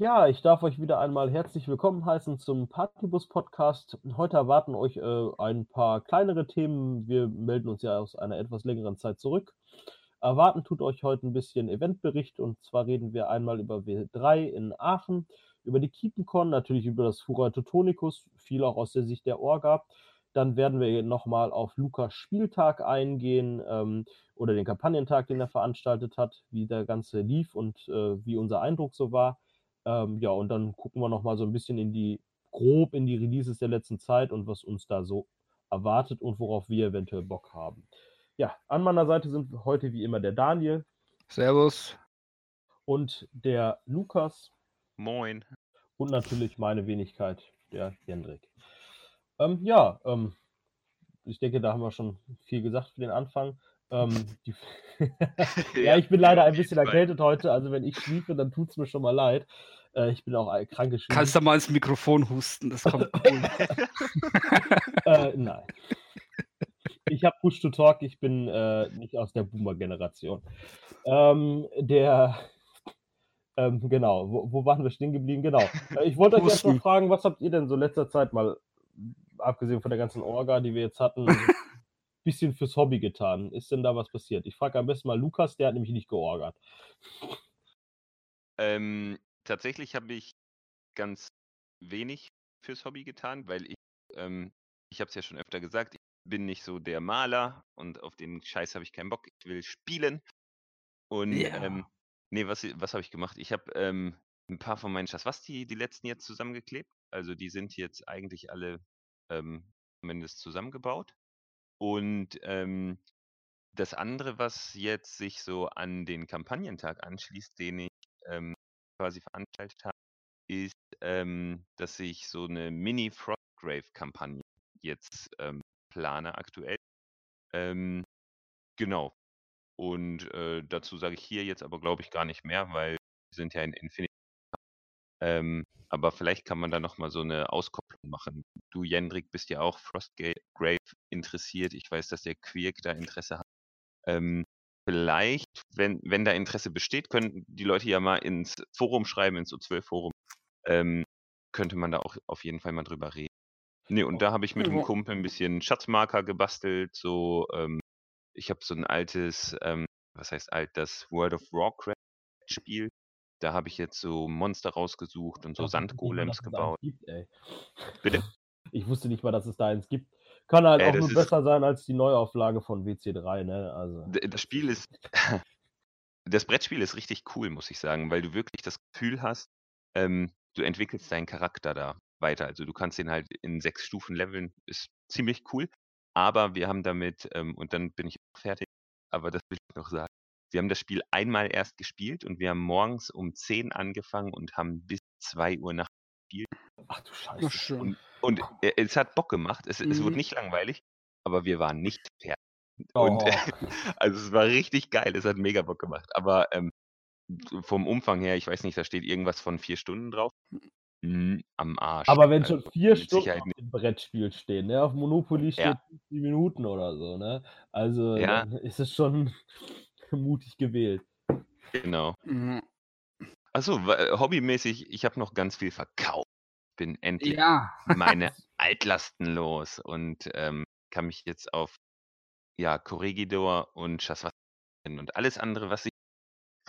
Ja, ich darf euch wieder einmal herzlich willkommen heißen zum Partybus Podcast. Heute erwarten euch äh, ein paar kleinere Themen. Wir melden uns ja aus einer etwas längeren Zeit zurück. Erwarten tut euch heute ein bisschen Eventbericht und zwar reden wir einmal über W3 in Aachen, über die Kiepencon, natürlich über das Fura Teutonicus, viel auch aus der Sicht der Orga. Dann werden wir nochmal auf Lukas Spieltag eingehen ähm, oder den Kampagnentag, den er veranstaltet hat, wie der Ganze lief und äh, wie unser Eindruck so war. Ähm, ja, und dann gucken wir noch mal so ein bisschen in die grob in die Releases der letzten Zeit und was uns da so erwartet und worauf wir eventuell Bock haben. Ja, an meiner Seite sind heute wie immer der Daniel. Servus. Und der Lukas. Moin. Und natürlich meine Wenigkeit, der Jendrik. Ähm, ja, ähm, ich denke, da haben wir schon viel gesagt für den Anfang. Ähm, die, ja, ich bin leider ein bisschen erkältet heute, also wenn ich schwiefe, dann tut es mir schon mal leid. Äh, ich bin auch krank geschrieben. Kannst du mal ins Mikrofon husten, das kommt cool. äh, nein. Ich habe Push to Talk, ich bin äh, nicht aus der Boomer-Generation. Ähm, der, ähm, genau, wo, wo, waren wir stehen geblieben? Genau. Äh, ich wollte euch erst mal fragen, was habt ihr denn so letzter Zeit mal, abgesehen von der ganzen Orga, die wir jetzt hatten, bisschen fürs Hobby getan. Ist denn da was passiert? Ich frage am besten mal Lukas, der hat nämlich nicht georgert. Ähm, tatsächlich habe ich ganz wenig fürs Hobby getan, weil ich, ähm, ich habe es ja schon öfter gesagt, bin nicht so der Maler und auf den Scheiß habe ich keinen Bock. Ich will spielen. Und ja. ähm, nee, was, was habe ich gemacht? Ich habe ähm, ein paar von meinen Schaswasti die letzten jetzt zusammengeklebt. Also die sind jetzt eigentlich alle ähm, zumindest zusammengebaut. Und ähm, das andere, was jetzt sich so an den Kampagnentag anschließt, den ich ähm, quasi veranstaltet habe, ist, ähm, dass ich so eine Mini-Frostgrave-Kampagne jetzt ähm, plane aktuell. Ähm, genau. Und äh, dazu sage ich hier jetzt aber, glaube ich, gar nicht mehr, weil wir sind ja in Infinity. Ähm, aber vielleicht kann man da nochmal so eine Auskopplung machen. Du, Jendrik, bist ja auch Frostgrave interessiert. Ich weiß, dass der Quirk da Interesse hat. Ähm, vielleicht, wenn, wenn da Interesse besteht, können die Leute ja mal ins Forum schreiben, ins O12-Forum. Ähm, könnte man da auch auf jeden Fall mal drüber reden. Nee, und da habe ich mit einem Kumpel ein bisschen Schatzmarker gebastelt. So, ähm, ich habe so ein altes, ähm, was heißt alt, das World of Warcraft-Spiel da habe ich jetzt so Monster rausgesucht und so Sandgolems gebaut. Gibt, Bitte? Ich wusste nicht mal, dass es da eins gibt. Kann halt äh, auch nur besser sein als die Neuauflage von WC3, ne? Also. Das Spiel ist. das Brettspiel ist richtig cool, muss ich sagen, weil du wirklich das Gefühl hast, ähm, du entwickelst deinen Charakter da weiter. Also du kannst den halt in sechs Stufen leveln, ist ziemlich cool. Aber wir haben damit, ähm, und dann bin ich fertig, aber das will ich noch sagen, wir haben das Spiel einmal erst gespielt und wir haben morgens um 10 angefangen und haben bis 2 Uhr nachts gespielt. Ach du Scheiße. Und, und äh, es hat Bock gemacht. Es, mhm. es wurde mhm. nicht langweilig, aber wir waren nicht fertig. Oh. Und also es war richtig geil. Es hat mega Bock gemacht. Aber ähm, vom Umfang her, ich weiß nicht, da steht irgendwas von vier Stunden drauf. Mhm, am Arsch. Aber wenn also, schon vier Stunden auf dem Brettspiel stehen, ne? Auf Monopoly steht ja. 50 Minuten oder so, ne? Also ja. ist es schon mutig gewählt. Genau. Mhm. Achso, äh, hobbymäßig, ich habe noch ganz viel verkauft. Bin endlich ja. meine Altlasten los und ähm, kann mich jetzt auf ja, Corregidor und Chaswas und alles andere, was ich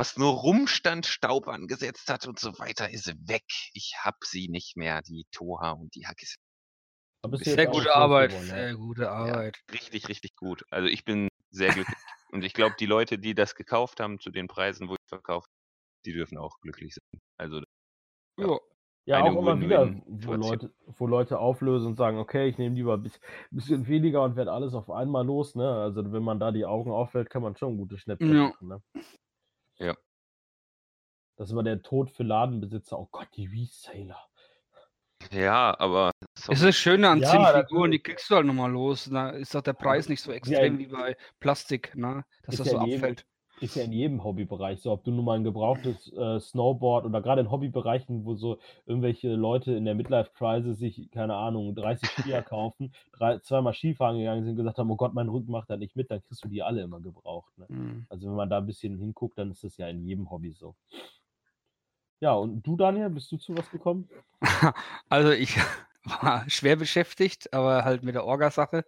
was nur Rumstand Staub angesetzt hat und so weiter, ist weg. Ich hab sie nicht mehr, die Toha und die Hackis. Sehr gute Arbeit, sehr gute Arbeit. Ja, richtig, richtig gut. Also ich bin sehr glücklich. Und ich glaube, die Leute, die das gekauft haben zu den Preisen, wo ich verkauft, die dürfen auch glücklich sein. Also ja, ja auch immer wieder, wo Leute, wo Leute auflösen und sagen, okay, ich nehme lieber ein bisschen weniger und werde alles auf einmal los. Ne? Also wenn man da die Augen aufhält, kann man schon gute Schnäppchen ja. machen. Ne? Ja. Das war der Tod für Ladenbesitzer. Oh Gott, die Resaler. Ja, aber. Es ist schöner an ja, 10 Figuren, die kriegst du halt nochmal los. Da ist doch der Preis nicht so extrem ja, wie bei Plastik, ne? dass das so abfällt. Ist ja in jedem Hobbybereich so, ob du nun mal ein gebrauchtes äh, Snowboard oder gerade in Hobbybereichen, wo so irgendwelche Leute in der Midlife-Crisis sich, keine Ahnung, 30 Skier kaufen, drei, zweimal Skifahren gegangen sind und gesagt haben, oh Gott, mein Rücken macht da nicht mit, dann kriegst du die alle immer gebraucht. Ne? Mhm. Also wenn man da ein bisschen hinguckt, dann ist das ja in jedem Hobby so. Ja, und du, Daniel, bist du zu was gekommen? Also ich war schwer beschäftigt, aber halt mit der Orga-Sache.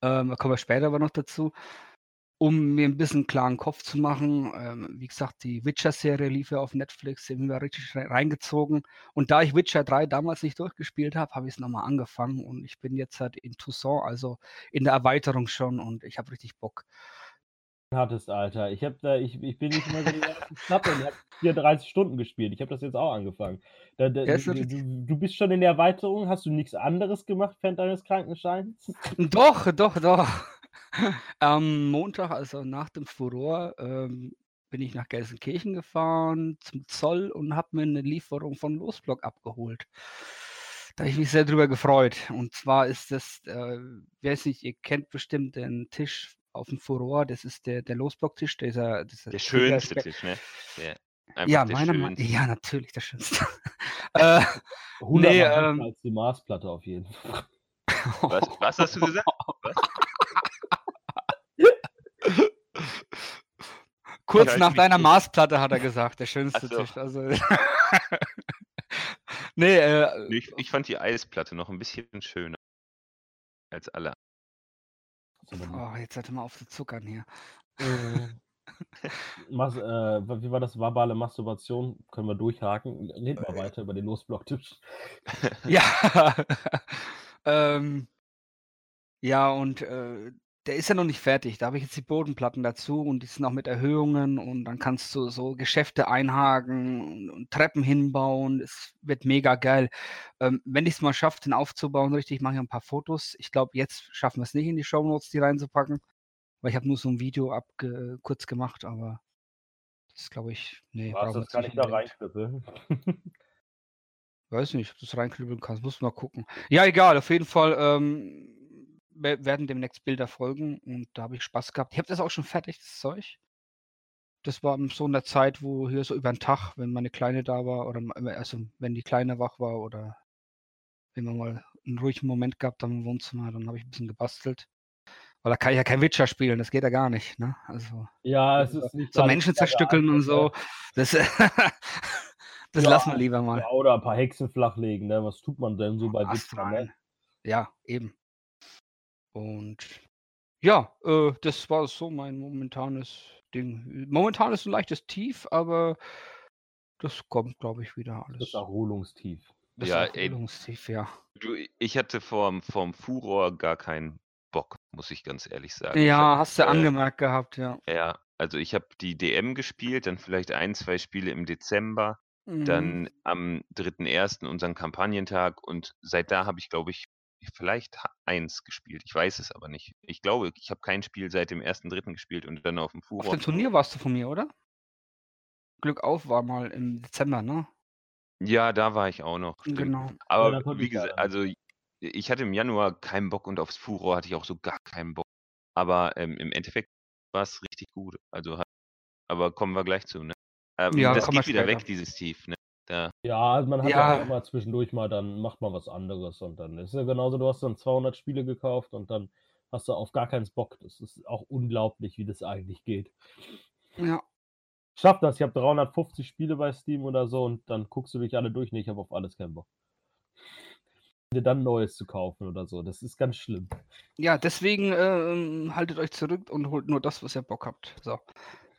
Ähm, da kommen wir später aber noch dazu. Um mir ein bisschen klaren Kopf zu machen, ähm, wie gesagt, die Witcher-Serie lief ja auf Netflix, sind wir richtig reingezogen. Und da ich Witcher 3 damals nicht durchgespielt habe, habe ich es nochmal angefangen und ich bin jetzt halt in Toussaint, also in der Erweiterung schon und ich habe richtig Bock hattest, Alter. Ich habe da, ich, ich bin nicht mehr so die ersten Knappe ich habe 34 Stunden gespielt. Ich habe das jetzt auch angefangen. Da, da, ja, du, du, du, bist schon in der Erweiterung, hast du nichts anderes gemacht während deines Krankenscheins? Doch, doch, doch. Am Montag, also nach dem Furor, ähm, bin ich nach Gelsenkirchen gefahren zum Zoll und habe mir eine Lieferung von Losblock abgeholt. Da habe ich mich sehr drüber gefreut. Und zwar ist das, äh, wer es nicht, ihr kennt bestimmt den Tisch auf dem Furor, das ist der, der Losblocktisch, dieser, dieser der schönste Tisch, ne? Der, ja, meiner Meinung ja, natürlich der schönste. äh, nee, ähm, als die Marsplatte auf jeden Fall. Was, was hast du gesagt? Kurz nach deiner Marsplatte hat er gesagt, der schönste so. Tisch. Also, nee, äh, ich, ich fand die Eisplatte noch ein bisschen schöner als alle Oh, jetzt hört mal auf zu zuckern hier. Äh, Mas, äh, wie war das? Verbale Masturbation? Können wir durchhaken. Reden wir weiter über den Losblocktisch. ja. ähm, ja, und äh, der ist ja noch nicht fertig. Da habe ich jetzt die Bodenplatten dazu und die sind auch mit Erhöhungen und dann kannst du so Geschäfte einhaken und, und Treppen hinbauen. Es wird mega geil. Ähm, wenn ich es mal schaffe, den aufzubauen, richtig, mache ich ein paar Fotos. Ich glaube, jetzt schaffen wir es nicht in die Show Notes, die reinzupacken, weil ich habe nur so ein Video abge kurz gemacht, aber das glaube ich, nee. Was, das kann ich da reinklippen? Weiß nicht, ob du es reinklippen kannst, muss mal gucken. Ja, egal, auf jeden Fall. Ähm, werden demnächst Bilder folgen und da habe ich Spaß gehabt. Ich habe das auch schon fertig, das Zeug. Das war so in der Zeit, wo hier so über den Tag, wenn meine Kleine da war oder also wenn die Kleine wach war oder wenn man mal einen ruhigen Moment gehabt haben im Wohnzimmer, dann habe ich ein bisschen gebastelt. Weil da kann ich ja kein Witcher spielen, das geht ja gar nicht, ne? Also ja, es ist nicht so Menschen zerstückeln und so. Das, das ja, lassen wir lieber mal. Ja, oder ein paar Hexen flachlegen, ne? Was tut man denn so bei Witcher? Ne? Ja, eben. Und ja, äh, das war so mein momentanes Ding. Momentan ist ein leichtes Tief, aber das kommt, glaube ich, wieder alles. Das Erholungstief. Das ja, Erholungstief, ey, ja. Du, ich hatte vorm, vorm Furor gar keinen Bock, muss ich ganz ehrlich sagen. Ja, hab, hast du äh, angemerkt gehabt, ja. Ja, also ich habe die DM gespielt, dann vielleicht ein, zwei Spiele im Dezember, mhm. dann am 3.1. unseren Kampagnentag und seit da habe ich, glaube ich, vielleicht eins gespielt. Ich weiß es aber nicht. Ich glaube, ich habe kein Spiel seit dem ersten, dritten gespielt und dann auf dem Furor. Auf dem Turnier warst du von mir, oder? Glück auf war mal im Dezember, ne? Ja, da war ich auch noch. Stimmt. Genau. Aber ja, wie gesagt, also ich hatte im Januar keinen Bock und aufs Furor hatte ich auch so gar keinen Bock. Aber ähm, im Endeffekt war es richtig gut. Also, aber kommen wir gleich zu, ne? Ähm, ja, das geht wieder weg, dieses Tief, ne? Ja. Ja, man hat ja. ja immer zwischendurch mal, dann macht man was anderes und dann ist ja genauso, du hast dann 200 Spiele gekauft und dann hast du auf gar keinen Bock. Das ist auch unglaublich, wie das eigentlich geht. Ja. Schaff das, ich habe 350 Spiele bei Steam oder so und dann guckst du dich alle durch. Nee, ich habe auf alles keinen Bock. Dir dann Neues zu kaufen oder so, das ist ganz schlimm. Ja, deswegen äh, haltet euch zurück und holt nur das, was ihr Bock habt. So.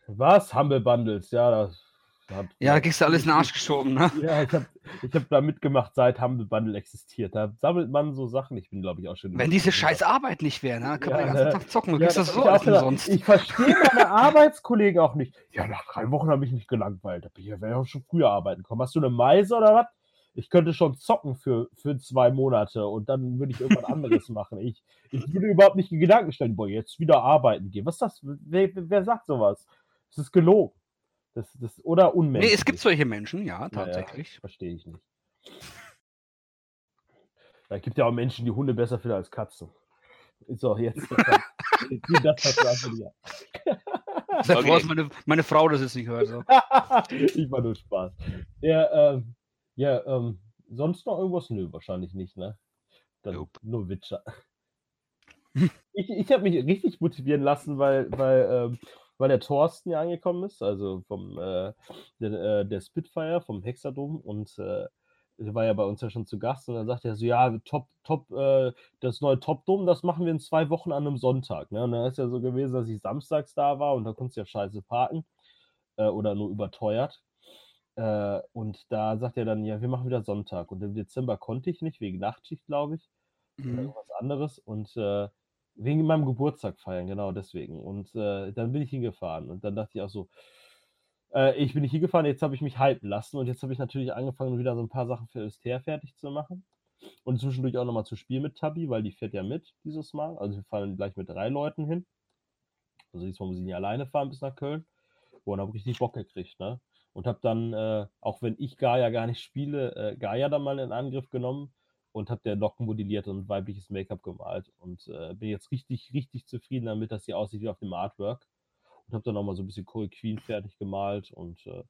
Was? Humble Bundles, ja, das hab, ja, da kriegst du alles in den Arsch geschoben, ne? Ja, ich habe ich hab da mitgemacht, seit Humble Bundle existiert. Da sammelt man so Sachen. Ich bin, glaube ich, auch schon. Wenn diese scheiß Arbeit nicht wäre, ne? Können ja, wir den ganzen ne? Tag zocken. Du ja, kriegst das so alles umsonst. Ich verstehe meine Arbeitskollegen auch nicht. Ja, nach drei Wochen habe ich mich gelangweilt. Da wäre ich auch schon früher arbeiten kommen. Hast du eine Meise oder was? Ich könnte schon zocken für, für zwei Monate und dann würde ich irgendwas anderes machen. Ich, ich würde überhaupt nicht die Gedanken stellen, boah, jetzt wieder arbeiten gehen. Was ist das? Wer, wer sagt sowas? Das ist gelogen. Das, das, oder unmenschlich. Nee, es gibt solche Menschen, ja, tatsächlich. Ja, Verstehe ich nicht. Es gibt ja auch Menschen, die Hunde besser finden als Katzen. So, jetzt. das Sei froh, dass Okay. meine, meine Frau das jetzt nicht hört. So. ich war nur Spaß. Ja, ähm, ja ähm, sonst noch irgendwas? Nö, wahrscheinlich nicht, ne? Dann Nope. nur Witcher. ich ich habe mich richtig motivieren lassen, weil, weil, ähm, weil der Thorsten ja angekommen ist, also vom äh, der, äh, der Spitfire vom Hexadom und äh, der war ja bei uns ja schon zu Gast und dann sagt er so, ja, top, top, äh, das neue Top-Dom, das machen wir in zwei Wochen an einem Sonntag. Ne? Und dann ist ja so gewesen, dass ich samstags da war und da konntest du ja scheiße parken äh, oder nur überteuert. Äh, und da sagt er dann, ja, wir machen wieder Sonntag. Und im Dezember konnte ich nicht, wegen Nachtschicht, glaube ich, oder Mhm. irgendwas anderes. Und äh, wegen meinem Geburtstag feiern, genau deswegen. Und äh, dann bin ich hingefahren. Und dann dachte ich auch so, äh, ich bin nicht hingefahren, jetzt habe ich mich hypen lassen. Und jetzt habe ich natürlich angefangen, wieder so ein paar Sachen für Öster fertig zu machen. Und zwischendurch auch nochmal zu spielen mit Tabi, weil die fährt ja mit dieses Mal. Also wir fahren gleich mit drei Leuten hin. Also diesmal muss ich nicht alleine fahren bis nach Köln. Boah, und habe richtig Bock gekriegt, ne? Und habe dann, äh, auch wenn ich Gaia gar nicht spiele, äh, Gaia dann mal in Angriff genommen und habe der Locken modelliert und weibliches Make-up gemalt. Und äh, bin jetzt richtig, richtig zufrieden damit, dass sie aussieht wie auf dem Artwork. Und habe dann auch mal so ein bisschen Chloe Queen fertig gemalt und äh,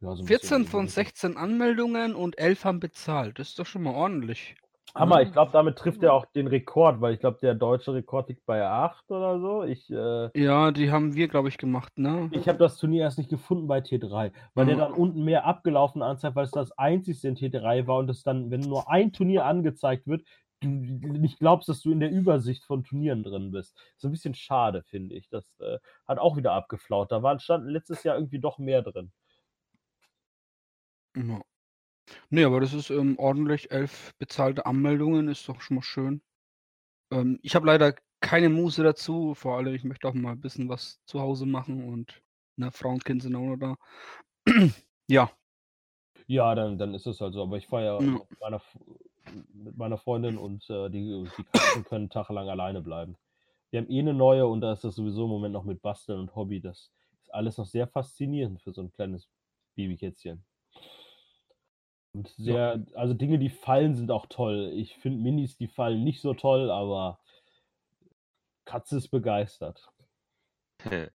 ja, so ein 14 bisschen. von 16 Anmeldungen und 11 haben bezahlt. Das ist doch schon mal ordentlich. Hammer, ich glaube, damit trifft er auch den Rekord, weil ich glaube, der deutsche Rekord liegt bei 8 oder so. Ich, äh, Ja, die haben wir, glaube ich, gemacht, ne? Ich habe das Turnier erst nicht gefunden bei T3, weil der Ja. dann unten mehr abgelaufen anzeigt, weil es das einzigste in T3 war und es dann, wenn nur ein Turnier angezeigt wird, du nicht glaubst, dass du in der Übersicht von Turnieren drin bist. So ein bisschen schade, finde ich. Das äh, hat auch wieder abgeflaut. Da waren, standen letztes Jahr irgendwie doch mehr drin. Ja. Nee, aber das ist ähm, ordentlich. Elf bezahlte Anmeldungen ist doch schon mal schön. Ähm, ich habe leider keine Muße dazu. Vor allem, ich möchte auch mal ein bisschen was zu Hause machen und ne, Frau und Kind sind auch noch da. ja, Ja, dann, dann ist es halt so. Aber ich fahre ja Ja. mit, meiner, mit meiner Freundin und äh, die, die Katzen können tagelang alleine bleiben. Wir haben eh eine neue und da ist das sowieso im Moment noch mit Basteln und Hobby. Das ist alles noch sehr faszinierend für so ein kleines Babykätzchen. Und sehr, also Dinge, die fallen, sind auch toll. Ich finde Minis, die fallen nicht so toll, aber Katze ist begeistert.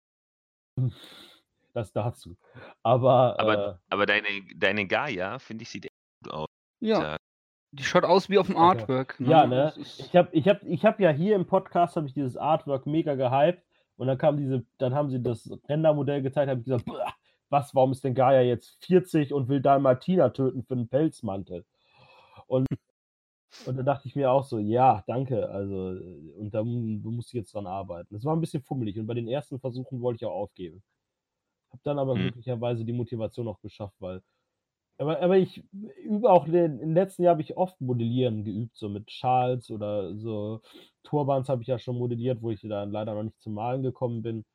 Das dazu. Aber, Aber, äh, aber deine, deine Gaia, finde ich, sieht echt gut aus. ja. Ja. Die schaut aus wie auf dem Okay. Artwork. Ja, ne? Das ist- Ich habe ich hab, ich hab ja hier im Podcast habe ich dieses Artwork mega gehypt und dann kam diese, dann haben sie das Rendermodell gezeigt, habe ich gesagt, "Boah, was, warum ist denn Gaia jetzt 40 und will Dalmatina töten für einen Pelzmantel? Und, und dann dachte ich mir auch so, ja, danke, also und da mu- muss ich jetzt dran arbeiten. Das war ein bisschen fummelig und bei den ersten Versuchen wollte ich auch aufgeben. Habe dann aber Hm. glücklicherweise die Motivation noch geschafft, weil aber, aber ich übe auch den, im letzten Jahr habe ich oft Modellieren geübt, so mit Schals oder so Turbans habe ich ja schon modelliert, wo ich dann leider noch nicht zum Malen gekommen bin.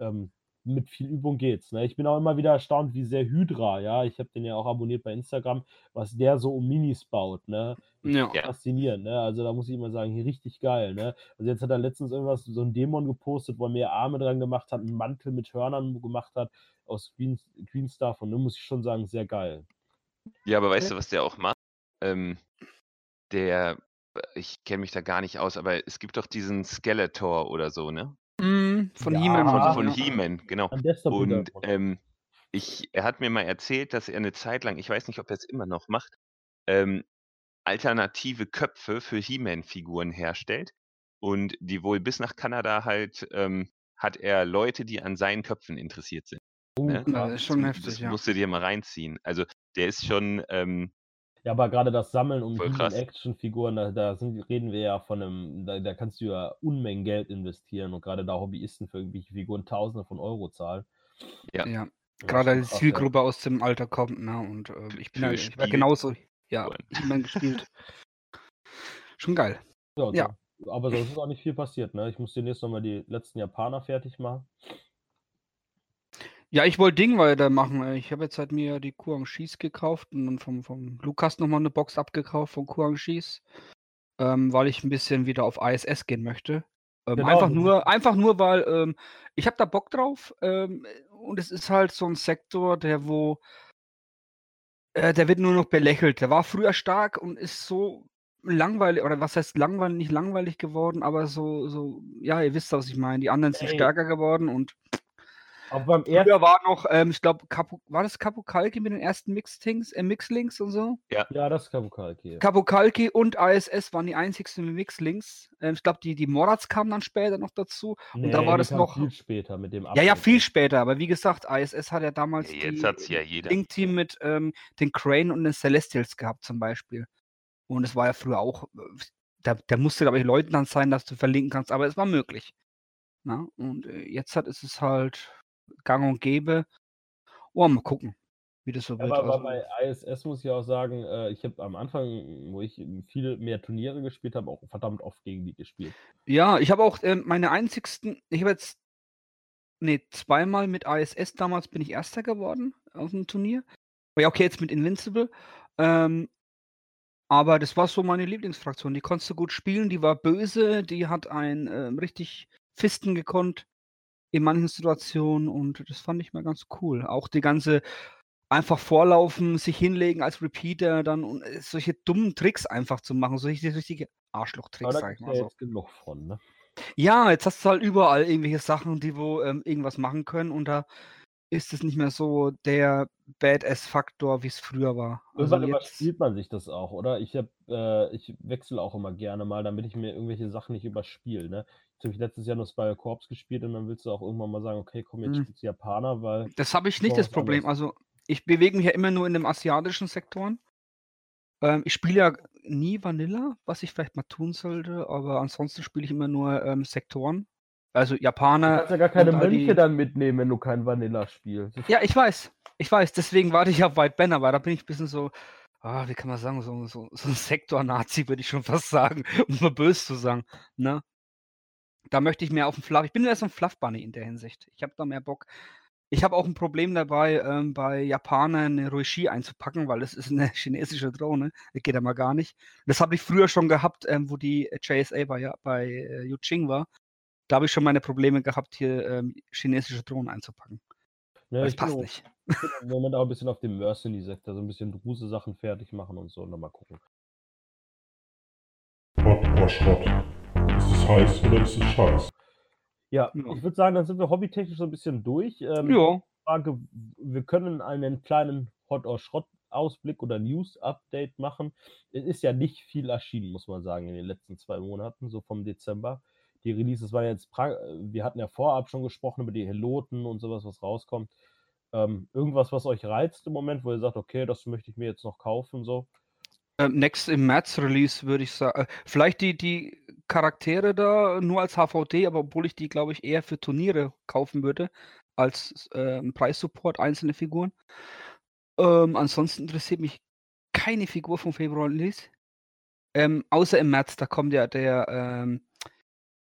Ähm, mit viel Übung geht's. Ne? Ich bin auch immer wieder erstaunt, wie sehr Hydra, ja, ich habe den ja auch abonniert bei Instagram, was der so um Minis baut, ne? ja. Ja. Faszinierend, ne? Also da muss ich immer sagen, hier richtig geil, ne? Also jetzt hat er letztens irgendwas, so ein Dämon gepostet, wo er mehr Arme dran gemacht hat, einen Mantel mit Hörnern gemacht hat, aus Queen, Queen Stuff und da muss ich schon sagen, sehr geil. Ja, aber weißt du, was der auch macht? Ähm, der, ich kenne mich da gar nicht aus, aber es gibt doch diesen Skeletor oder so, ne? Mm, von Ja. He-Man. Von, von. He-Man, genau. Und ähm, ich, er hat mir mal erzählt, dass er eine Zeit lang, ich weiß nicht, ob er es immer noch macht, ähm, alternative Köpfe für He-Man-Figuren herstellt. Und die wohl bis nach Kanada halt ähm, hat er Leute, die an seinen Köpfen interessiert sind. Oh, ne? Das ist schon Das heftig, ja. musst du dir mal reinziehen. Also der ist schon, ähm, Ja, aber gerade das Sammeln um Voll krass. Actionfiguren, da, da sind, reden wir ja von einem, da, da kannst du ja Unmengen Geld investieren und gerade da Hobbyisten für irgendwelche Figuren Tausende von Euro zahlen. Ja. Ja. Gerade ja. Zielgruppe aus dem Alter kommt, ne? Und äh, ich bin ja, ich war genauso. Ja. He-Man gespielt. Schon geil. Ja, Ja. So, aber sonst ist auch nicht viel passiert, ne? Ich muss demnächst nochmal die letzten Japaner fertig machen. Ja, ich wollte Ding weitermachen. ey. Ich habe jetzt halt mir die Kuang Shis gekauft und dann vom, vom Lukas nochmal eine Box abgekauft von Kuang Shis, ähm, weil ich ein bisschen wieder auf ISS gehen möchte. Ähm, Genau, einfach nur, einfach nur, weil ähm, ich habe da Bock drauf ähm, und es ist halt so ein Sektor, der wo äh, der wird nur noch belächelt. Der war früher stark und ist so langweilig oder was heißt langweilig, nicht langweilig geworden, aber so so ja, ihr wisst, was ich meine. Die anderen sind Ey. stärker geworden und Aber beim ersten, Früher war noch, ähm, ich glaube, war das Kapukalki mit den ersten Mixtings, äh, Mixlinks und so? ja, das ist Kabukalki. Kapukalki und ISS waren die einzigsten mit Mixlinks. Ähm, ich glaube, die, die Morats kamen dann später noch dazu. Nee, da war das noch- viel später mit dem Ja, ja, Update. viel später. Aber wie gesagt, ISS hat ja damals Jetzt die, hat's ja jeder. Link-Team mit ähm, den Crane und den Celestials gehabt zum Beispiel. Und es war ja früher auch, äh, da, da musste, glaube ich, Leutnant sein, dass du verlinken kannst, aber es war möglich. Na? Und äh, jetzt hat, ist es halt gang und gäbe. Oh, mal gucken, wie das so wird. Aber, aber Also, bei ISS muss ich auch sagen, äh, ich habe am Anfang, wo ich viel mehr Turniere gespielt habe, auch verdammt oft gegen die gespielt. ja, ich habe auch ähm, meine einzigsten, ich habe jetzt, nee, zweimal mit ISS damals bin ich Erster geworden auf dem Turnier. Aber ja, okay, jetzt mit Invincible. Ähm, aber das war so meine Lieblingsfraktion. Die konntest du gut spielen, die war böse, die hat ein ähm, richtig Fisten gekonnt in manchen Situationen und das fand ich mal ganz cool. Auch die ganze einfach vorlaufen, sich hinlegen als Repeater dann und äh, solche dummen Tricks einfach zu machen, solche richtige Arschloch-Tricks, sag ich mal ja so. jetzt genug von, ne? Ja, jetzt hast du halt überall irgendwelche Sachen, die wo ähm, irgendwas machen können und da ist es nicht mehr so der Badass-Faktor, wie es früher war. Also Irgendwann jetzt, überspielt man sich das auch, oder? Ich äh, ich wechsle auch immer gerne mal, damit ich mir irgendwelche Sachen nicht überspiele, ne? Habe ich letztes Jahr nur Spire Corps gespielt und dann willst du auch irgendwann mal sagen, okay, komm, jetzt Mhm. spielst du Japaner, weil das habe ich nicht das Problem. anderes. Also ich bewege mich ja immer nur in den asiatischen Sektoren. Ähm, ich spiele ja nie Vanilla, was ich vielleicht mal tun sollte, aber ansonsten spiele ich immer nur ähm, Sektoren. Also du Japaner. kannst ja gar keine Mönche die- dann mitnehmen, wenn du kein Vanilla spielst. Ja, ich weiß. Ich weiß. Deswegen warte ich auf White Banner, weil da bin ich ein bisschen so, ah, wie kann man sagen, so, so, so ein Sektor-Nazi, würde ich schon fast sagen, um mal böse zu sagen. Ne? Da möchte ich mehr auf den Fluff. Ich bin mehr so ein Fluff-Bunny in der Hinsicht. Ich habe da mehr Bock. Ich habe auch ein Problem dabei, ähm, bei Japanern eine Roishi einzupacken, weil das ist eine chinesische Drohne. Das geht ja mal gar nicht. Das habe ich früher schon gehabt, ähm, wo die JSA bei, Ja- bei äh, Yuching war. Da habe ich schon meine Probleme gehabt, hier ähm, chinesische Drohnen einzupacken. Ne, das passt im- nicht. ich bin im Moment auch ein bisschen auf dem Mercenary-Sektor, so ein bisschen Druse-Sachen fertig machen und so, und dann mal gucken. Ist es heiß oder ist es scheiß? Ja, ich würde sagen, dann sind wir hobbytechnisch so ein bisschen durch. Ähm, Ja. Frage, wir können einen kleinen Hot- or Schrott-Ausblick oder News-Update machen. Es ist ja nicht viel erschienen, muss man sagen, in den letzten zwei Monaten, so vom Dezember. Die Releases waren jetzt, pra- wir hatten ja vorab schon gesprochen über die Heloten und sowas, was rauskommt. Ähm, irgendwas, was euch reizt im Moment, wo ihr sagt, okay, das möchte ich mir jetzt noch kaufen, so. Ähm, next im März Release würde ich sagen. Äh, vielleicht die, die Charaktere da nur als HVD, aber obwohl ich die, glaube ich, eher für Turniere kaufen würde, als äh, Preissupport einzelne Figuren. Ähm, ansonsten interessiert mich keine Figur vom Februar Release. Ähm, außer im März, da kommt ja der, ähm,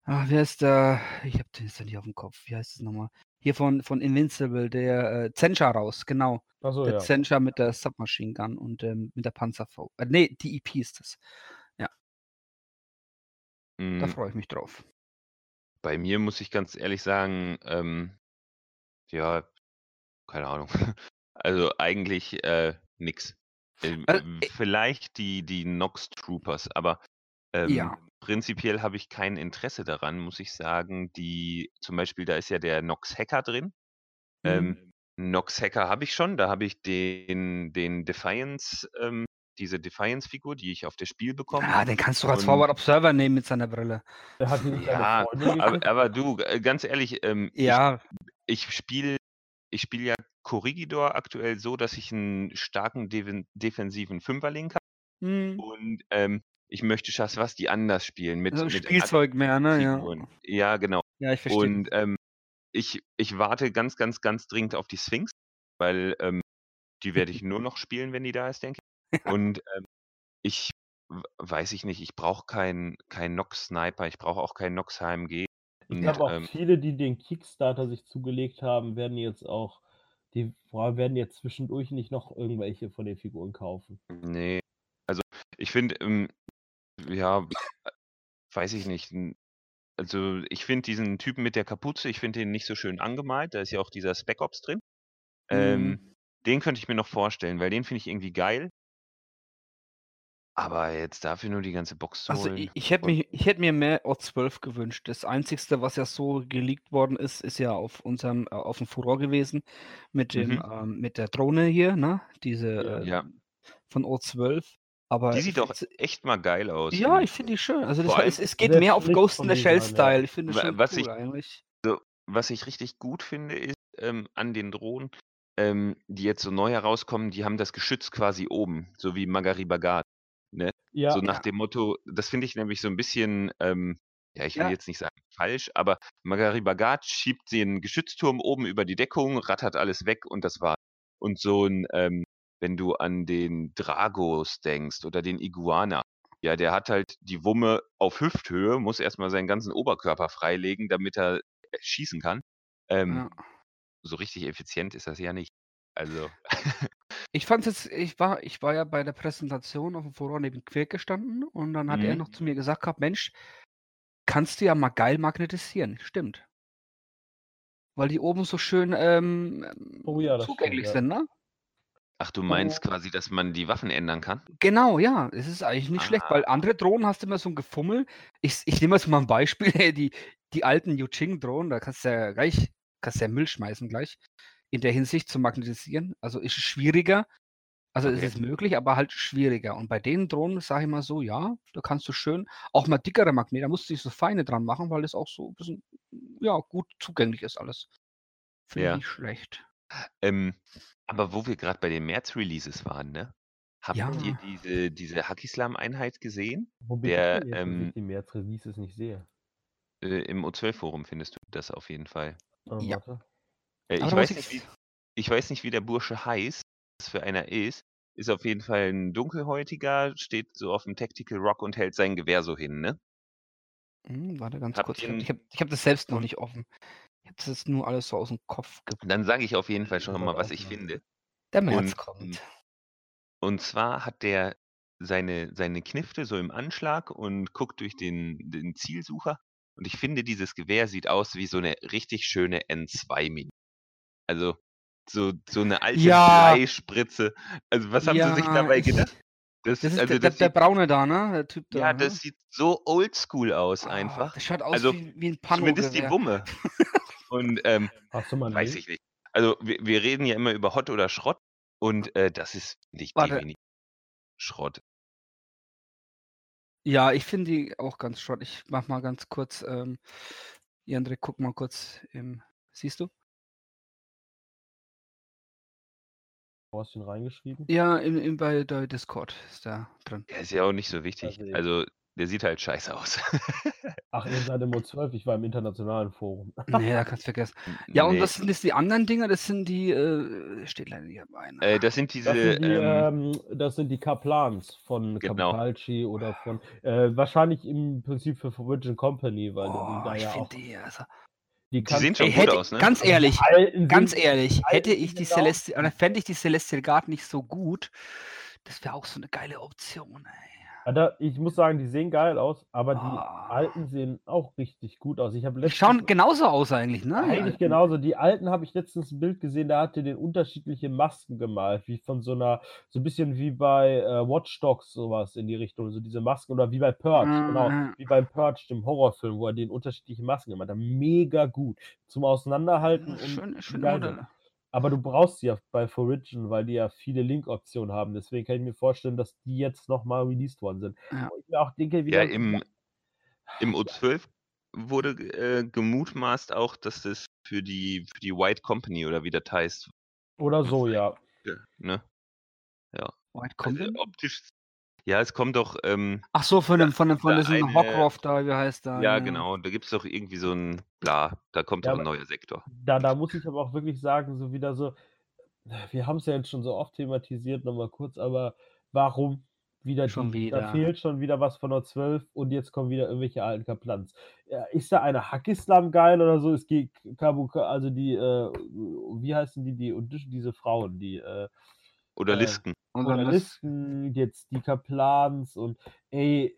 ah, wer ist der? Ich habe den jetzt nicht auf dem Kopf. Wie heißt es nochmal? Hier von, von Invincible, der äh, Zensha raus, genau. Achso, Der ja. Zensha mit der Submachine Gun und ähm, mit der Panzerfrau. Äh, nee, die EP ist das. Da Mm, freue ich mich drauf. Bei mir muss ich ganz ehrlich sagen, ähm, ja, keine Ahnung. Also eigentlich äh, nix. Ähm, Also, äh vielleicht die, die Nox Troopers, aber ähm, Ja. prinzipiell habe ich kein Interesse daran, muss ich sagen. Die, zum Beispiel, da ist ja der Nox Hacker drin. Mhm. Ähm, Nox Hacker habe ich schon, da habe ich den, den Defiance, ähm, diese Defiance-Figur, die ich auf das Spiel bekomme. Ah, den kannst du als Forward Observer nehmen mit seiner Brille. Der hat die nicht Ja, aber, aber du, äh, ganz ehrlich, ähm, Ja, ich, ich spiele ich spiel ja Corrigidor aktuell so, dass ich einen starken Deven defensiven Fünferlink habe hm, und ähm, ich möchte Schaswasti anders spielen mit, also mit Spielzeug mehr, ne? Ja. Figuren. Ja, genau. ja, ich verstehe. Und ähm, ich, ich warte ganz, ganz, ganz dringend auf die Sphinx, weil ähm, die werde ich nur noch spielen, wenn die da ist, denke ich. Und ähm, ich weiß ich nicht, ich brauche keinen kein Nox-Sniper, ich brauche auch keinen Nox-HMG. Ich Und, glaube auch ähm, viele, die den Kickstarter sich zugelegt haben, werden jetzt auch, die werden jetzt zwischendurch nicht noch irgendwelche von den Figuren kaufen. Nee, also ich finde, ähm, ja, weiß ich nicht. Also ich finde diesen Typen mit der Kapuze, ich finde den nicht so schön angemalt. Da ist ja auch dieser Spec Ops drin. Ähm, Mhm. den könnte ich mir noch vorstellen, weil den finde ich irgendwie geil. Aber jetzt dafür nur die ganze Box zu Also holen. ich, ich hätte mir, ich hätte mir mehr O12 gewünscht. Das Einzigste, was ja so geleakt worden ist, ist ja auf unserem, äh, auf dem Furor gewesen mit dem, Mhm. ähm, mit der Drohne hier, ne? Diese äh, Ja. von O12. Aber Die ich sieht doch find's- echt mal geil aus. Ja, Und ich finde die schön. Also das, Vor allem es, es geht sehr mehr auf schlicht Ghost in the Shell Design, ja. Style. Ich finde Wa- schon was cool ich- eigentlich. was ich richtig gut finde, ist ähm, an den Drohnen, ähm, die jetzt so neu herauskommen, die haben das Geschütz quasi oben, so wie Magari Bagat. Ja, So nach Ja. dem Motto, das finde ich nämlich so ein bisschen, ähm, ja, ich will Ja. jetzt nicht sagen falsch, aber Magari Bagat schiebt den Geschützturm oben über die Deckung, rattert alles weg und das war's. Und so ein, ähm, wenn du an den Dragos denkst oder den Iguana, ja, der hat halt die Wumme auf Hüfthöhe, muss erstmal seinen ganzen Oberkörper freilegen, damit er äh, schießen kann. Ähm, Ja. So richtig effizient ist das ja nicht. Also, Ich fand jetzt, ich war, ich war ja bei der Präsentation auf dem Forum neben Quirk gestanden und dann hat er Mhm. noch zu mir gesagt gehabt, Mensch, kannst du ja mal geil magnetisieren. Stimmt. Weil die oben so schön ähm, Oh ja, das stimmt, zugänglich ja. sind, ne? ach, du meinst quasi, dass man die Waffen ändern kann? Genau, ja, es ist eigentlich nicht schlecht, weil andere Drohnen hast du immer so ein Gefummel. Ich, ich nehme jetzt mal ein Beispiel, die, die alten Yuching-Drohnen, da kannst du ja gleich, kannst du ja Müll schmeißen gleich, in der Hinsicht zu magnetisieren. Also ist es schwieriger. Also Okay. es ist möglich, aber halt schwieriger. Und bei den Drohnen sage ich mal so, ja, da kannst du schön auch mal dickere Magnete, da musst du nicht so feine dran machen, weil das auch so ein bisschen, ja, gut zugänglich ist alles. Finde Ja. ich nicht schlecht. Ähm, aber wo wir gerade bei den März-Releases waren, ne? Habt Ja. ihr diese, diese Hackislam-Einheit gesehen? Wo bin der, ich denn jetzt, dass ähm, die März-Releases nicht sehe? Äh, Im O12-Forum findest du das auf jeden Fall. Ah, Ja. warte. Äh, ich, weiß nicht, ich- wie, ich weiß nicht, wie der Bursche heißt, was für einer ist. Ist auf jeden Fall ein dunkelhäutiger, steht so auf dem Tactical Rock und hält sein Gewehr so hin, ne? Hm, warte ganz Habt kurz. Ich habe hab, hab das selbst noch nicht offen. Ich habe das nur alles so aus dem Kopf ge Dann sage ich auf jeden Fall Ich schon mal, was ich finde. Der März Und, kommt. Und zwar hat der seine, seine Knifte so im Anschlag und guckt durch den, den Zielsucher. Und ich finde, dieses Gewehr sieht aus wie so eine richtig schöne N2-Mini. Also so, so eine alte Ja. Bleispritze. Also was haben sie sich dabei ich- gedacht? Das, Das ist also der, der, das der sieht, Braune da, ne? Der Typ da. ja, ne? das sieht so oldschool aus Ah, einfach. Das schaut aus Also, wie, wie ein Zumindest die. Wumme. Und ähm, Hast du mal einen weiß ich nicht. Also wir, wir reden ja immer über Hot oder Schrott und äh, das ist nicht Warte. definitiv Schrott. Ja, ich finde die auch ganz schrott. Ich mach mal ganz kurz, ähm, Jandre, guck mal kurz im, siehst du? Wo hast du ihn reingeschrieben? Ja, im, im, bei der Discord ist da drin. Der ist ja auch nicht so wichtig. Also, Also der sieht halt scheiße aus. Ach, ihr seid im O12, ich war im internationalen Forum. Nee, da kannst du vergessen. Ja, und Nee, was sind jetzt die anderen Dinger? Das sind die, äh, steht leider nicht dabei. ne? Äh, das sind diese. Das sind die, ähm, ähm, das sind die Kaplans von Genau. Capalci oder von, äh, wahrscheinlich im Prinzip für Origin Company, weil oh, die da ich ja finde auch, die, also, die, Die sehen schon ey, gut hätte, aus, ne? ganz ehrlich, alten ganz ehrlich, hätte ich die Celestial, oder fände ich die Celestial Guard nicht so gut, das wäre auch so eine geile Option, ey. Da, ich muss sagen, die sehen geil aus, aber die Ah. alten sehen auch richtig gut aus. Ich Die schauen genauso aus eigentlich, ne? eigentlich genauso. Die alten habe ich letztens ein Bild gesehen, da hatte den unterschiedliche Masken gemalt, wie von so einer, so ein bisschen wie bei äh, Watch Dogs sowas in die Richtung, so diese Masken oder wie bei Purge, genau, Mhm. wie beim Purge, dem Horrorfilm, wo er den unterschiedliche Masken gemacht hat. Mega gut zum Auseinanderhalten und Schöne. Modelle. Aber du brauchst sie ja bei Forigin, weil die ja viele Link-Optionen haben. Deswegen kann ich mir vorstellen, dass die jetzt nochmal released worden sind. Ja. Ich mir auch denke, ja, wieder, im, im O12 wurde äh, gemutmaßt auch, dass das für die, für die White Company oder wie das heißt. oder so, ja. ja, Ne? White Also Company? optisch. Ja, es kommt doch. Ähm, Ach so, von dem, von dem, von da diesem eine- Hockroft da, wie heißt da? ja, genau. Da gibt es doch irgendwie so ein. Bla, da kommt Ja, doch ein neuer Sektor. Da, da muss ich aber auch wirklich sagen, so wieder so, wir haben es ja jetzt schon so oft thematisiert, nochmal kurz, aber warum wieder Schon die, wieder. da fehlt schon wieder was von der 12 und jetzt kommen wieder irgendwelche alten Kaplans. Ja, ist da eine Hackislam geil oder so? Es geht Kabuka, also die, äh, wie heißen die, die, und diese Frauen, die, äh, Oder äh, Listen. Das, Journalisten, jetzt die Kaplans und ey,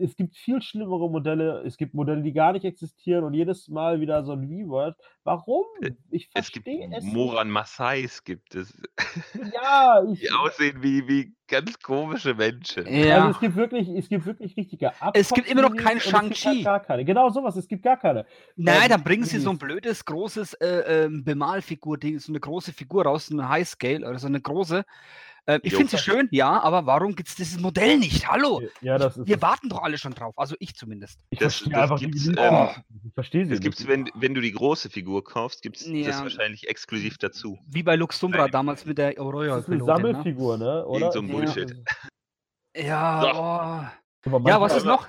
es gibt viel schlimmere Modelle. Es gibt Modelle, die gar nicht existieren und jedes Mal wieder so ein V-Word. Warum? Ich Es gibt verstehe es nicht. Moran Massais gibt es. Ja, ich, Die aussehen wie, wie ganz komische Menschen. also Ja. es gibt wirklich, es gibt wirklich richtige Es gibt immer noch keinen und es gibt Shang-Chi. gar keine. Genau sowas, es gibt gar keine. Nein, Ähm, dann bringen sie so ein blödes, großes äh, ähm, Bemalfigur-Ding, so eine große Figur raus, eine Highscale oder so eine große. Ähm, ich finde sie schön, ja, aber warum gibt es dieses Modell nicht? Hallo! Ja, das ist. Wir warten doch alle schon drauf, also ich zumindest. ich Das- verstehe das einfach die gibt's, Minis ähm. Ich verstehe sie Das gibt's, nicht. wenn, wenn du die große Figur kaufst, gibt es das Ja. wahrscheinlich exklusiv dazu. Wie bei Luxumbra Nein. damals mit der Aurora. Das ist eine ne? Sammelfigur, ne? Oder? Irgend so ein Ja. Bullshit. Ja, So. oh. Ja, was ist noch?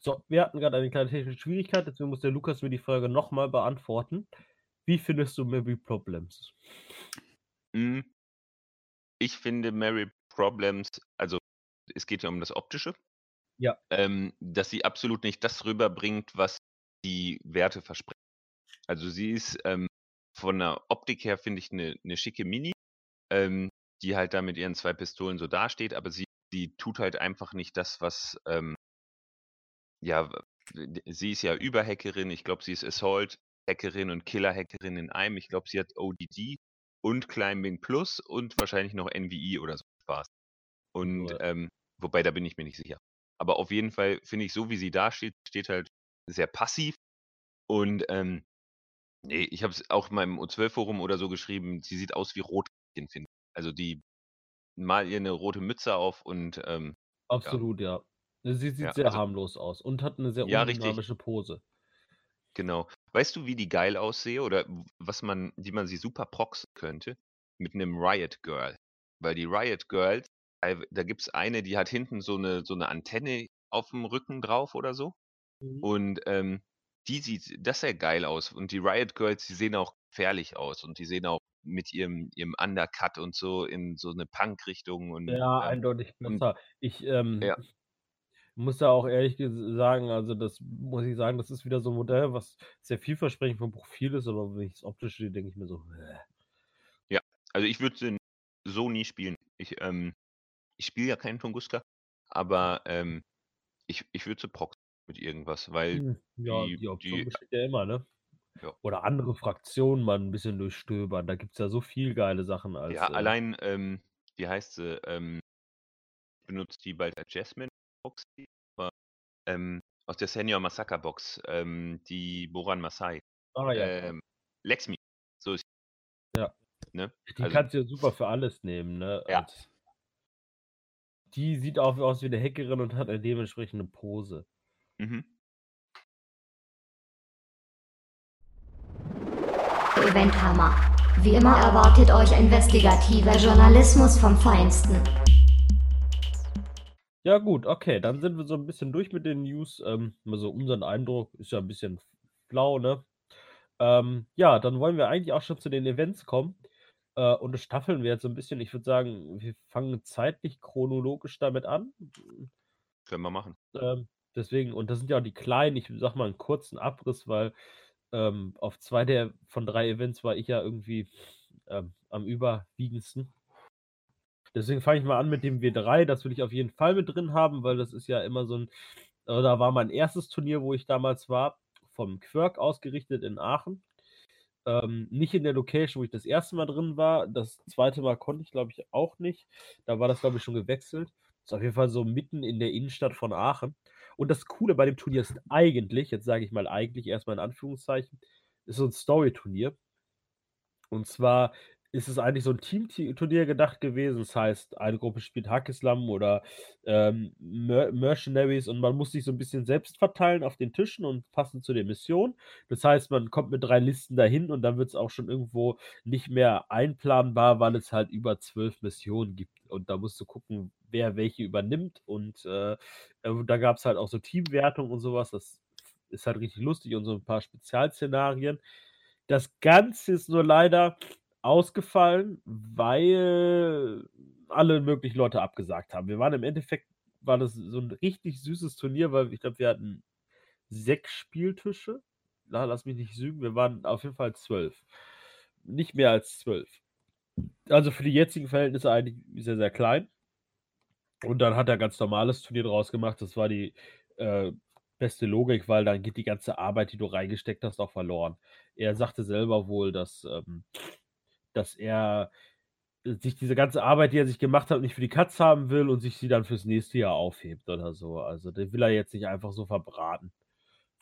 So, wir hatten gerade eine kleine technische Schwierigkeit, deswegen muss der Lukas mir die Frage nochmal beantworten. Wie findest du Maybe Problems? Hm. Ich finde Mary Problems, also es geht ja um das Optische. Ja. Ähm, dass sie absolut nicht das rüberbringt, was die Werte versprechen. Also sie ist ähm, von der Optik her, finde ich, eine ne schicke Mini, ähm, die halt da mit ihren zwei Pistolen so dasteht, aber sie, sie tut halt einfach nicht das, was, ähm, ja, sie ist ja Überhackerin, ich glaube, sie ist Assault-Hackerin und Killer-Hackerin in einem. Ich glaube, sie hat ODD und Climbing Plus und wahrscheinlich noch NVI oder so Spaß. Und Cool. ähm, wobei, da bin ich mir nicht sicher. Aber auf jeden Fall finde ich, so wie sie da steht, steht halt sehr passiv. Und ähm, nee, ich habe es auch in meinem O12-Forum oder so geschrieben, sie sieht aus wie Rotkäppchen, finde ich. Also die mal ihr eine rote Mütze auf und ähm, Absolut, ja. Sie sieht Ja, sehr also- harmlos aus und hat eine sehr Ja, richtig. undynamische Pose. Genau. Weißt du, wie die geil aussehe oder was man, wie man sie super proxen könnte? Mit einem Riot Girl. Weil die Riot Girls, da gibt es eine, die hat hinten so eine, so eine Antenne auf dem Rücken drauf oder so. Mhm. Und ähm, die sieht, das sähe geil aus. Und die Riot Girls, die sehen auch gefährlich aus und die sehen auch mit ihrem, ihrem Undercut und so in so eine Punk-Richtung und Ja, ähm, eindeutig und- besser. Ich ähm, Ja. Muss da auch ehrlich sagen, also das muss ich sagen, das ist wieder so ein Modell, was sehr vielversprechend vom Profil ist, aber wenn ich es optisch sehe, denke ich mir so, äh. Also ich würde sie so nie spielen. Ich, ähm, ich spiele ja keinen Tunguska, aber ähm, ich, ich würde sie proxen mit irgendwas, weil Hm, ja, die- die Option die- besteht ja immer, ne? Ja. Oder andere Fraktionen mal ein bisschen durchstöbern. Da gibt es ja so viel geile Sachen als. ja, äh, allein, ähm, wie heißt sie, ähm, ich benutze die bald als Jasmine Aber ähm, aus der Senior Massaker Box, ähm, die Boran Masai, Ah ja, ähm, Lexmi, so ist Ja. Ne? die also- kannst du ja super für alles nehmen, ne? Ja. Die sieht auch aus wie eine Hackerin und hat eine dementsprechende Pose. Mhm. Eventhammer. Wie immer erwartet euch investigativer Journalismus vom Feinsten. Ja, gut, okay, dann sind wir so ein bisschen durch mit den News. Ähm, also unseren Eindruck ist ja ein bisschen flau, ne? Ähm, ja, dann wollen wir eigentlich auch schon zu den Events kommen. Äh, und das staffeln wir jetzt so ein bisschen. Ich würde sagen, wir fangen zeitlich chronologisch damit an. Können wir machen. Ähm, deswegen, und das sind ja auch die kleinen, ich sag mal einen kurzen Abriss, weil ähm, auf zwei der von drei Events war ich ja irgendwie ähm, am überwiegendsten. Deswegen fange ich mal an mit dem W3, das will ich auf jeden Fall mit drin haben, weil das ist ja immer so ein, äh, da war mein erstes Turnier, wo ich damals war, vom Quirk ausgerichtet in Aachen. Ähm, nicht in der Location, wo ich das erste Mal drin war. Das zweite Mal konnte ich, glaube ich, auch nicht. Da war das, glaube ich, schon gewechselt. Ist auf jeden Fall so mitten in der Innenstadt von Aachen. Und das Coole bei dem Turnier ist eigentlich, jetzt sage ich mal eigentlich erstmal in Anführungszeichen, ist so ein Story-Turnier. Und zwar ist es eigentlich so ein Team-Turnier gedacht gewesen. Das heißt, eine Gruppe spielt Hackislam oder ähm, Mer Mercenaries und man muss sich so ein bisschen selbst verteilen auf den Tischen und passen zu der Mission. Das heißt, man kommt mit drei Listen dahin und dann wird es auch schon irgendwo nicht mehr einplanbar, weil es halt über zwölf Missionen gibt. Und da musst du gucken, wer welche übernimmt. Und äh, äh, da gab es halt auch so Teamwertung und sowas. Das ist halt richtig lustig und so ein paar Spezialszenarien. Das Ganze ist nur leider ausgefallen, weil alle möglichen Leute abgesagt haben. Wir waren im Endeffekt, war das so ein richtig süßes Turnier, weil ich glaube, wir hatten sechs Spieltische. Na, lass mich nicht lügen, wir waren auf jeden Fall zwölf. Nicht mehr als zwölf. Also für die jetzigen Verhältnisse eigentlich sehr, sehr klein. Und dann hat er ganz normales Turnier draus gemacht. Das war die äh, beste Logik, weil dann geht die ganze Arbeit, die du reingesteckt hast, auch verloren. Er sagte selber wohl, dass, ähm, dass er sich diese ganze Arbeit, die er sich gemacht hat, nicht für die Katz haben will und sich sie dann fürs nächste Jahr aufhebt oder so. Also den will er jetzt nicht einfach so verbraten.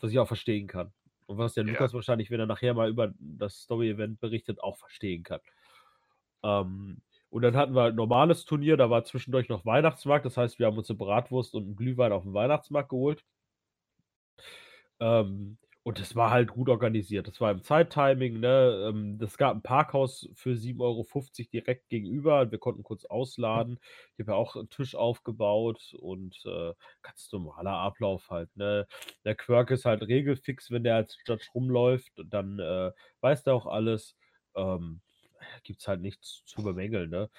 Was ich auch verstehen kann. Und was der Ja. Lukas wahrscheinlich, wenn er nachher mal über das Story-Event berichtet, auch verstehen kann. Ähm, und dann hatten wir ein normales Turnier, da war zwischendurch noch Weihnachtsmarkt. Das heißt, wir haben uns eine Bratwurst und einen Glühwein auf dem Weihnachtsmarkt geholt. Ähm, und das war halt gut organisiert. Das war im Zeittiming, ne? Ähm, das gab ein Parkhaus für 7,50 Euro direkt gegenüber. Wir konnten kurz ausladen. Ich habe ja auch einen Tisch aufgebaut und äh, ganz normaler Ablauf halt, ne? Der Quirk ist halt regelfix, wenn der als Judge rumläuft, dann äh, weiß der auch alles. Ähm, Gibt es halt nichts zu bemängeln, ne?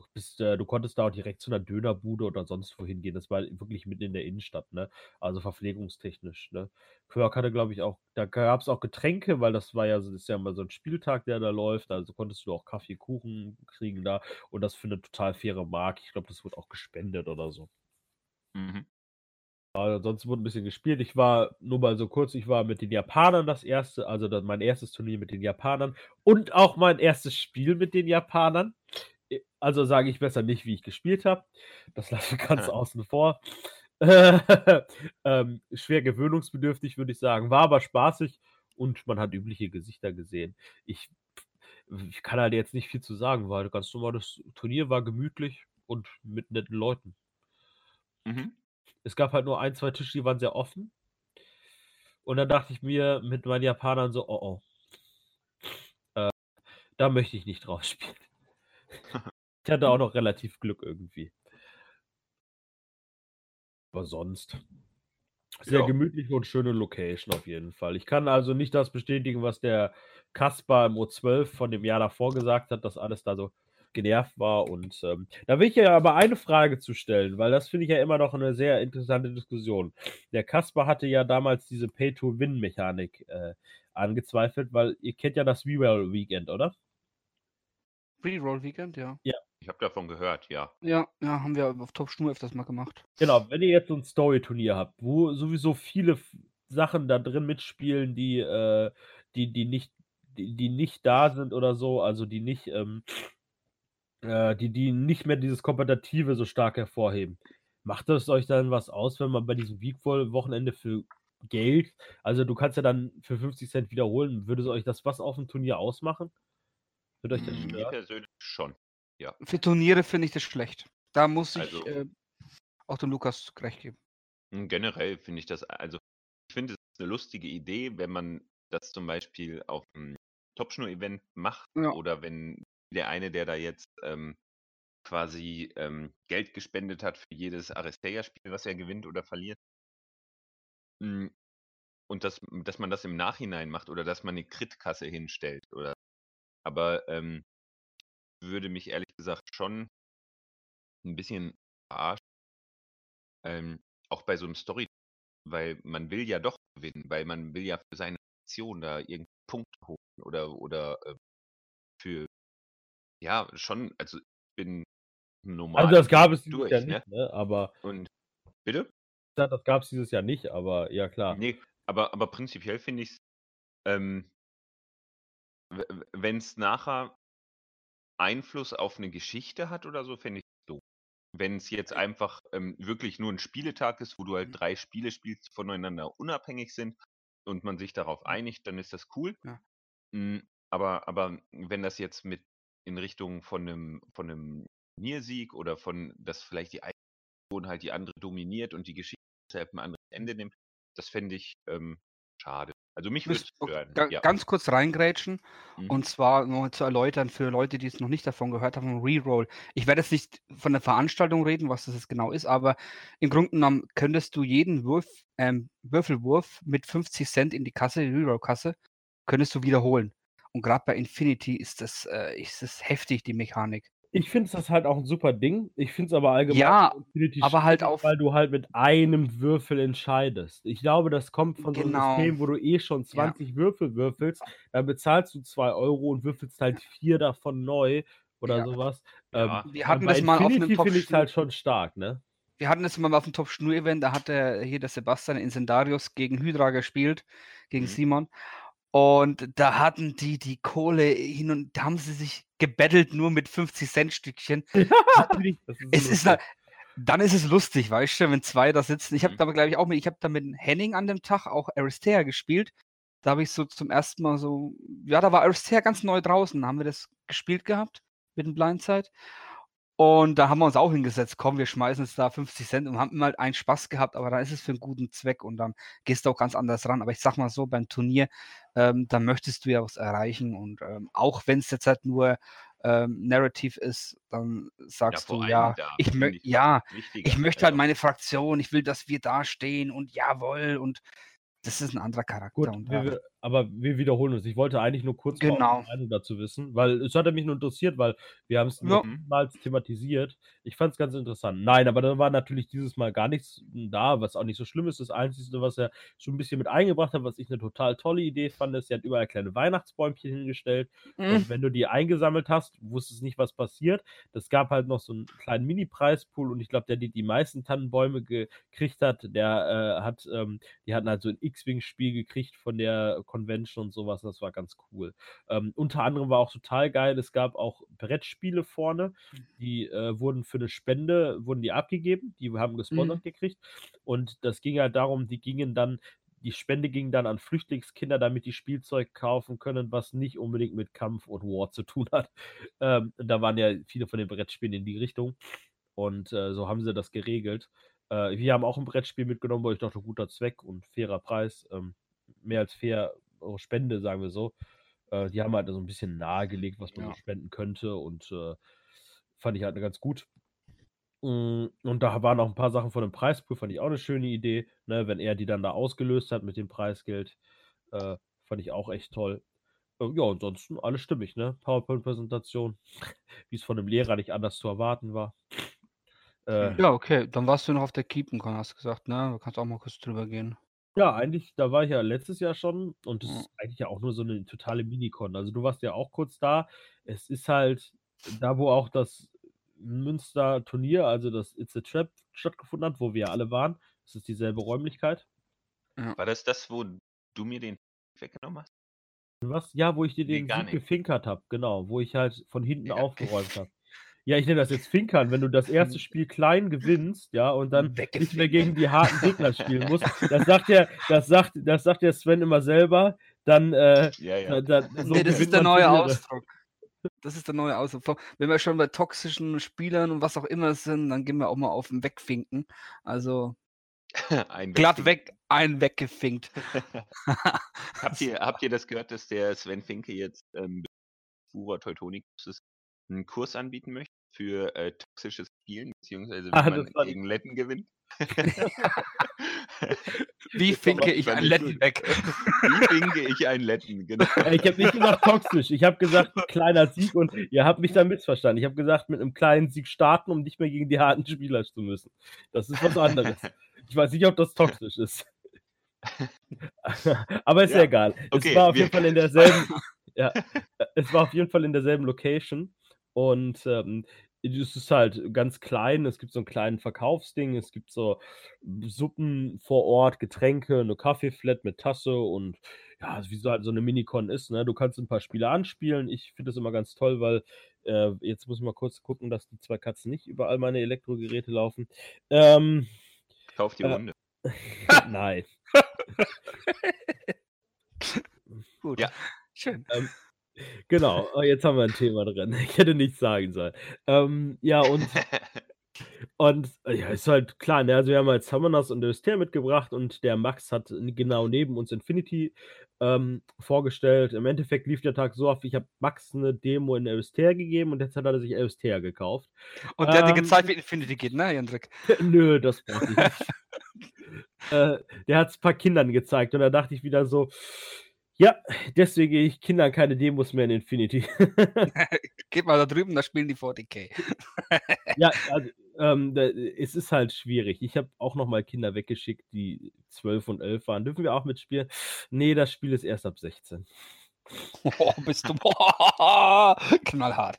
Du, bist, äh, du konntest da auch direkt zu einer Dönerbude oder sonst wohin gehen. Das war wirklich mitten in der Innenstadt, ne? Also verpflegungstechnisch, ne? Quirk hatte, glaube ich, auch, da gab es auch Getränke, weil das war ja, so- das ist ja mal so ein Spieltag, der da läuft. Also konntest du auch Kaffee, Kuchen kriegen da und das für eine total faire Mark. Ich glaube, das wird auch gespendet oder so. Mhm. Aber sonst wurde ein bisschen gespielt. Ich war, nur mal so kurz, ich war mit den Japanern das erste, also dann mein erstes Turnier mit den Japanern und auch mein erstes Spiel mit den Japanern. Also sage ich besser nicht, wie ich gespielt habe. Das lasse ich ganz Ja. außen vor. ähm, schwer gewöhnungsbedürftig, würde ich sagen. War aber spaßig und man hat übliche Gesichter gesehen. Ich, ich kann halt jetzt nicht viel zu sagen, weil ganz normales Turnier war gemütlich und mit netten Leuten. Mhm. Es gab halt nur ein, zwei Tische, die waren sehr offen. Und dann dachte ich mir mit meinen Japanern so, oh oh. Äh, da möchte ich nicht drauf spielen. Ich hatte auch noch relativ Glück irgendwie. Aber sonst. Sehr Ja. gemütliche und schöne Location auf jeden Fall. Ich kann also nicht das bestätigen, was der Kaspar im O12 von dem Jahr davor gesagt hat, dass alles da so genervt war. Und ähm, da will ich ja aber eine Frage zu stellen, weil das finde ich ja immer noch eine sehr interessante Diskussion. Der Kaspar hatte ja damals diese Pay-to-Win-Mechanik äh, angezweifelt, weil ihr kennt ja das Reroll Weekend, oder? Reroll Weekend, ja. Ich habe davon gehört, ja. Ja, ja, haben wir auf Top Schnur öfters mal gemacht. Genau, wenn ihr jetzt so ein Story-Turnier habt, wo sowieso viele Sachen da drin mitspielen, die, äh, die, die nicht, die, die nicht da sind oder so, also die nicht, ähm, äh, die, die nicht mehr dieses Kompetitive so stark hervorheben. Macht es euch dann was aus, wenn man bei diesem Week-Wochenende für Geld, also du kannst ja dann für 50 Cent wiederholen, würde es euch das was auf dem Turnier ausmachen? Würde euch das Mir stören? persönlich schon. Für Turniere finde ich das schlecht. Da muss ich Also- äh, auch dem Lukas recht geben. Mm, Generell finde ich das, also ich finde es eine lustige Idee, wenn man das zum Beispiel auf einem Topschnur-Event macht Ja. oder wenn der eine, der da jetzt ähm, quasi ähm, Geld gespendet hat für jedes Arestea-Spiel, was er gewinnt oder verliert. Mm, Und dass, dass man das im Nachhinein macht oder dass man eine Crit-Kasse hinstellt oder aber ähm, würde mich ehrlich gesagt schon ein bisschen verarschen. Ähm, auch bei so einem Story, weil man will ja doch gewinnen, weil man will ja für seine Aktion da irgendwie Punkte holen oder oder äh, für ja schon, also ich bin normal Also das gab es dieses durch, Jahr ne? nicht, ne? Aber Und bitte? ja, das gab es dieses Jahr nicht, aber ja klar. Nee, aber, aber prinzipiell finde ich es, ähm, wenn es nachher Einfluss auf eine Geschichte hat oder so, fände ich doof. Wenn es jetzt einfach ähm, wirklich nur ein Spieletag ist, wo du halt Mhm. drei Spiele spielst, die voneinander unabhängig sind und man sich darauf einigt, dann ist das cool. Ja. Mm, aber, aber wenn das jetzt mit in Richtung von einem von einem Turniersieg oder von, dass vielleicht die eine Person halt die andere dominiert und die Geschichte deshalb ein anderes Ende nimmt, das fände ich ähm, schade. Also mich würde ga Ja. ganz kurz reingrätschen Mhm. und zwar noch zu erläutern für Leute, die es noch nicht davon gehört haben, Reroll. Ich werde jetzt nicht von der Veranstaltung reden, was das jetzt genau ist, aber im Grunde genommen könntest du jeden Wurf, ähm, Würfelwurf mit 50 Cent in die Kasse, die Reroll-Kasse, könntest du wiederholen. Und gerade bei Infinity ist das, äh, ist das heftig, die Mechanik. Ich finde das halt auch ein super Ding. Ich finde es aber allgemein Ja, aber halt auf- weil du halt mit einem Würfel entscheidest. Ich glaube, das kommt von so einem Genau. System, wo du eh schon 20 Würfel würfelst, dann bezahlst du 2 Euro und würfelst halt vier davon neu oder Ja. sowas. Ja. Ähm, Wir hatten das mal auf einem Top finde ich es halt schon stark, ne? Wir hatten es mal auf dem Top-Schnur-Event, da hat der, hier der Sebastian Incendarius gegen Hydra gespielt, gegen Mhm. Simon. Und da hatten die die Kohle hin und da haben sie sich gebettelt nur mit 50-Cent-Stückchen. Natürlich, Das so es ist lustig. halt, dann ist es lustig, weißt du, wenn zwei da sitzen. Ich habe Mhm. da, glaube ich, auch mit, ich habe da mit Henning an dem Tag auch Aristea gespielt. Da habe ich so zum ersten Mal so, ja, da war Aristea ganz neu draußen, da haben wir das gespielt gehabt mit dem Blindside. Und da haben wir uns auch hingesetzt, komm, wir schmeißen jetzt da 50 Cent und haben halt einen Spaß gehabt, aber da ist es für einen guten Zweck und dann gehst du auch ganz anders ran. Aber ich sag mal so, beim Turnier, ähm, da möchtest du ja was erreichen und ähm, auch wenn es jetzt halt nur ähm, Narrative ist, dann sagst vor du, ja, ich möchte, ich ja, ich möchte halt meine Fraktion, ich will, dass wir da stehen und jawohl und das ist ein anderer Charakter. Gut, ja. wir, aber wir wiederholen uns. Ich wollte eigentlich nur kurz Genau. Meinung dazu wissen, weil es hatte mich nur interessiert, weil wir haben es Ja. mehrmals thematisiert. Ich fand es ganz interessant. Nein, aber da war natürlich dieses Mal gar nichts da, was auch nicht so schlimm ist. Das Einzige, was er schon ein bisschen mit eingebracht hat, was ich eine total tolle Idee fand, ist, er hat überall kleine Weihnachtsbäumchen hingestellt. Mhm. Und wenn du die eingesammelt hast, wusstest nicht, was passiert. Das gab halt noch so einen kleinen Mini-Preispool und ich glaube, der, der die meisten Tannenbäume gekriegt hat, der äh, hat, ähm, die hatten halt so ein X-Wing-Spiel gekriegt von der Convention und sowas. Das war ganz cool. Ähm, unter anderem war auch total geil, es gab auch Brettspiele vorne, die äh, wurden für eine Spende, wurden die abgegeben, die haben gesponsert Mhm. gekriegt. Und das ging halt darum, die gingen dann die Spende ging dann an Flüchtlingskinder, damit die Spielzeug kaufen können, was nicht unbedingt mit Kampf und War zu tun hat. Ähm, da waren ja viele von den Brettspielen in die Richtung. Und äh, so haben sie das geregelt. Äh, wir haben auch ein Brettspiel mitgenommen, wo ich dachte, guter Zweck und fairer Preis. Ähm, mehr als fair Spende, sagen wir so. Äh, die haben halt so ein bisschen nahegelegt, was man Ja. so spenden könnte. Und äh, fand ich halt ganz gut. Mm, Und da waren auch ein paar Sachen von dem Preispool, fand ich auch eine schöne Idee, ne, wenn er die dann da ausgelöst hat mit dem Preisgeld. Äh, fand ich auch echt toll. Äh, ja, ansonsten alles stimmig, ne? PowerPoint-Präsentation, wie es von dem Lehrer nicht anders zu erwarten war. Äh, Ja, okay, dann warst du noch auf der Keepencon, hast gesagt, ne? Du kannst auch mal kurz drüber gehen. Ja, eigentlich, da war ich ja letztes Jahr schon und das Ja. ist eigentlich ja auch nur so eine totale Minicon. Also du warst ja auch kurz da. Es ist halt da, wo auch das Münster-Turnier, also das It's a Trap stattgefunden hat, wo wir ja alle waren. Es ist dieselbe Räumlichkeit. War das das, wo du mir den weggenommen hast? Was? Ja, wo ich dir Nee, den gar Sieg nicht. gefinkert habe, genau, wo ich halt von hinten Ja. aufgeräumt habe. Ja, ich nenne das jetzt Finkern, wenn du das erste Spiel klein gewinnst, ja, und dann nicht mehr gegen die harten Gegner spielen musst. Das sagt der, das sagt, das sagt der Sven immer selber, dann, äh, Ja, ja. da, da, so nee, das ist der neue Turniere. Ausdruck. Das ist der neue Ausdruck. Wenn wir schon bei toxischen Spielern und was auch immer sind, dann gehen wir auch mal auf den Wegfinken. Also Ein glatt weg, ein weggefinkt. Habt ihr, habt ihr das gehört, dass der Sven Finke jetzt ähm, Fura Teutonicus einen Kurs anbieten möchte für äh, toxisches Spielen, beziehungsweise wie Ah, man gegen Letten gewinnt? Wie finke ich fand ein ich Letten gut. weg? Wie finke ich einen Letten? Genau. Ich habe nicht gesagt toxisch, ich habe gesagt kleiner Sieg und ihr habt mich da missverstanden. Ich habe gesagt, mit einem kleinen Sieg starten, um nicht mehr gegen die harten Spieler zu müssen. Das ist was anderes. Ich weiß nicht, ob das toxisch ist. Aber ist ja, Ja, egal. okay, es war auf jeden Fall in derselben, ja, es war auf jeden Fall in derselben Location und ähm, es ist halt ganz klein. Es gibt so einen kleinen Verkaufsding. Es gibt so Suppen vor Ort, Getränke, eine Kaffeeflat mit Tasse und ja, also wie so halt so eine Minicon ist. Ne? Du kannst ein paar Spiele anspielen. Ich finde das immer ganz toll, weil äh, jetzt muss ich mal kurz gucken, dass die zwei Katzen nicht überall meine Elektrogeräte laufen. Ähm, Kauf die Äh, Runde. nein. Gut. Ja. Schön. Ähm, genau, oh, jetzt haben wir ein Thema drin. Ich hätte nichts sagen sollen. Ähm, ja, und, und ja, ist halt klar, ne? Also wir haben halt Summoners und Öster mitgebracht und der Max hat genau neben uns Infinity ähm, vorgestellt. Im Endeffekt lief der Tag so auf, ich habe Max eine Demo in Öster gegeben und jetzt hat er sich Öster gekauft. Und der hat dir Ähm, gezeigt, wie Infinity geht, ne, Jendrik? Nö, das brauche ich nicht. äh, der hat es ein paar Kindern gezeigt und da dachte ich wieder so, ja, deswegen gehe ich Kindern keine Demos mehr in Infinity. Geht mal da drüben, da spielen die 40k. ja, also, ähm, da, es ist halt schwierig. Ich habe auch noch mal Kinder weggeschickt, die 12 und 11 waren. Dürfen wir auch mitspielen? Nee, das Spiel ist erst ab 16. Oh, bist du. Boah, knallhart.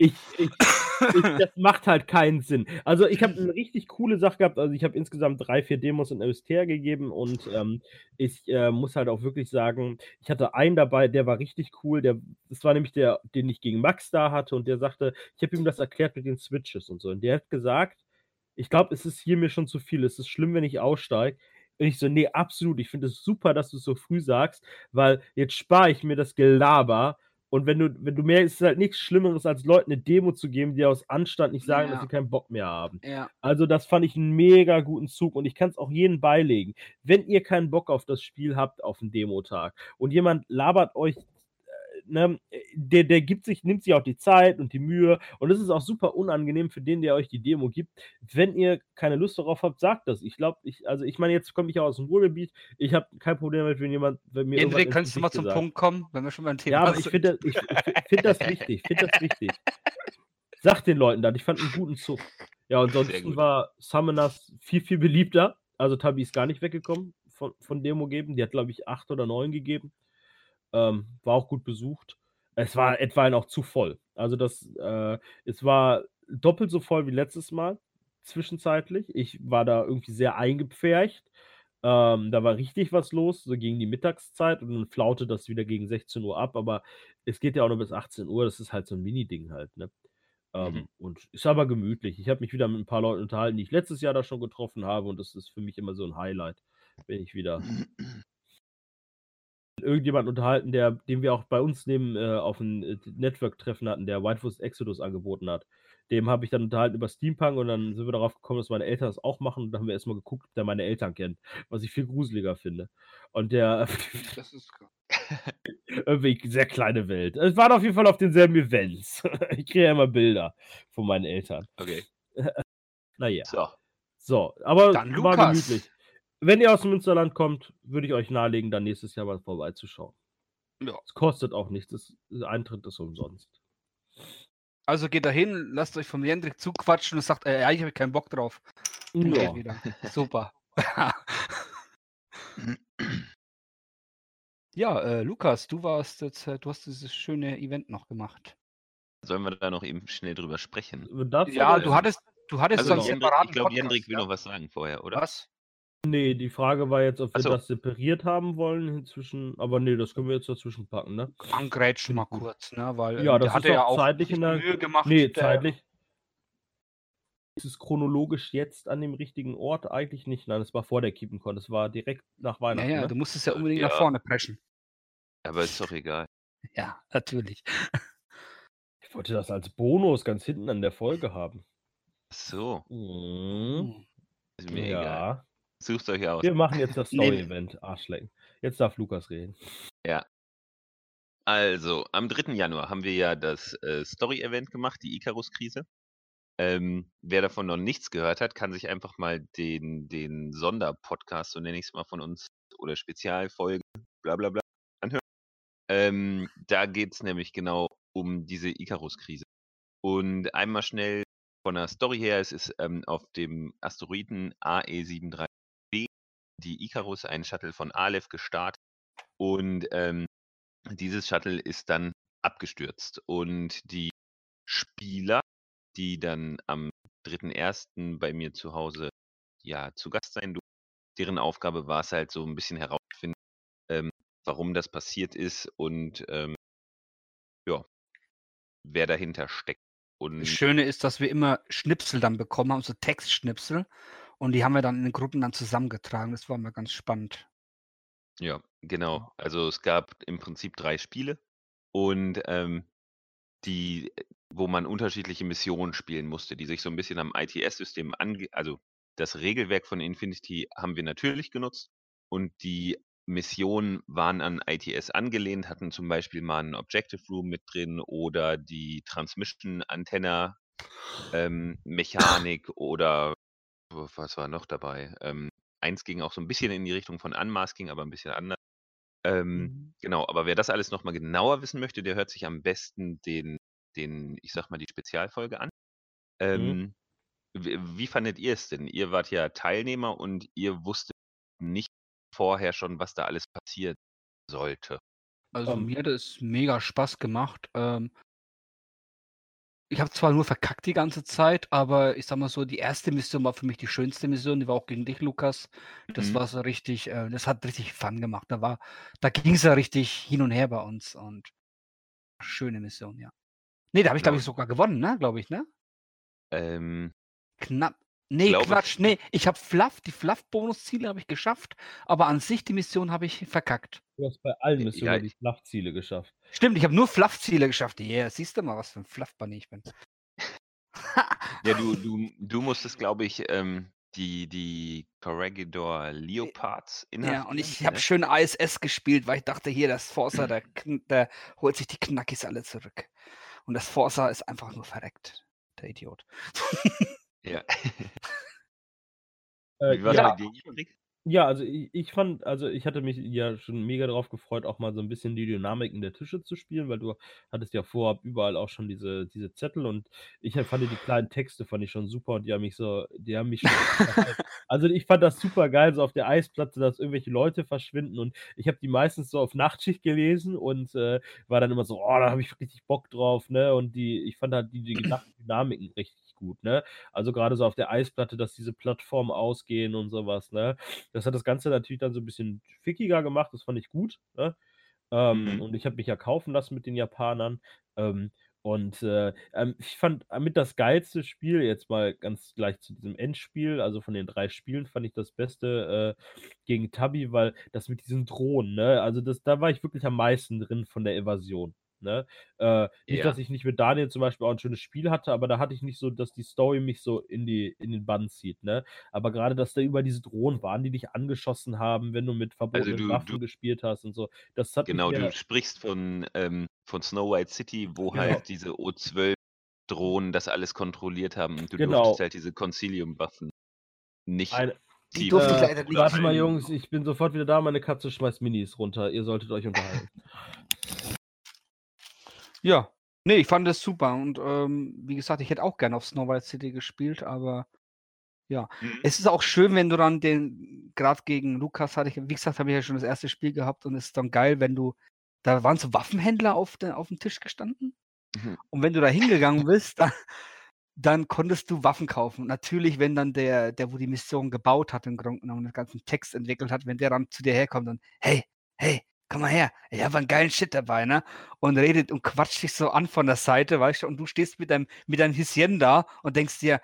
Ich, ich, ich, das macht halt keinen Sinn. Also ich habe eine richtig coole Sache gehabt. Also ich habe insgesamt drei, vier Demos in Öster gegeben und ähm, ich äh, muss halt auch wirklich sagen, ich hatte einen dabei, der war richtig cool. Der, das war nämlich der, den ich gegen Max da hatte und der sagte, ich habe ihm das erklärt mit den Switches und so. Und der hat gesagt, ich glaube, es ist hier mir schon zu viel. Es ist schlimm, wenn ich aussteige. Und ich so, nee, absolut. Ich finde es super, dass du es so früh sagst, weil jetzt spare ich mir das Gelaber. Und wenn du, wenn du mehr, ist es halt nichts Schlimmeres, als Leuten eine Demo zu geben, die aus Anstand nicht sagen, Ja. dass sie keinen Bock mehr haben. Ja. Also, das fand ich einen mega guten Zug und ich kann es auch jedem beilegen. Wenn ihr keinen Bock auf das Spiel habt auf dem Demotag und jemand labert euch, ne, der, der gibt sich, nimmt sich auch die Zeit und die Mühe und es ist auch super unangenehm für den, der euch die Demo gibt. Wenn ihr keine Lust darauf habt, sagt das. Ich glaube, ich, also ich meine, jetzt komme ich auch aus dem Ruhrgebiet. Ich habe kein Problem damit, wenn jemand wenn mir Hendrik, kannst du mal zum sagt. Punkt kommen, wenn wir schon beim Thema Ja, aber ich finde ich, ich find das wichtig. Finde das wichtig. Sag den Leuten das. Ich fand einen guten Zug. Ja, und ansonsten war Summoners viel, viel beliebter. Also Tabi ist gar nicht weggekommen von, von Demo geben. Die hat, glaube ich, acht oder neun gegeben. Ähm, war auch gut besucht. Es war etwa auch zu voll. Also das, äh, es war doppelt so voll wie letztes Mal, zwischenzeitlich. Ich war da irgendwie sehr eingepfercht. Ähm, da war richtig was los, so gegen die Mittagszeit und dann flaute das wieder gegen 16 Uhr ab, aber es geht ja auch nur bis 18 Uhr, das ist halt so ein Mini-Ding halt, ne? Ähm, Mhm. Und ist aber gemütlich. Ich habe mich wieder mit ein paar Leuten unterhalten, die ich letztes Jahr da schon getroffen habe und das ist für mich immer so ein Highlight, wenn ich wieder irgendjemanden unterhalten, der, den wir auch bei uns neben äh, auf dem äh, Network-Treffen hatten, der Whitewurst Exodus angeboten hat. Dem habe ich dann unterhalten über Steampunk und dann sind wir darauf gekommen, dass meine Eltern das auch machen. Und dann haben wir erstmal geguckt, ob der meine Eltern kennt, was ich viel gruseliger finde. Und der, Das ist irgendwie sehr kleine Welt. Es waren auf jeden Fall auf denselben Events. Ich kriege ja immer Bilder von meinen Eltern. Okay. Naja. So. So, aber Dann war Lukas. gemütlich. Wenn ihr aus dem Münsterland kommt, würde ich euch nahelegen, dann nächstes Jahr mal vorbeizuschauen. Ja. Es kostet auch nichts. Das der Eintritt ist umsonst. Also geht da hin, lasst euch vom Jendrik zuquatschen und sagt, äh, ja, ich habe keinen Bock drauf. Dann Ja. geht wieder. Super. ja, äh, Lukas, du warst jetzt, äh, du hast dieses schöne Event noch gemacht. Sollen wir da noch eben schnell drüber sprechen? Ja, du hattest, du hattest Also, so einen Jendrik, separaten ich glaube, Jendrik will ja? noch was sagen vorher, oder? Was? Nee, die Frage war jetzt, ob wir Ach so. das separiert haben wollen inzwischen. Aber nee, das können wir jetzt dazwischen packen, ne? Angrätschen mal kurz, ne? Weil Ja, ähm, das hatte ist ja auch zeitlich in der- Mühe gemacht. Nee, der- zeitlich. Ist es chronologisch jetzt an dem richtigen Ort? Eigentlich nicht. Nein, es war vor der KiepenCon. Es war direkt nach Ja, Weihnachten. ja, ne? du musstest ja unbedingt Ja. nach vorne preschen. Aber ist doch egal. Ja, natürlich. Ich wollte das als Bonus ganz hinten an der Folge haben. Ach So, Mhm. ist mir egal. Ja. Sucht euch aus. Wir machen jetzt das. Story-Event. Arschlecken. Jetzt darf Lukas reden. Also, am 3. Januar haben wir ja das äh, Story-Event gemacht, die Icarus-Krise. Ähm, wer davon noch nichts gehört hat, kann sich einfach mal den, den Sonderpodcast, so nenne ich es mal von uns, oder Spezialfolge, bla bla bla, anhören. Ähm, da geht es nämlich genau um diese Icarus-Krise. Und einmal schnell von der Story her, es ist ähm, auf dem Asteroiden AE73b die Icarus, ein Shuttle von Aleph, gestartet. Und ähm, dieses Shuttle ist dann abgestürzt und die Spieler, die dann am 3.1. bei mir zu Hause ja zu Gast sein durften, deren Aufgabe war es halt so ein bisschen herauszufinden, ähm, warum das passiert ist und ähm, ja, wer dahinter steckt. Und Das Schöne ist, dass wir immer Schnipsel dann bekommen haben, so Textschnipsel. Und die haben wir dann in den Gruppen dann zusammengetragen. Das war mal ganz spannend. Ja, genau. Also es gab im Prinzip drei Spiele und ähm, die, äh, wo man unterschiedliche Missionen spielen musste, die sich so ein bisschen am ITS-System ange, also das Regelwerk von Infinity haben wir natürlich genutzt und die Missionen waren an ITS angelehnt, hatten zum Beispiel mal einen Objective Room mit drin oder die Transmission Antenna ähm, Mechanik oder was war noch dabei? Ähm, eins ging auch so ein bisschen in die Richtung von Unmasking, aber ein bisschen anders. Ähm, Genau, aber wer das alles nochmal genauer wissen möchte, der hört sich am besten den, den, ich sag mal, die Spezialfolge an. Ähm, wie, wie fandet ihr es denn? Ihr wart ja Teilnehmer und ihr wusstet nicht vorher schon, was da alles passieren sollte. Also Ähm. mir hat es mega Spaß gemacht. Ähm, ich habe zwar nur verkackt die ganze Zeit, aber ich sag mal so, die erste Mission war für mich die schönste Mission. Die war auch gegen dich, Lukas. Das Mhm. war so richtig, äh, das hat richtig Fun gemacht. Da war, da ging es ja richtig hin und her bei uns und schöne Mission, ja. Nee, da habe ich, glaube ich, sogar gewonnen, ne? Glaube ich, ne? Ähm, Knapp. Nee, glaube, Quatsch. Nee, ich habe Fluff, die Fluff-Bonusziele habe ich geschafft, aber an sich die Mission habe ich verkackt. Du hast bei allen Ja, Missionen die ich- Flachziele geschafft. Stimmt, ich habe nur Fluff-Ziele geschafft. Yeah, siehst du mal, was für ein Fluff-Bunny ich bin. ja, du, du, du musstest, glaube ich, ähm, die, die Corregidor Leopards Ja, inhaftieren. und ich habe ne? schön ISS gespielt, weil ich dachte, hier, das Forza, der, der holt sich die Knackis alle zurück. Und das Forza ist einfach nur verreckt. Der Idiot. Ja. Äh, Wie war ja, bei dir, Erik? Ja, also ich, ich fand, also ich hatte mich ja schon mega darauf gefreut, auch mal so ein bisschen die Dynamiken der Tische zu spielen, weil du hattest ja vorab überall auch schon diese, diese Zettel und ich fand die kleinen Texte fand ich schon super und die haben mich so, die haben mich schon. also ich fand das super geil, so auf der Eisplatte, dass irgendwelche Leute verschwinden und ich habe die meistens so auf Nachtschicht gelesen und äh, war dann immer so, oh, da habe ich richtig Bock drauf, ne? Und die, ich fand halt die, die Dynamiken richtig gut, ne? Also gerade so auf der Eisplatte, dass diese Plattformen ausgehen und sowas, ne? Das hat das Ganze natürlich dann so ein bisschen fickiger gemacht, das fand ich gut, ne? Ähm, Mhm. und ich habe mich ja kaufen lassen mit den Japanern. Ähm, und äh, ähm, ich fand mit das geilste Spiel, jetzt mal ganz gleich zu diesem Endspiel, also von den drei Spielen, fand ich das Beste äh, gegen Tabi, weil das mit diesen Drohnen, ne? Also das, da war ich wirklich am meisten drin von der Evasion. Ne? Äh, nicht, Ja. dass ich nicht mit Daniel zum Beispiel auch ein schönes Spiel hatte, aber da hatte ich nicht so, dass die Story mich so in, die, in den Bann zieht. Ne? Aber gerade, dass da über diese Drohnen waren, die dich angeschossen haben, wenn du mit verbotenen du- Waffen du- gespielt hast und so, das hat Genau, du sprichst von, ähm, von Snow White City, wo Genau. halt diese O12 Drohnen das alles kontrolliert haben. und Du Genau. durftest halt diese Concilium-Waffen nicht Eine, Die durfte ich leider nicht. warte mal. Jungs, ich bin sofort wieder da. Meine Katze schmeißt Minis runter. Ihr solltet euch unterhalten. Ja. Nee, ich fand das super. Und ähm, wie gesagt, ich hätte auch gerne auf Snow White City gespielt, aber Mhm. es ist auch schön, wenn du dann den, gerade gegen Lukas hatte ich, wie gesagt, habe ich ja schon das erste Spiel gehabt und es ist dann geil, wenn du, da waren so Waffenhändler auf, der, auf dem Tisch gestanden Mhm. und wenn du da hingegangen bist, dann, dann konntest du Waffen kaufen. Und natürlich, wenn dann der, der, wo die Mission gebaut hat, im Grunde genommen den ganzen Text entwickelt hat, wenn der dann zu dir herkommt und, hey, hey, komm mal her, ich habe einen geilen Shit dabei, ne? Und redet und quatscht dich so an von der Seite, weißt du, und du stehst mit deinem, mit deinem Häschen da und denkst dir,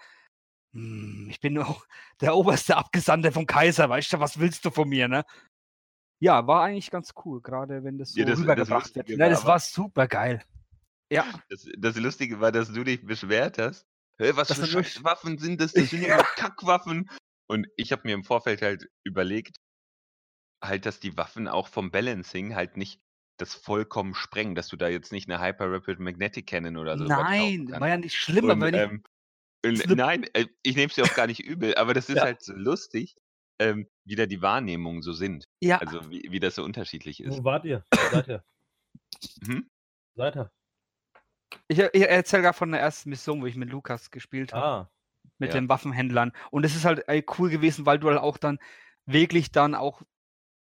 hm, ich bin nur der oberste Abgesandte vom Kaiser, weißt du, was willst du von mir, ne? Ja, war eigentlich ganz cool, gerade wenn das so Ja, das- das rübergebracht wird. Lustige Ne, das war super geil. Ja, Das, das Lustige war, dass du dich beschwert hast. Hä, was Das für Scheißwaffen sind das? Das sind ja Kackwaffen. Und ich habe mir im Vorfeld halt überlegt, halt, dass die Waffen auch vom Balancing halt nicht das vollkommen sprengen, dass du da jetzt nicht eine Hyper Rapid Magnetic Cannon oder so nein, war ja nicht schlimm, und, aber wenn ich, ähm, Slip- nein, äh, ich nehme es dir auch gar nicht übel, aber das ist Ja. halt so lustig, ähm, wie da die Wahrnehmungen so sind. ja, Also wie, wie das so unterschiedlich ist. Wo wart ihr? Seid ihr? Mhm. Seid ihr? ich, ich erzähle gerade von der ersten Mission, wo ich mit Lukas gespielt habe. Ah, mit Ja. den Waffenhändlern. Und es ist halt ey, cool gewesen, weil du halt auch dann wirklich dann auch.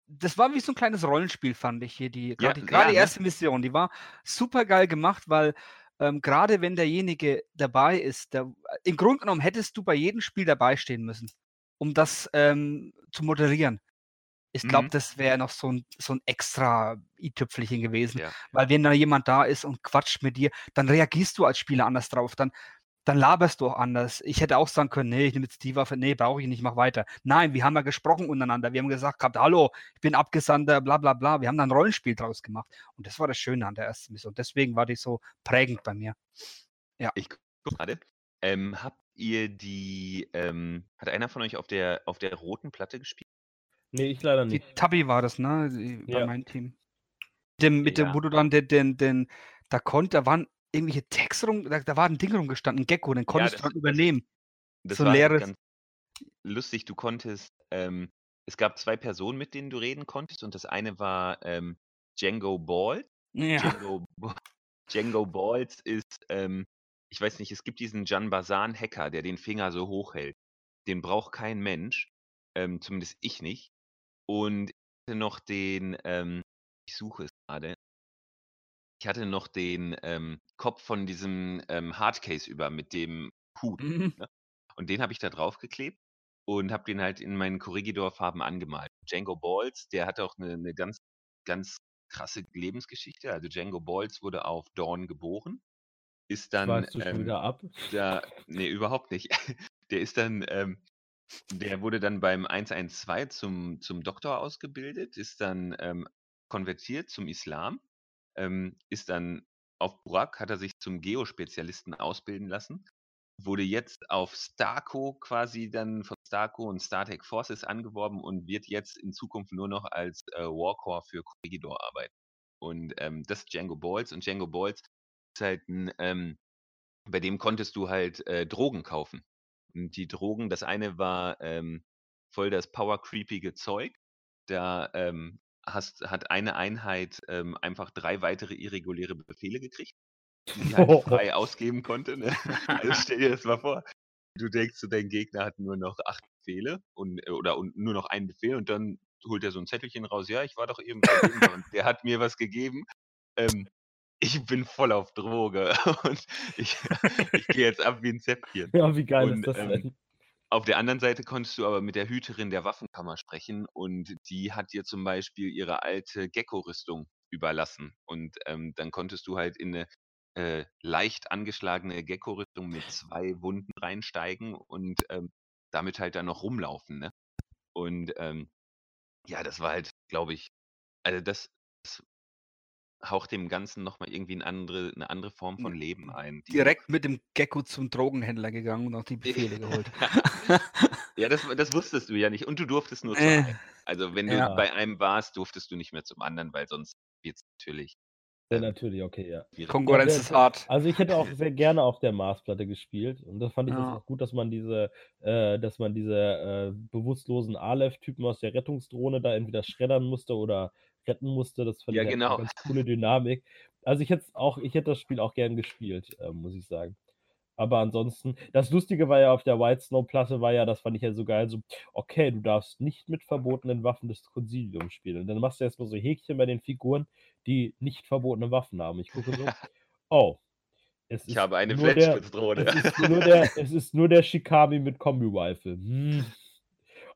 Das war wie so ein kleines Rollenspiel, fand ich hier. Die, gerade Ja, ja, die ne? erste Mission, die war super geil gemacht, weil ähm, gerade wenn derjenige dabei ist, der, im Grunde genommen hättest du bei jedem Spiel dabei stehen müssen, um das ähm, zu moderieren. Ich glaube, Mhm. das wäre noch so ein, so ein extra i-Tüpfelchen gewesen. Ja. Weil wenn da jemand da ist und quatscht mit dir, dann reagierst du als Spieler anders drauf. Dann, dann laberst du auch anders. Ich hätte auch sagen können, nee, ich nehme jetzt die Waffe, nee, brauche ich nicht, mach weiter. Nein, wir haben ja gesprochen untereinander. Wir haben gesagt gehabt, hallo, ich bin Abgesandter, bla bla bla. Wir haben da ein Rollenspiel draus gemacht. Und das war das Schöne an der ersten Mission. Deswegen war die so prägend bei mir. Ich guck gerade. Ähm, habt ihr die, ähm, hat einer von euch auf der auf der roten Platte gespielt? nee, ich leider Die nicht. Tabi war das, ne? Die, war Ja. mein Team. Dem, mit dem, Ja. wo du dann den, den, den, da konnte, da waren irgendwelche Text rum, da, da war ein Ding rumgestanden, ein Gecko, den konntest das- du das- übernehmen. Das So war halt leeres- ganz lustig. Du konntest, ähm, es gab zwei Personen, mit denen du reden konntest, und das eine war ähm, Django Ball. Ja. Django, Django Balls ist, ähm, ich weiß nicht, es gibt diesen Jan Basan-Hacker, der den Finger so hoch hält. Den braucht kein Mensch, ähm, zumindest ich nicht. Und ich hatte noch den, ähm, ich suche es gerade, ich hatte noch den ähm, Kopf von diesem ähm, Hardcase über mit dem Hut. Mhm. Ne? Und den habe ich da draufgeklebt und habe den halt in meinen Corregidor-Farben angemalt. Django Balls, der hatte auch eine, eine ganz, ganz krasse Lebensgeschichte. Also Django Balls wurde auf Dawn geboren, ist dann Schweifst du schon ähm, wieder ab? da, nee, überhaupt nicht. Der ist dann, ähm, der wurde dann beim 112 zum, zum Doktor ausgebildet, ist dann ähm, konvertiert zum Islam, ähm, ist dann auf Burak, hat er sich zum Geospezialisten ausbilden lassen, wurde jetzt auf Starco quasi dann von Starco und StarTech Forces angeworben und wird jetzt in Zukunft nur noch als äh, Warcore für Corregidor arbeiten. Und ähm, das ist Django Balls und Django Balls ist halt ein, ähm, bei dem konntest du halt äh, Drogen kaufen. Und die Drogen, das eine war ähm, voll das power-creepige Zeug. Da ähm, hast, hat eine Einheit ähm, einfach drei weitere irreguläre Befehle gekriegt, die sie halt frei ausgeben konnte. Ne? Also stell dir das mal vor. Du denkst, dein Gegner hat nur noch acht Befehle und, äh, oder und nur noch einen Befehl und dann holt er so ein Zettelchen raus. Ja, ich war doch eben bei dem und der hat mir was gegeben. Ähm, ich bin voll auf Droge und ich, ich gehe jetzt ab wie ein Zäpfchen. Ja, wie geil Und, ist das ähm, denn? Auf der anderen Seite konntest du aber mit der Hüterin der Waffenkammer sprechen und die hat dir zum Beispiel ihre alte Gecko-Rüstung überlassen. Und ähm, dann konntest du halt in eine äh, leicht angeschlagene Gecko-Rüstung mit zwei Wunden reinsteigen und ähm, damit halt dann noch rumlaufen. Ne? Und ähm, ja, das war halt, glaube ich, also das, das haucht dem Ganzen nochmal irgendwie eine andere, eine andere Form von Leben ein. Direkt mit dem Gecko zum Drogenhändler gegangen und auch die Befehle geholt. Ja, das, das wusstest du ja nicht. Und du durftest nur zu Äh, einem. Also wenn du ja. bei einem warst, durftest du nicht mehr zum anderen, weil sonst wird es natürlich Ja, ähm, natürlich, okay, ja. schwierig. Konkurrenz Ja, ist hart. Also ich hätte auch sehr gerne auf der Marsplatte gespielt und das fand ich Ja. jetzt auch gut, dass man diese, äh, dass man diese äh, bewusstlosen Aleph-Typen aus der Rettungsdrohne da entweder schreddern musste oder retten musste. Das fand Ja, ich halt genau. eine ganz coole Dynamik. Also ich hätte auch, ich hätte das Spiel auch gern gespielt, äh, muss ich sagen. Aber ansonsten, das Lustige war ja auf der White Snow Platte war ja, das fand ich ja so geil, so, okay, du darfst nicht mit verbotenen Waffen des Konziliums spielen. Und dann machst du erstmal so Häkchen bei den Figuren, die nicht verbotene Waffen haben. Ich gucke so, oh. Es Ich habe eine Fletchspitzdrohne. es ist nur der, es ist nur der Shikami mit Kombi-Rifle. Hm.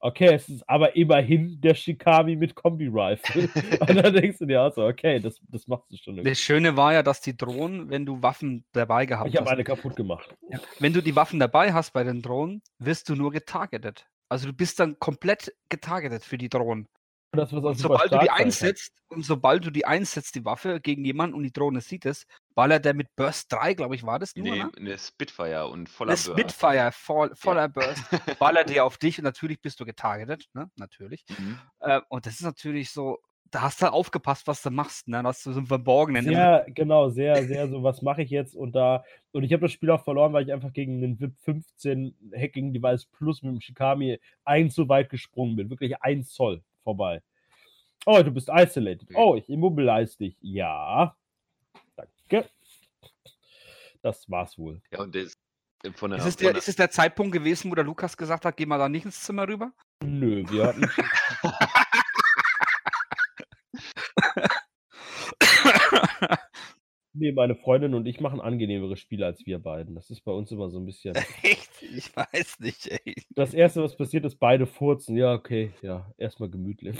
Okay, es ist aber immerhin der Shikami mit Kombi-Rifle. Und dann denkst du dir auch so, okay, das, das machst du schon. irgendwie. Das Schöne war ja, dass die Drohnen, wenn du Waffen dabei gehabt Ich habe hast, eine kaputt gemacht. Wenn du die Waffen dabei hast bei den Drohnen, wirst du nur getargetet. Also du bist dann komplett getargetet für die Drohnen. Und das, was auch sobald du die sein kann. einsetzt, und sobald du die einsetzt, die Waffe gegen jemanden und die Drohne sieht es, ballert der mit Burst 3, glaube ich, war das nur, Nee, ne? eine Spitfire und voller Eine Burst. Spitfire voll, voller Burst, ballert der auf dich und natürlich bist du getargetet, ne? Natürlich. Mhm. Äh, und das ist natürlich so, da hast du aufgepasst, was du machst, ne? Da hast du so einen Verborgenen. Sehr, genau, sehr, sehr so, was mache ich jetzt? Und da, und ich habe das Spiel auch verloren, weil ich einfach gegen den VIP 15 Hacking Device Plus mit dem Shikami ein zu weit gesprungen bin. Wirklich ein Zoll vorbei. Oh, du bist isolated. Oh, ich immobilize dich. Ja. Danke. Das war's wohl. Ja, und das von der, Ist es, der ist es der Zeitpunkt gewesen, wo der Lukas gesagt hat, geh mal da nicht ins Zimmer rüber? Nö, wir hatten. Nee, meine Freundin und ich machen angenehmere Spiele als wir beiden. Das ist bei uns immer so ein bisschen. Ich weiß nicht, ey. Das erste, was passiert, ist, beide furzen. Ja, okay, ja, erstmal gemütlich.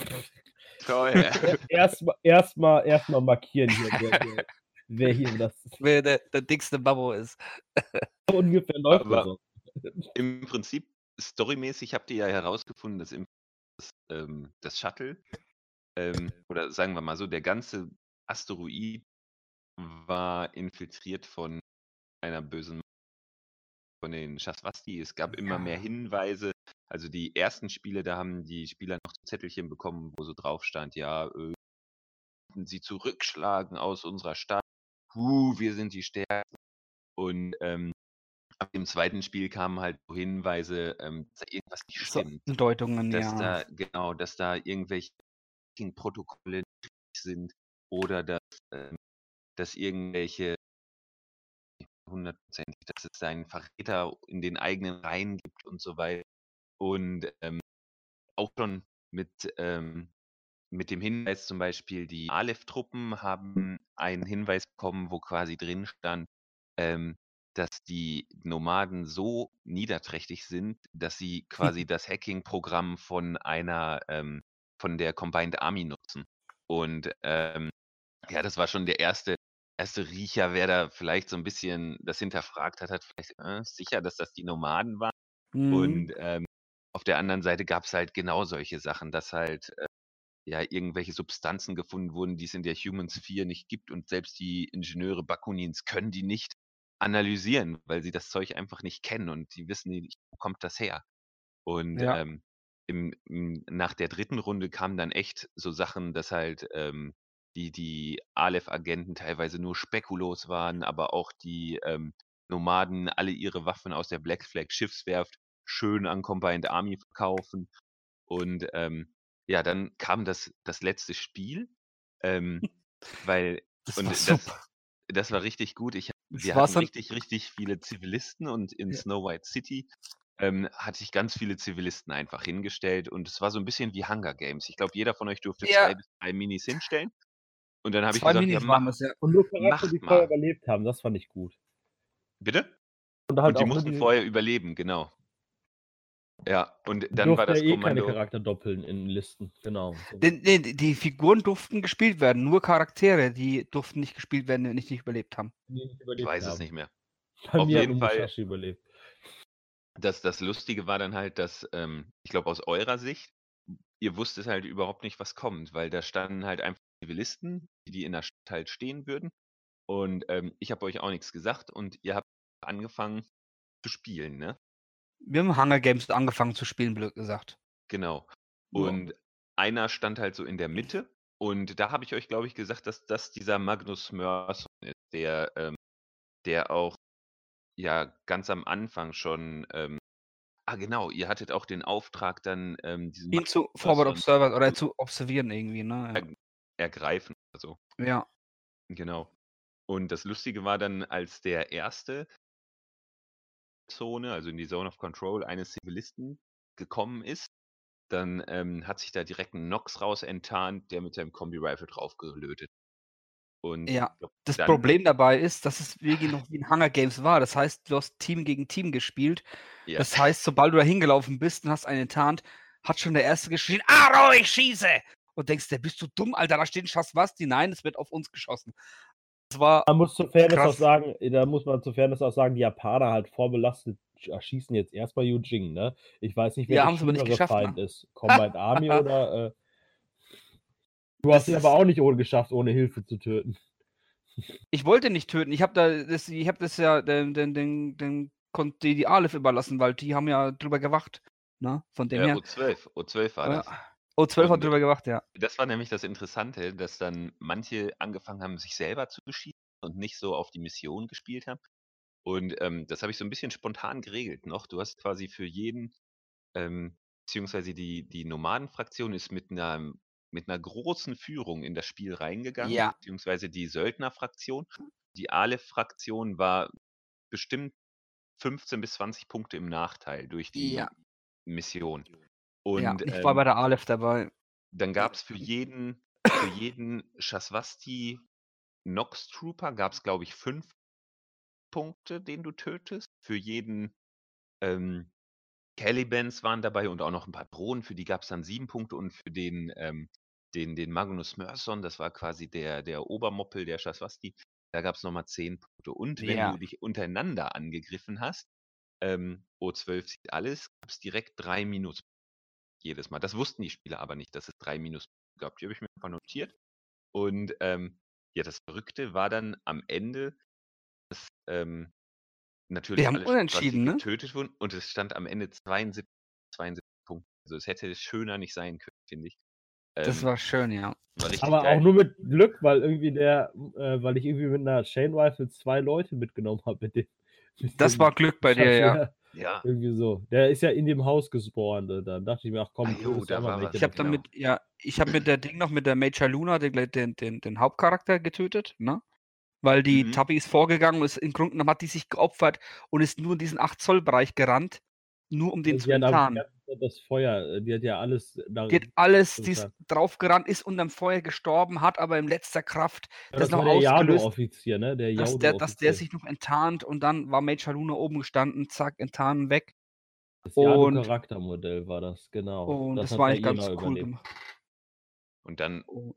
Toll. Erstmal erstmal erstmal markieren hier, wer, wer, wer hier das Wer der, der dickste Babbo ist. ungefähr läuft. Aber- das so. Im Prinzip, storymäßig habt ihr ja herausgefunden, dass im, das, ähm, das Shuttle, ähm, oder sagen wir mal so, der ganze Asteroid war infiltriert von einer bösen von den Shasvasti. Es gab immer mehr Ja. Hinweise. Also die ersten Spiele, da haben die Spieler noch so Zettelchen bekommen, wo so drauf stand, ja, äh, sie zurückschlagen aus unserer Stadt. Huh, wir sind die Stärken. Und ähm, ab dem zweiten Spiel kamen halt so Hinweise, ähm, dass da irgendwas nicht So stimmt. Andeutungen, Dass ja. da, genau, dass da irgendwelche Protokolle sind oder dass, ähm, dass irgendwelche hundertprozentig, dass es einen Verräter in den eigenen Reihen gibt und so weiter. Und ähm, auch schon mit, ähm, mit dem Hinweis zum Beispiel, die Aleph-Truppen haben einen Hinweis bekommen, wo quasi drin stand, ähm, dass die Nomaden so niederträchtig sind, dass sie quasi das Hacking-Programm von einer, ähm, von der Combined Army nutzen. Und ähm, ja, das war schon der erste, erste Riecher, wer da vielleicht so ein bisschen das hinterfragt hat, hat vielleicht äh, sicher, dass das die Nomaden waren. Mhm. Und ähm, auf der anderen Seite gab es halt genau solche Sachen, dass halt äh, ja irgendwelche Substanzen gefunden wurden, die es in der Human Sphere nicht gibt und selbst die Ingenieure Bakunins können die nicht analysieren, weil sie das Zeug einfach nicht kennen und die wissen nicht, wo kommt das her. Und Ja. ähm, im, im, nach der dritten Runde kamen dann echt so Sachen, dass halt ähm, die, die Aleph-Agenten teilweise nur Spekulos waren, aber auch die ähm, Nomaden alle ihre Waffen aus der Black Flag Schiffswerft schön an Combined Army verkaufen. Und ähm, ja, dann kam das, das letzte Spiel, ähm, weil Das und war das, das war richtig gut. Ich, wir hatten richtig, richtig viele Zivilisten und in Ja. Snow White City ähm, hatte ich ganz viele Zivilisten einfach hingestellt und es war so ein bisschen wie Hunger Games. Ich glaube, jeder von euch durfte Ja. zwei bis drei Minis hinstellen. Und dann habe ich 2 gesagt, ja, mach, ja. Und nur Charakter, die vorher überlebt haben, das fand ich gut. Bitte? Und halt Und die mussten die, vorher überleben, genau. Ja, und dann war das ja eh keine Kommando. Charakter doppeln in Listen. Genau. Den, nee, die Figuren durften gespielt werden, nur Charaktere, die durften nicht gespielt werden, die nicht, nicht überlebt haben. die nicht Ich überlebt weiß haben. es nicht mehr. Bei Auf jeden Fall- überlebt. Das, das Lustige war dann halt, dass, ähm, ich glaube, aus eurer Sicht, ihr wusstet halt überhaupt nicht, was kommt, weil da standen halt einfach Zivilisten, die in der Stadt halt stehen würden. Und ähm, ich habe euch auch nichts gesagt und ihr habt angefangen zu spielen, ne? Wir haben Hunger Games angefangen zu spielen, blöd gesagt. Genau. Ja. Und einer stand halt so in der Mitte. Und da habe ich euch, glaube ich, gesagt, dass das dieser Magnus Mörson ist, der, ähm, der auch ja ganz am Anfang schon. Ähm, ah, genau, ihr hattet auch den Auftrag, dann ähm, diesen Ihn zu Magnus Forward Mörson Observer oder zu observieren irgendwie, ne? erg- ergreifen. Also, Ja. genau. Und das Lustige war dann, als der erste Zone, also in die Zone of Control eines Zivilisten gekommen ist, dann ähm, hat sich da direkt ein Nox raus enttarnt, der mit seinem Kombi-Rifle draufgelötet. Und Ja, glaub, Das dann, Problem dabei ist, dass es wirklich noch wie in Hunger Games war. Das heißt, du hast Team gegen Team gespielt. Ja, Das heißt, sobald du da hingelaufen bist und hast einen enttarnt, hat schon der Erste geschrien, Aro, ich schieße! Und denkst, der bist du dumm, Alter, da steht ein Schaswasti. Nein, es wird auf uns geschossen. Das war, Man muss zur Fairness Krass. auch sagen, da muss man zur Fairness auch sagen, die Japaner halt vorbelastet erschießen jetzt erstmal Yujing, ne? Ich weiß nicht, wer Ja, der nicht geschafft, Feind ne? ist. Combined Army oder äh, Du Das hast ihn ist- aber auch nicht ohne geschafft, ohne Hilfe zu töten. ich wollte nicht töten. Ich habe da, das, ich habe das ja den, den, den, den, kon- die, die Aleph überlassen, weil die haben ja drüber gewacht. Ne? Von dem äh, her. O12, O12 war das. Ja. O12 hat Und- drüber gewacht, ja. Das war nämlich das Interessante, dass dann manche angefangen haben, sich selber zu beschießen und nicht so auf die Mission gespielt haben. Und ähm, das habe ich so ein bisschen spontan geregelt noch. Du hast quasi für jeden, ähm, beziehungsweise die, die Nomadenfraktion ist mit einer, mit einer großen Führung in das Spiel reingegangen, Ja. beziehungsweise die Söldnerfraktion. Die Aleph-Fraktion war bestimmt 15 bis 20 Punkte im Nachteil durch die Ja. Mission. Und ja, ich ähm, war bei der Aleph dabei. dann gab es für jeden, für jeden Shaswasti Nox Trooper gab es, glaube ich, fünf Punkte, den du tötest. Für jeden ähm, Calibans waren dabei und auch noch ein paar Drohnen, für die gab es dann sieben Punkte und für den, ähm, den, den Magnus Mörson, das war quasi der, der Obermoppel der Shaswasti, da gab es nochmal zehn Punkte. Und wenn Ja. du dich untereinander angegriffen hast, ähm, O12 sieht alles, gab es direkt drei Minus jedes Mal. Das wussten die Spieler aber nicht, dass es drei Minus gab. Die habe ich mir einfach notiert. Und ähm, ja, das Verrückte war dann am Ende, dass ähm, natürlich haben alle unentschieden, ne? getötet wurden und es stand am Ende 72, 72 Punkte. Also es hätte schöner nicht sein können, finde ich. Das Ähm, war schön, ja. war Aber geil. auch nur mit Glück, weil irgendwie der, äh, weil ich irgendwie mit einer Chain Rifle zwei Leute mitgenommen habe mit dem. mit Das dem war Glück bei dir, ja. Ja, Irgendwie so. Der ist ja in dem Haus gespawnt. äh, Dann dachte ich mir, ach komm, Ah, jo, da war was. Ich habe genau. damit, ja, ich habe mit der Ding noch mit der Major Luna den, den, den, den Hauptcharakter getötet, ne? Weil die Mhm. Tabi ist vorgegangen und ist im Grunde genommen hat die sich geopfert und ist nur in diesen 8 Zoll Bereich gerannt, nur um den zu aber die enttarnen. Ganze das Feuer, äh, die hat ja alles Die hat alles, die ist draufgerannt, ist unterm Feuer gestorben, hat aber in letzter Kraft Ja, das das noch war der ausgelöst, Yado-Offizier, ne? Der dass der, dass der sich noch enttarnt und dann war Major Luna oben gestanden, zack, enttarnen weg. Das Und, Yado-Charaktermodell war das, genau. und Das das war eigentlich ganz Jena cool gemacht. Und dann Oh.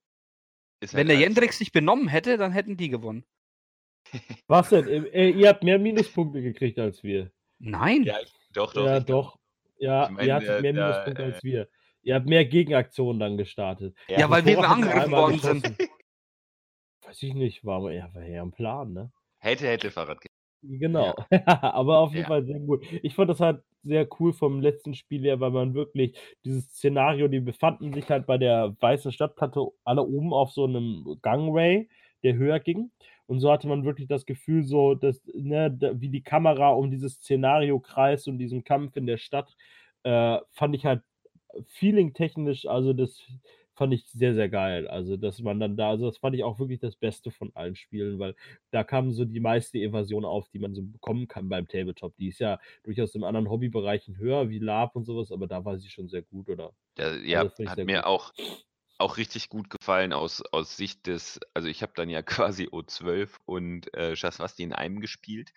ist Wenn halt der als Jendrik sich benommen hätte, dann hätten die gewonnen. Was denn? Äh, äh, ihr habt mehr Minuspunkte gekriegt als wir. Nein. Ja, doch, doch. Ja, doch. Ja, Ich meine, ihr hattet mehr Minuspunkte äh, als wir. Ihr habt mehr Gegenaktionen dann gestartet. Ja, weil wir nur angegriffen worden sind. Weiß ich nicht, war, ja, war ja ein Plan, ne? Hätte, hätte Fahrrad ge- Genau. Aber auf jeden Ja. Fall sehr gut. Ich fand das halt sehr cool vom letzten Spiel her, weil man wirklich dieses Szenario, die befanden sich halt bei der weißen Stadtplatte alle oben auf so einem Gangway, der höher ging. Und so hatte man wirklich das Gefühl, so, dass, ne, wie die Kamera um dieses Szenario kreist und diesen Kampf in der Stadt, äh, fand ich halt feeling-technisch, also das fand ich sehr, sehr geil. Also, dass man dann da, also das fand ich auch wirklich das Beste von allen Spielen, weil da kam so die meiste Evasion auf, die man so bekommen kann beim Tabletop. Die ist ja durchaus in anderen Hobbybereichen höher, wie Lab und sowas, aber da war sie schon sehr gut, oder? Ja, ich hat mir gut. auch, auch richtig gut gefallen aus, aus Sicht des, also ich habe dann ja quasi O12 und äh, Shaswasti in einem gespielt.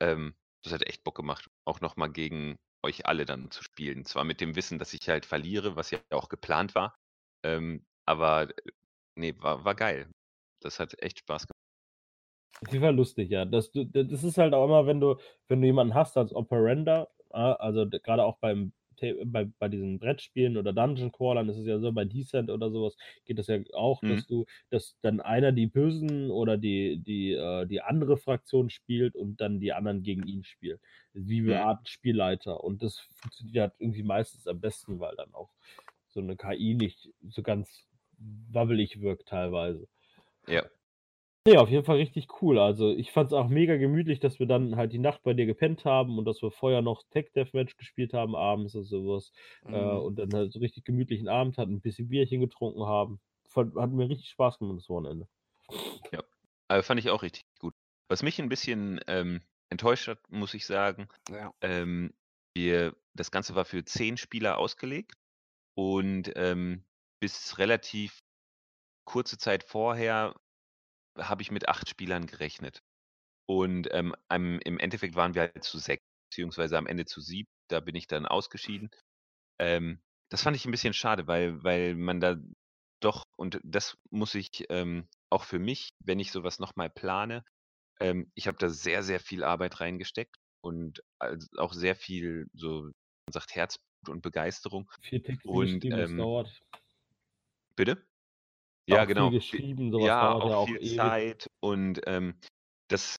Ähm, das hat echt Bock gemacht, auch nochmal gegen euch alle dann zu spielen. Zwar mit dem Wissen, dass ich halt verliere, was ja auch geplant war, ähm, aber äh, nee, war, war geil. Das hat echt Spaß gemacht. Auf jeden Fall lustig, ja. Das, das ist halt auch immer, wenn du, wenn du jemanden hast als Operanda, ah, also gerade auch beim bei, bei diesen Brettspielen oder Dungeon Crawlern ist es ja so, bei Descent oder sowas geht das ja auch, Mhm. dass du, dass dann einer die Bösen oder die, die, äh, die andere Fraktion spielt und dann die anderen gegen ihn spielt. Wie eine Mhm. Art Spielleiter. Und das funktioniert halt irgendwie meistens am besten, weil dann auch so eine KI nicht so ganz wabbelig wirkt teilweise. Ja, Nee, auf jeden Fall richtig cool. Also, ich fand es auch mega gemütlich, dass wir dann halt die Nacht bei dir gepennt haben und dass wir vorher noch Tech Deathmatch gespielt haben abends und sowas. Äh, Mhm. und dann halt so richtig gemütlichen Abend hatten, ein bisschen Bierchen getrunken haben. Fand, hat mir richtig Spaß gemacht das Wochenende. ja. Aber fand ich auch richtig gut. Was mich ein bisschen ähm, enttäuscht hat, muss ich sagen, Ja. ähm, wir, das Ganze war für zehn Spieler ausgelegt und ähm, bis relativ kurze Zeit vorher habe ich mit acht Spielern gerechnet. Und ähm, im Endeffekt waren wir halt zu sechs, beziehungsweise am Ende zu sieben. Da bin ich dann ausgeschieden. Ähm, das fand ich ein bisschen schade, weil, weil man da doch, und das muss ich ähm, auch für mich, wenn ich sowas nochmal plane, ähm, ich habe da sehr, sehr viel Arbeit reingesteckt und auch sehr viel, so man sagt, Herzblut und Begeisterung. Viel Texte Und ähm, dauert. bitte? Ja, auch genau. Viel- geschrieben, sowas Ja, dauert ja auch auch viel ewig. Zeit und ähm, das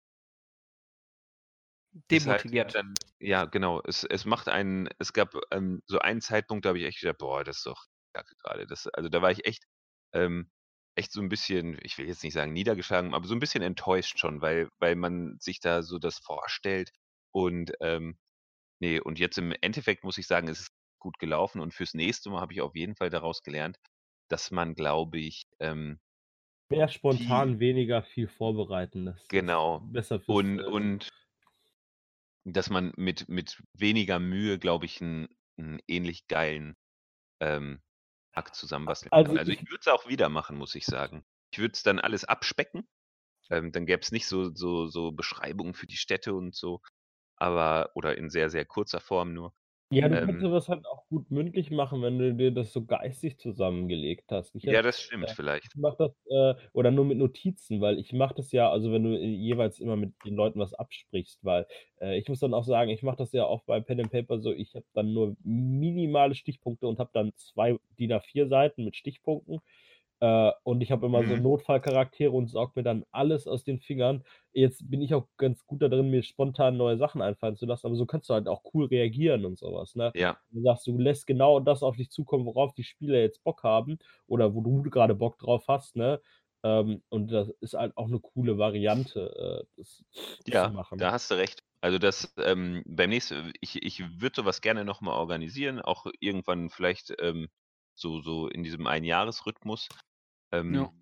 halt Demotiviert. dann, ja, genau. Es, es macht einen, es gab ähm, so einen Zeitpunkt, da habe ich echt gedacht, boah, das ist doch kacke gerade. Das, also da war ich echt, ähm, echt so ein bisschen, ich will jetzt nicht sagen niedergeschlagen, aber so ein bisschen enttäuscht schon, weil, weil man sich da so das vorstellt und ähm, nee, und jetzt im Endeffekt muss ich sagen, es ist gut gelaufen und fürs nächste Mal habe ich auf jeden Fall daraus gelernt, dass man, glaube ich, ähm, Mehr spontan, viel, weniger viel vorbereiten. Das genau, besser fürs. und, Äh, und dass man mit, mit weniger Mühe, glaube ich, einen, einen ähnlich geilen ähm, Akt zusammenbasteln also kann. Also ich, ich würde es auch wieder machen, muss ich sagen. Ich würde es dann alles abspecken. Ähm, dann gäbe es nicht so, so, so Beschreibungen für die Städte und so, aber, oder in sehr, sehr kurzer Form nur. Ja, du kannst Ähm, sowas halt auch gut mündlich machen, wenn du dir das so geistig zusammengelegt hast. Ich ja, hab, das stimmt äh, vielleicht. ich mache das, äh, oder nur mit Notizen, weil ich mache das ja, also wenn du äh, jeweils immer mit den Leuten was absprichst, weil äh, ich muss dann auch sagen, ich mache das ja auch bei Pen and Paper so, ich habe dann nur minimale Stichpunkte und habe dann zwei DIN A4 Seiten mit Stichpunkten. Äh, und ich habe immer so Mhm. Notfallcharaktere und saug mir dann alles aus den Fingern. Jetzt bin ich auch ganz gut da drin, mir spontan neue Sachen einfallen zu lassen, aber so kannst du halt auch cool reagieren und sowas, ne? Ja, Du sagst, du lässt genau das auf dich zukommen, worauf die Spieler jetzt Bock haben oder wo du gerade Bock drauf hast, ne? Ähm, und das ist halt auch eine coole Variante, äh, das zu ja, machen. da hast du recht. Also das ähm, beim nächsten, ich, ich würde sowas gerne nochmal organisieren, auch irgendwann vielleicht ähm, so, so in diesem Einjahresrhythmus. Ähm, Ja.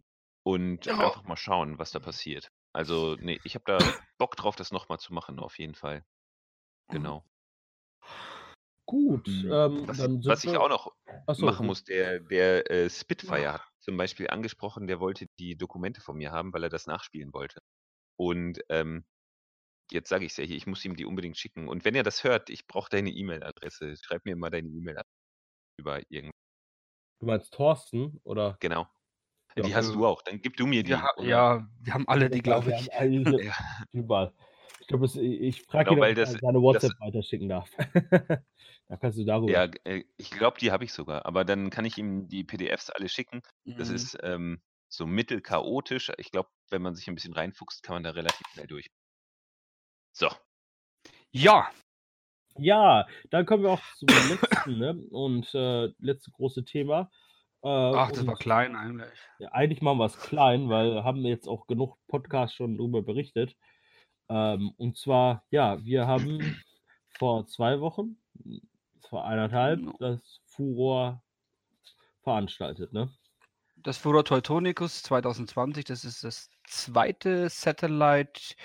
und Ja. einfach mal schauen, was da passiert. Also, nee, ich habe da Bock drauf, das nochmal zu machen, auf jeden Fall. Mhm. Genau. Gut, Mhm. ähm, Was, was ich auch noch so, machen muss, der, der äh, Spitfire hat zum Beispiel angesprochen, der wollte die Dokumente von mir haben, weil er das nachspielen wollte. Und ähm, jetzt sage ich es ja hier, ich muss ihm die unbedingt schicken. Und wenn er das hört, ich brauche deine E-Mail-Adresse. Schreib mir mal deine E-Mail-Adresse über irgend. Du meinst Thorsten oder? Genau. Ja, die hast äh, du auch. Dann gib du mir die. Oder? ja, wir haben alle die, Ja, glaube ich. Ja. überall. Ich glaube, ich frage Genau, ihn, ob er das- seine das- WhatsApp weiterschicken darf. da kannst du darüber. Ja, äh, ich glaube, die habe ich sogar. Aber dann kann ich ihm die PDFs alle schicken. Das Mhm. ist ähm, so mittelchaotisch. Ich glaube, wenn man sich ein bisschen reinfuchst, kann man da relativ schnell durch. So, Ja, Ja, dann kommen wir auch zum letzten ne? und äh, letzte große Thema. Äh, ach, das war klein eigentlich. Ja, eigentlich machen wir es klein, weil haben wir jetzt auch genug Podcasts schon darüber berichtet. Ähm, und zwar, ja, wir haben vor zwei Wochen, vor eineinhalb, das Furor veranstaltet, ne? Das Furor Teutonicus 2020, das ist das zweite Satellite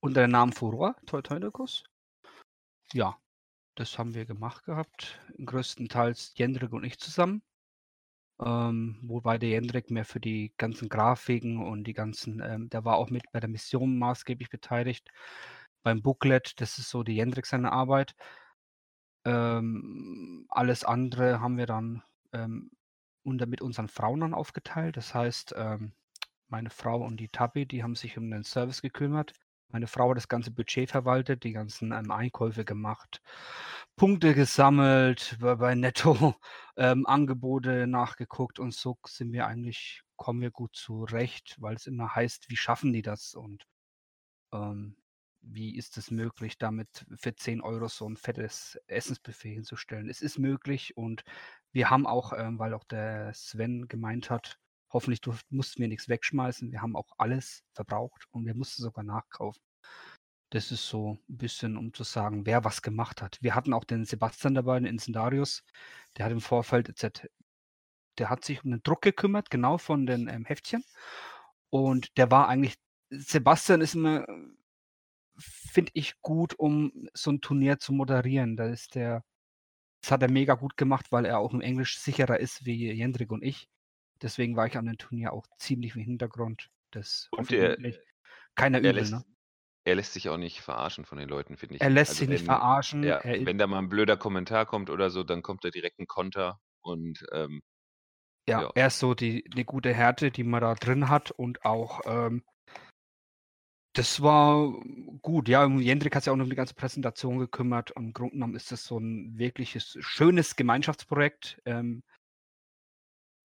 unter dem Namen Furor Teutonicus. Ja, das haben wir gemacht gehabt. Größtenteils Jendrik und ich zusammen. Ähm, wobei der Jendrik mehr für die ganzen Grafiken und die ganzen, ähm, der war auch mit bei der Mission maßgeblich beteiligt. Beim Booklet, das ist so die Jendrik seine Arbeit. Ähm, alles andere haben wir dann ähm, unter, mit unseren Frauen dann aufgeteilt. Das heißt, ähm, meine Frau und die Tabi, die haben sich um den Service gekümmert. Meine Frau hat das ganze Budget verwaltet, die ganzen ähm, Einkäufe gemacht, Punkte gesammelt, bei, bei Netto ähm, Angebote nachgeguckt und so sind wir eigentlich, kommen wir gut zurecht, weil es immer heißt, wie schaffen die das und ähm, wie ist es möglich, damit für 10 Euro so ein fettes Essensbuffet hinzustellen. Es ist möglich und wir haben auch, ähm, weil auch der Sven gemeint hat, hoffentlich mussten wir nichts wegschmeißen. Wir haben auch alles verbraucht und wir mussten sogar nachkaufen. Das ist so ein bisschen, um zu sagen, wer was gemacht hat. Wir hatten auch den Sebastian dabei, den Incendarius. Der hat im Vorfeld, der hat sich um den Druck gekümmert, genau von den ähm, Heftchen. Und der war eigentlich, Sebastian ist immer, finde ich, gut, um so ein Turnier zu moderieren. Da ist der, das hat er mega gut gemacht, weil er auch im Englisch sicherer ist wie Jendrik und ich. Deswegen war ich an dem Turnier auch ziemlich im Hintergrund. Das Und er- keiner er übel, lässt, ne? er lässt sich auch nicht verarschen von den Leuten, finde ich. Er lässt Also sich nicht wenn- verarschen. Ja, wenn da mal ein blöder Kommentar kommt oder so, dann kommt da direkt ein Konter und ähm, Ja, Ja. er ist so die, die gute Härte, die man da drin hat und auch ähm, das war gut. Ja, Jendrik hat sich auch noch um die ganze Präsentation gekümmert und im Grunde genommen ist das so ein wirkliches schönes Gemeinschaftsprojekt. Ähm,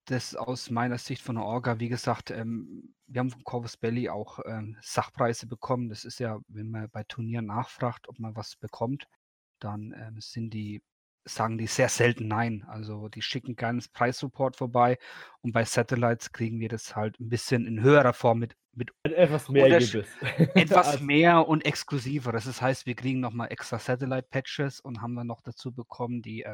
das aus meiner Sicht von der Orga, wie gesagt, ähm, wir haben von Corvus Belly auch ähm, Sachpreise bekommen. Das ist ja, wenn man bei Turnieren nachfragt, ob man was bekommt, dann ähm, sind die, sagen die sehr selten nein. Also die schicken das Preissupport vorbei und bei Satellites kriegen wir das halt ein bisschen in höherer Form mit, mit Etwas mehr etwas mehr und exklusiver. Das heißt, wir kriegen nochmal extra Satellite-Patches und haben dann noch dazu bekommen, die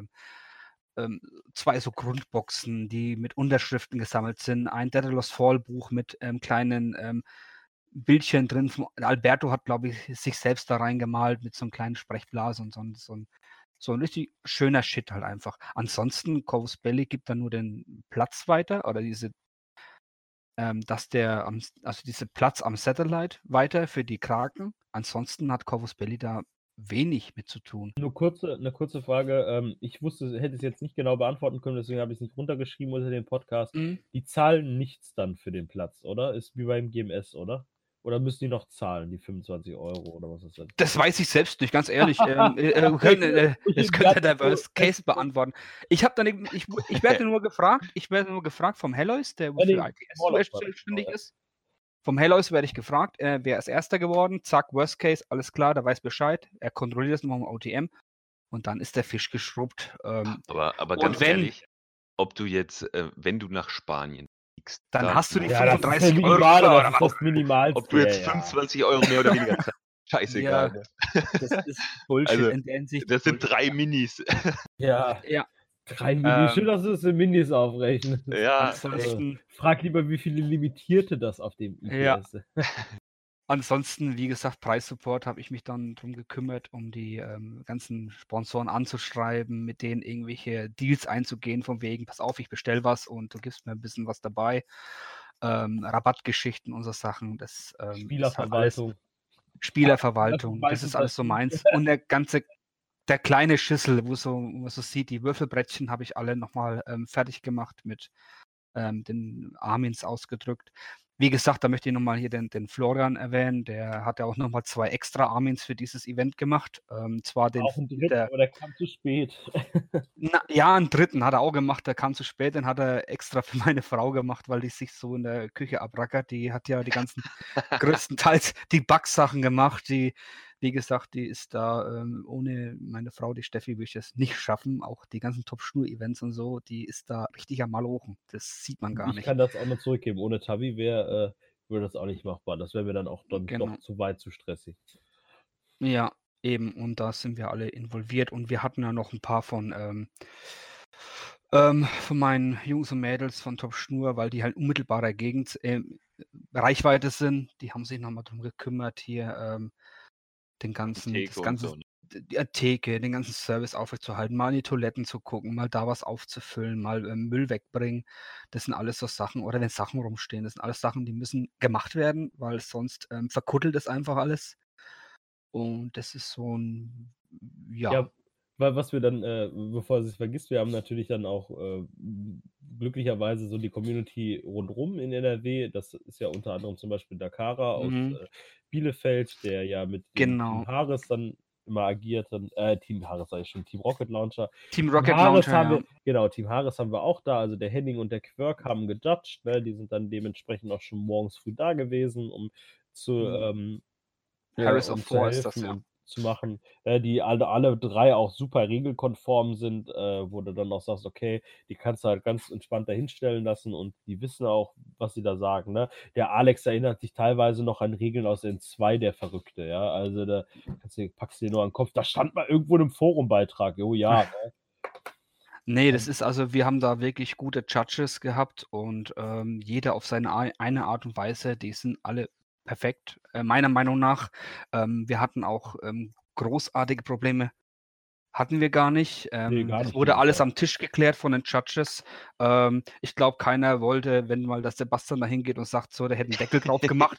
ähm, zwei so Grundboxen, die mit Unterschriften gesammelt sind. Ein Daedalus Fall-Buch mit ähm, kleinen ähm, Bildchen drin. Von, Alberto hat, glaube ich, sich selbst da reingemalt mit so einem kleinen Sprechblasen und so, ein- so, ein, so ein richtig schöner Shit halt einfach. Ansonsten, Corvus Belly gibt dann nur den Platz weiter oder diese ähm, dass der, also diese Platz am Satellite weiter für die Kraken. Ansonsten hat Corvus Belli da wenig mit zu tun. Nur kurze, eine kurze Frage. Ähm, ich wusste, hätte es jetzt nicht genau beantworten können, deswegen habe ich es nicht runtergeschrieben unter dem Podcast. Die zahlen nichts dann für den Platz, oder? Ist wie beim GMS, oder? Oder müssen die noch zahlen, die 25 Euro oder was ist das? Das weiß ich selbst nicht, ganz ehrlich. ähm, äh, äh, können, äh, das könnte der Worst Case beantworten. Ich habe dann, ich, ich werde nur gefragt, ich werde nur gefragt vom Hellois, der für ITS das, zuständig genau, ist. Vom Hellois werde ich gefragt, äh, wer ist Erster geworden? Zack, Worst Case, alles klar, der weiß Bescheid. Er kontrolliert das nochmal im OTM und dann ist der Fisch geschrubbt. Ähm, aber, aber ganz wenn- ehrlich, ob du jetzt, äh, wenn du nach Spanien fliegst, Dann da- hast du die Ja, das ist 35 der Euro oder das ist das Minimalste. ob du jetzt ja, ja. 25 Euro mehr oder weniger zahlst. Scheißegal. ne? Das ist Bullshit Also, in der Hinsicht. Das sind Bullshit. drei Minis. Ja. Ja. Drei Minis. Ähm, Schön, dass du es in Minis aufrechnen. Ja, Ansonsten, Frag lieber, wie viele Limitierte das auf dem IPS Ja. sind. ansonsten, wie gesagt, Preissupport habe ich mich dann drum gekümmert, um die ähm, ganzen Sponsoren anzuschreiben, mit denen irgendwelche Deals einzugehen, von wegen, pass auf, ich bestell was und du gibst mir ein bisschen was dabei. Ähm, Rabattgeschichten und so Sachen. Das ähm, ist halt alles Spielerverwaltung. Spielerverwaltung, das ist alles das so meins. Und der ganze, der kleine Schüssel, wo, so, wo man so sieht, die Würfelbrettchen habe ich alle nochmal ähm, fertig gemacht mit ähm, den Armins ausgedrückt. Wie gesagt, da möchte ich nochmal hier den, den Florian erwähnen. Der hat ja auch nochmal zwei extra Armins für dieses Event gemacht. Ähm, zwar den, Auch ein Dritt, der, aber der kam zu spät. na, ja, einen dritten hat er auch gemacht, der kam zu spät, den hat er extra für meine Frau gemacht, weil die sich so in der Küche abrackert. Die hat ja die ganzen größtenteils die Backsachen gemacht. Die, wie gesagt, die ist da ähm, ohne meine Frau, die Steffi, würde ich das nicht schaffen. Auch die ganzen Top-Schnur-Events und so, die ist da richtig am Malochen. Das sieht man gar ich nicht. kann das auch nur zurückgeben. Ohne Tavi wäre äh, würde das auch nicht machbar. Das wäre mir dann auch dann Genau. doch zu weit, zu stressig. Ja, eben. Und da sind wir alle involviert. Und wir hatten ja noch ein paar von, ähm, ähm, von meinen Jungs und Mädels von Top Schnur, weil die halt unmittelbarer Gegend, ähm, Reichweite sind. Die haben sich nochmal drum gekümmert, hier ähm, den ganzen, das ganze, so, ne? die Theke, den ganzen Service aufrechtzuerhalten, mal in die Toiletten zu gucken, mal da was aufzufüllen, mal ähm, Müll wegbringen. Das sind alles so Sachen, oder wenn Sachen rumstehen, das sind alles Sachen, die müssen gemacht werden, weil sonst ähm, verkuttelt es einfach alles. Und das ist so ein, ja, Ja, was wir dann, äh, bevor es sich vergisst, wir haben natürlich dann auch äh, glücklicherweise so die Community rundrum in NRW. Das ist ja unter anderem zum Beispiel Dakara aus Mhm. äh, Bielefeld, der ja mit Genau. Team Harris dann immer agiert. Dann, äh, Team Harris sag ich schon, Team Rocket Launcher. Team Team Rocket Harris Launcher, haben ja. wir, genau, Team Harris haben wir auch da. Also der Henning und der Quirk haben gejudged. Ne? Die sind dann dementsprechend auch schon morgens früh da gewesen, um zu, Mhm. ähm, ja, Harris um of Four ist das, ja. Zu machen, äh, die alle, alle drei auch super regelkonform sind, äh, wo du dann auch sagst, okay, die kannst du halt ganz entspannt dahinstellen lassen und die wissen auch, was sie da sagen. Ne? Der Alex erinnert sich teilweise noch an Regeln aus N2, der Verrückte, ja. Also da kannst du, packst du dir nur an den Kopf, da stand mal irgendwo in einem Forumbeitrag, oh ja, ne? Nee, das ist also, wir haben da wirklich gute Judges gehabt und ähm, jeder auf seine ei- eine Art und Weise, die sind alle perfekt, äh, meiner Meinung nach. Ähm, wir hatten auch ähm, großartige Probleme, hatten wir gar nicht. Ähm, gar das nicht wurde dieses alles am Tisch geklärt von den Judges. Ähm, ich glaube, keiner wollte, wenn mal der Sebastian da hingeht und sagt, so, der hätte einen Deckel drauf gemacht,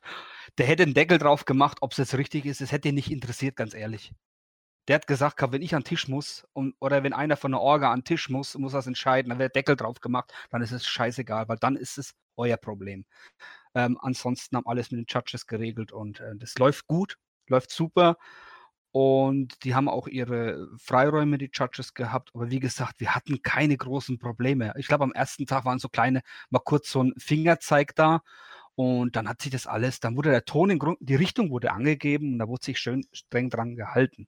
der hätte einen Deckel drauf gemacht, ob es jetzt richtig ist, es hätte ihn nicht interessiert, ganz ehrlich. Der hat gesagt, gehabt, wenn ich an den Tisch muss und, oder wenn einer von der Orga an den Tisch muss, muss das entscheiden, dann wird Deckel drauf gemacht, dann ist es scheißegal, weil dann ist es euer Problem. Ähm, ansonsten haben alles mit den Judges geregelt und äh, das läuft gut, läuft super. Und die haben auch ihre Freiräume, die Judges gehabt. Aber wie gesagt, wir hatten keine großen Probleme. Ich glaube, am ersten Tag waren so kleine, mal kurz so ein Fingerzeig da. Und dann hat sich das alles, dann wurde der Ton, in Grund, die Richtung wurde angegeben und da wurde sich schön streng dran gehalten.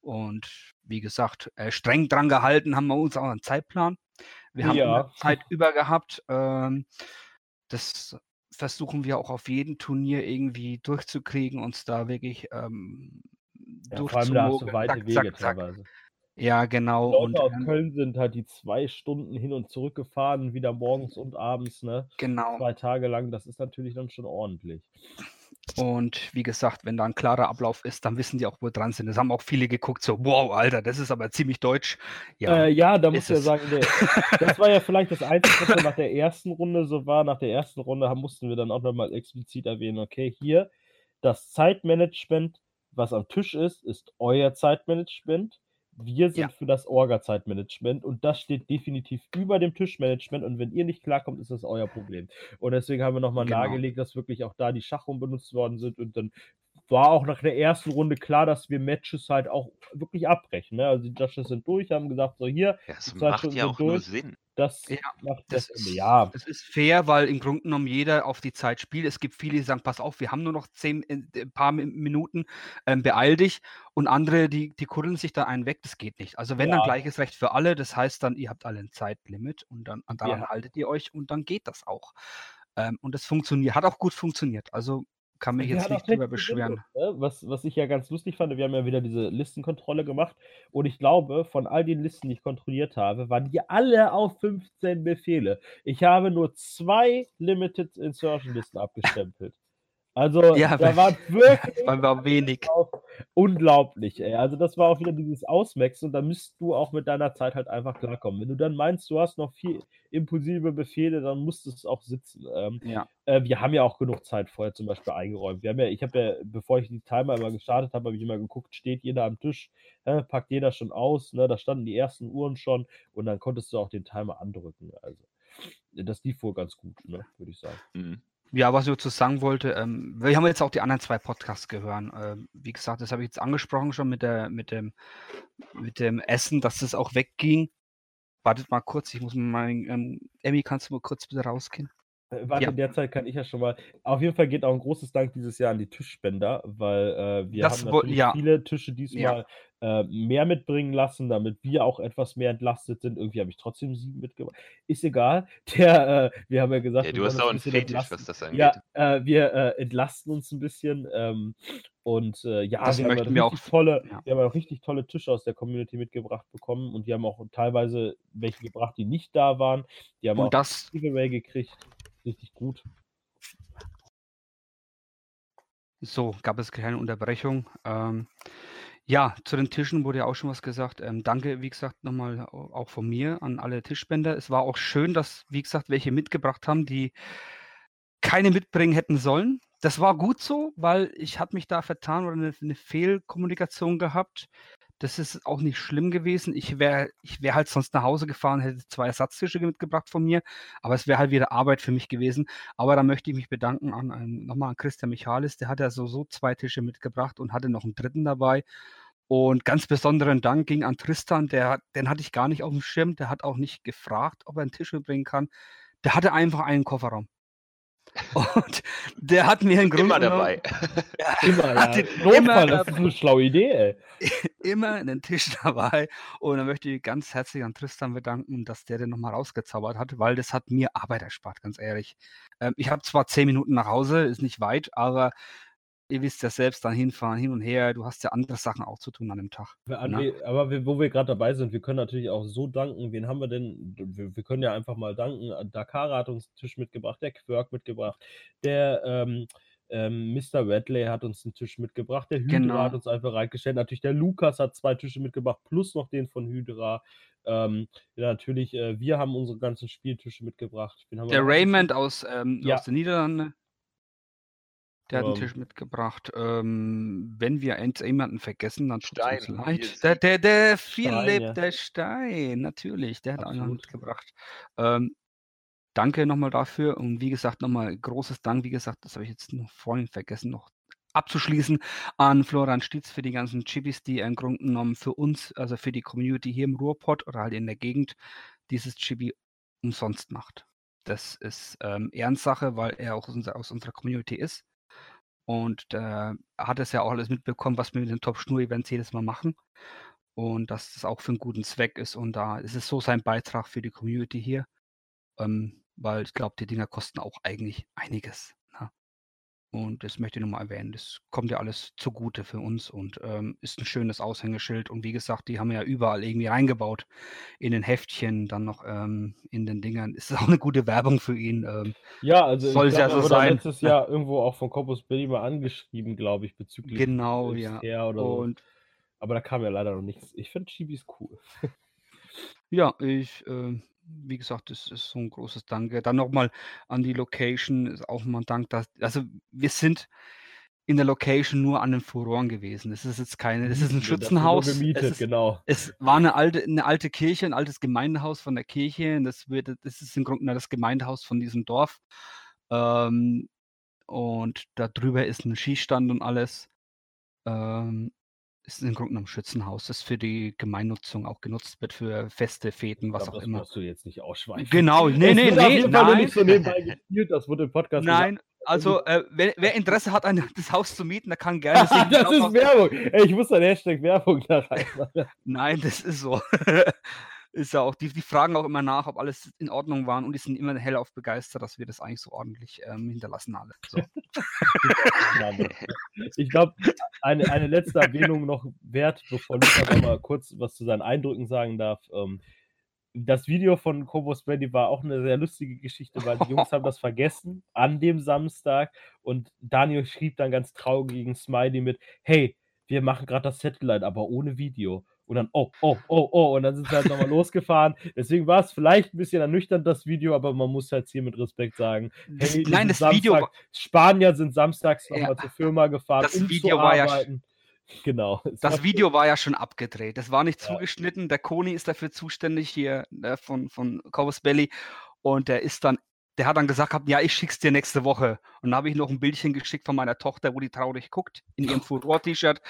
Und wie gesagt, äh, streng dran gehalten haben wir uns auch einen Zeitplan. Wir haben Ja. Zeit über gehabt. Ähm, das versuchen wir auch auf jedem Turnier irgendwie durchzukriegen, uns da wirklich ähm, Ja, vor allem da hast du weite Zack, Wege zack, zack. teilweise. Ja, genau. Leute Und aus ähm, Köln sind halt die zwei Stunden hin und zurück gefahren, wieder morgens und abends, ne? genau. Zwei Tage lang, das ist natürlich dann schon ordentlich. Und wie gesagt, wenn da ein klarer Ablauf ist, dann wissen die auch, wo dran sind. Das haben auch viele geguckt, so, wow, Alter, das ist aber ziemlich deutsch. Ja, Äh, ja, da muss ich ja sagen, der, das war ja vielleicht das Einzige, was nach der ersten Runde so war. Nach der ersten Runde mussten wir dann auch nochmal explizit erwähnen, okay, hier, das Zeitmanagement, was am Tisch ist, ist euer Zeitmanagement. Wir sind Ja. für das Orga-Zeitmanagement und das steht definitiv über dem Tischmanagement und wenn ihr nicht klarkommt, ist das euer Problem. Und deswegen haben wir nochmal Genau. nahegelegt, dass wirklich auch da die Schachrunden benutzt worden sind und dann war auch nach der ersten Runde klar, dass wir Matches halt auch wirklich abbrechen. Ne? Also die Judges sind durch, haben gesagt, so hier, Ja, das macht ja auch nur durch. Sinn. Das Ja, macht das das ist, Ja, das ist fair, weil im Grunde genommen jeder auf die Zeit spielt. Es gibt viele, die sagen, pass auf, wir haben nur noch zehn, äh, paar Mi- Minuten, ähm, beeil dich. Und andere, die, die kuddeln sich da einen weg, das geht nicht. Also wenn dann Ja. gleiches Recht für alle, das heißt dann, ihr habt alle ein Zeitlimit und dann und daran Ja. haltet ihr euch und dann geht das auch. Ähm, und das funktioniert, hat auch gut funktioniert. Also kann mich jetzt nicht drüber beschweren. Ne? was, was ich ja ganz lustig fand, wir haben ja wieder diese Listenkontrolle gemacht und ich glaube, von all den Listen, die ich kontrolliert habe, waren die alle auf 15 Befehle. Ich habe nur zwei Limited Insertion Listen abgestempelt. Also, Ja, da war wirklich wir wenig. unglaublich, ey. Also, das war auch wieder dieses Ausmaxen und da müsst du auch mit deiner Zeit halt einfach klarkommen. Wenn du dann meinst, du hast noch vier impulsive Befehle, dann musst du es auch sitzen. Ähm, Ja. äh, wir haben ja auch genug Zeit vorher zum Beispiel eingeräumt. Wir haben ja, ich habe ja, bevor ich die Timer immer gestartet habe, habe ich immer geguckt, steht jeder am Tisch, äh, packt jeder schon aus, ne? Da standen die ersten Uhren schon und dann konntest du auch den Timer andrücken. Also, das lief wohl ganz gut, ne, würde ich sagen. Mhm. Ja, was ich dazu sagen wollte, ähm, wir haben jetzt auch die anderen zwei Podcasts gehört. Ähm, wie gesagt, das habe ich jetzt angesprochen schon mit, der, mit, dem, mit dem Essen, dass das auch wegging. Wartet mal kurz, ich muss mal meinen. Ähm, Emmy, kannst du mal kurz bitte rausgehen? Äh, Warte, Ja. in der Zeit kann ich ja schon mal. Auf jeden Fall geht auch ein großes Dank dieses Jahr an die Tischspender, weil äh, wir Das haben natürlich ja. viele Tische diesmal äh, mehr mitbringen lassen, damit wir auch etwas mehr entlastet sind. Irgendwie habe ich trotzdem sieben mitgebracht. Ist egal. Der, äh, wir haben ja gesagt, Ja, wir du hast auch ein Fetisch, entlasten. was das angeht. Ja, äh, wir äh, entlasten uns ein bisschen. Ähm, und äh, ja, Das wir haben, möchten wir auch. richtig tolle, Ja. wir haben auch richtig tolle Tische aus der Community mitgebracht bekommen und die haben auch teilweise welche gebracht, die nicht da waren. Die haben auch Und das, Giveaway gekriegt. Richtig gut. so, gab es keine Unterbrechung. Ähm, ja, zu den Tischen wurde ja auch schon was gesagt. Ähm, danke, wie gesagt, nochmal au- auch von mir an alle Tischspender. Es war auch schön, dass, wie gesagt, welche mitgebracht haben, die keine mitbringen hätten sollen. Das war gut so, weil ich hatte mich da vertan oder eine, eine Fehlkommunikation gehabt. Das ist auch nicht schlimm gewesen. Ich wäre ich wär halt sonst nach Hause gefahren, hätte zwei Ersatztische mitgebracht von mir, aber es wäre halt wieder Arbeit für mich gewesen. Aber da möchte ich mich bedanken an, nochmal an Christian Michalis, der hat ja so, so zwei Tische mitgebracht und hatte noch einen dritten dabei. Und ganz besonderen Dank ging an Tristan, der, den hatte ich gar nicht auf dem Schirm, der hat auch nicht gefragt, ob er einen Tisch mitbringen kann. Der hatte einfach einen Kofferraum. Und der hat mir einen Grund Immer genommen- dabei. Ja, Immer, ja. Notfall, immer das ist eine schlaue Idee, ey. immer einen Tisch dabei. Und dann möchte ich ganz herzlich an Tristan bedanken, dass der den nochmal rausgezaubert hat, weil das hat mir Arbeit erspart, ganz ehrlich. Ähm, ich habe zwar zehn Minuten nach Hause, ist nicht weit, aber ihr wisst ja selbst, dann hinfahren, hin und her, du hast ja andere Sachen auch zu tun an dem Tag. Wir- an Na? we- Aber wir, wo wir gerade dabei sind, wir können natürlich auch so danken. Wen haben wir denn? Wir, wir können ja einfach mal danken. Dakar hat uns einen Tisch mitgebracht, der Quirk mitgebracht, der ähm, ähm, Mr. Radley hat uns einen Tisch mitgebracht, der Hydra Genau. hat uns einfach reingestellt. Natürlich der Lukas hat zwei Tische mitgebracht, plus noch den von Hydra. Ähm, ja, natürlich, äh, wir haben unsere ganzen Spieltische mitgebracht. Der? Raymond aus, ähm, Ja. aus den Niederlanden, der hat einen Ähm. Tisch mitgebracht. Ähm, wenn wir jemanden vergessen, dann tut es uns Stein, leid. Der, der, der Stein, Philipp, ja. der Stein, natürlich, der hat auch noch Absolut. mitgebracht. Ähm, danke nochmal dafür und wie gesagt, nochmal großes Dank, wie gesagt, das habe ich jetzt noch vorhin vergessen, noch abzuschließen an Florian Stitz für die ganzen Chibis, die er im Grunde genommen für uns, also für die Community hier im Ruhrpott oder halt in der Gegend, dieses Chibi umsonst macht. Das ist ähm, Ehrensache, weil er auch aus unserer, aus unserer Community ist. Und äh, hat es ja auch alles mitbekommen, was wir mit den Top-Schnur-Events jedes Mal machen. Und dass das auch für einen guten Zweck ist. Und da ist es so sein Beitrag für die Community hier. Ähm, weil ich glaube, die Dinger kosten auch eigentlich einiges. Und das möchte ich nochmal erwähnen. Das kommt ja alles zugute für uns und ähm, ist ein schönes Aushängeschild. Und wie gesagt, die haben ja überall irgendwie reingebaut. In den Heftchen, dann noch ähm, in den Dingern. Ist auch eine gute Werbung für ihn. Ähm, Ja, also Soll es ja so sein. letztes Jahr irgendwo auch von Corpus Billy mal angeschrieben, glaube ich, bezüglich genau, ja. oder so. Und Aber da kam ja leider noch nichts. Ich finde Chibis cool. Ja, ich, äh, wie gesagt, das ist so ein großes Danke. Dann nochmal an die Location, ist auch mal ein Dank, dass, also wir sind in der Location nur an den Furoren gewesen. Es ist jetzt keine, es ist ein Schützenhaus. Gemietet, Es, ist, genau. es war eine alte, eine alte Kirche, ein altes Gemeindehaus von der Kirche. Und das, wird, das ist im Grunde das Gemeindehaus von diesem Dorf. Ähm, und da drüber ist ein Schießstand und alles. Ähm, ist im Grunde genommen ein Schützenhaus, das für die Gemeinnutzung auch genutzt wird, für Feste, Feten, was glaub, auch das immer. musst du jetzt nicht ausschweifen. Genau, nee, nee, nee, nein. nicht so nebenbei gespielt, das wurde im Podcast Nein, also äh, wer, wer Interesse hat, ein, das Haus zu mieten, der kann gerne gesagt. sich das ist Werbung. Ey, ich muss dein Hashtag Werbung da reinmachen. Nein, das ist so. Ist ja auch, die, die fragen auch immer nach, ob alles in Ordnung war und die sind immer hellauf begeistert, dass wir das eigentlich so ordentlich ähm, hinterlassen alle. So. Ich glaube, eine, eine letzte Erwähnung noch wert, bevor Lukas noch mal kurz was zu seinen Eindrücken sagen darf. Ähm, das Video von Kobos Belly war auch eine sehr lustige Geschichte, weil die Jungs haben das vergessen an dem Samstag und Daniel schrieb dann ganz traurigen Smiley mit: Hey, wir machen gerade das Satellite, aber ohne Video. Und dann, oh, oh, oh, oh, und dann sind sie halt nochmal losgefahren. Deswegen war es vielleicht ein bisschen ernüchternd, das Video, aber man muss halt hier mit Respekt sagen, hey, nein, das Video, Samstag- Spanier sind samstags Ja. nochmal zur Firma gefahren, Das um Video zu war ja arbeiten. Genau. das Video war ja schon abgedreht. Das war nicht Ja. zugeschnitten. Der Koni ist dafür zuständig hier äh, von, von Cowboys Belly. Und der ist dann, der hat dann gesagt, ja, ich schick's dir nächste Woche. Und dann habe ich noch ein Bildchen geschickt von meiner Tochter, wo die traurig guckt, in ihrem Furor-T-Shirt.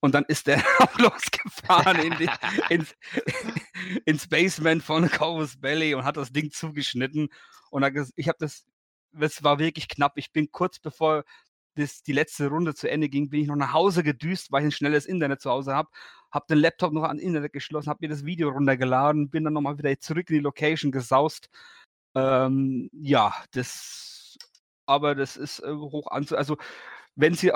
Und dann ist der auch losgefahren in die, ins, ins Basement von Cowboys Belly und hat das Ding zugeschnitten. Und ich habe das, das war wirklich knapp. Ich bin kurz bevor das, die letzte Runde zu Ende ging, bin ich noch nach Hause gedüst, weil ich ein schnelles Internet zu Hause habe. Habe den Laptop noch an Internet geschlossen, habe mir das Video runtergeladen, bin dann nochmal wieder zurück in die Location gesaust. Ähm, ja, das, aber das ist äh, hoch anzu. Also, wenn sie,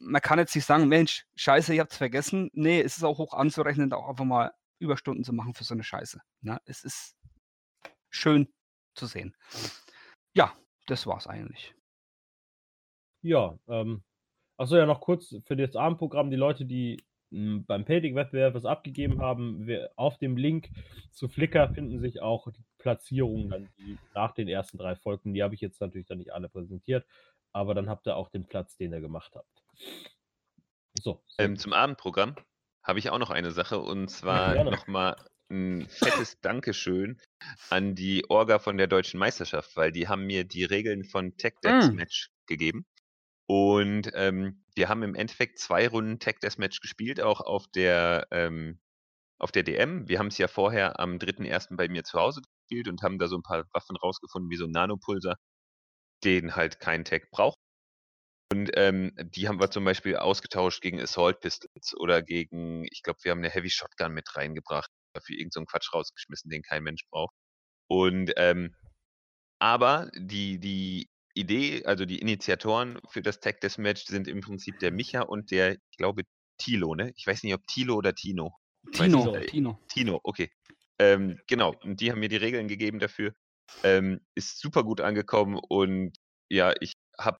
man kann jetzt nicht sagen, Mensch, Scheiße, ihr habt es vergessen. Nee, es ist auch hoch anzurechnen, auch einfach mal Überstunden zu machen für so eine Scheiße. Ne? Es ist schön zu sehen. Ja, das war's eigentlich. Ja, ähm, achso, ja, noch kurz für das Abendprogramm, die Leute, die m, beim Painting-Wettbewerb was abgegeben haben, wir, auf dem Link zu Flickr finden sich auch die Platzierungen dann die, nach den ersten drei Folgen. Die habe ich jetzt natürlich dann nicht alle präsentiert, aber dann habt ihr auch den Platz, den ihr gemacht habt. So, Ähm, zum Abendprogramm habe ich auch noch eine Sache und zwar gerne. nochmal ein fettes Dankeschön an die Orga von der deutschen Meisterschaft, weil die haben mir die Regeln von Tech Deathmatch gegeben. Und ähm, wir haben im Endeffekt zwei Runden Tech Deathmatch gespielt, auch auf der, ähm, auf der DM. Wir haben es ja vorher am 3.1. bei mir zu Hause gespielt und haben da so ein paar Waffen rausgefunden, wie so ein Nanopulser, den halt kein Tech braucht. Und ähm, die haben wir zum Beispiel ausgetauscht gegen Assault Pistols oder gegen, ich glaube, wir haben eine Heavy Shotgun mit reingebracht, dafür irgendeinen so einen Quatsch rausgeschmissen, den kein Mensch braucht. Und ähm, aber die, die Idee, also die Initiatoren für das Tag Deathmatch sind im Prinzip der Micha und der, ich glaube, Tilo, ne? Ich weiß nicht, ob Tilo oder Tino. Tino, ich, äh, Tino. Tino, okay. Ähm, genau, und die haben mir die Regeln gegeben dafür. Ähm, ist super gut angekommen und ja, ich habe,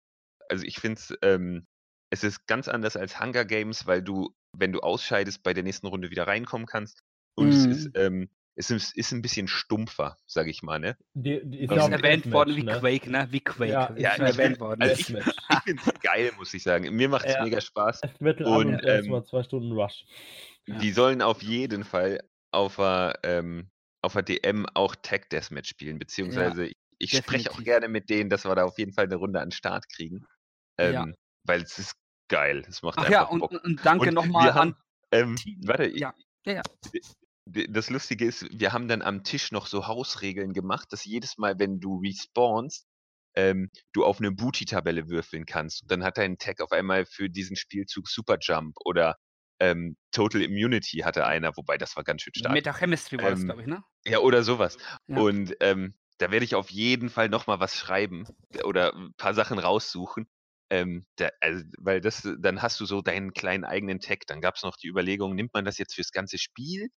also ich finde es, ähm, es ist ganz anders als Hunger Games, weil du, wenn du ausscheidest, bei der nächsten Runde wieder reinkommen kannst. Und es ist, Mhm. ähm, es ist, ist ein bisschen stumpfer, sage ich mal, ne? Die, die, Ist ja ein erwähnt worden wie Deathmatch, Quake, ne? Wie Quake. Ja, ja, erwähnt bin- worden. also ich- finde es geil, muss ich sagen. Mir macht es Ja. mega Spaß. Und, ähm, erstmal zwei Stunden Rush. Ja. Die sollen auf jeden Fall auf der, ähm, auf der DM auch Tag Deathmatch spielen, beziehungsweise ich, ich spreche auch gerne mit denen, dass wir da auf jeden Fall eine Runde an den Start kriegen. Ähm, Ja. Weil es ist geil. Es macht Ach einfach ja, und, Bock. und danke nochmal an. ähm, warte, Ja, ja, ja. das Lustige ist, wir haben dann am Tisch noch so Hausregeln gemacht, dass jedes Mal, wenn du respawnst, ähm, du auf eine Booty-Tabelle würfeln kannst. Und dann hat dein Tag auf einmal für diesen Spielzug Super Jump oder ähm, Total Immunity hatte einer, wobei das war ganz schön stark. Metachemistry war das, Ähm, glaube ich, ne? Ja, oder sowas. Und ähm, da werde ich auf jeden Fall noch mal was schreiben oder ein paar Sachen raussuchen. Ähm, da, also, weil das, dann hast du so deinen kleinen eigenen Tag. Dann gab es noch die Überlegung, nimmt man das jetzt fürs ganze Spiel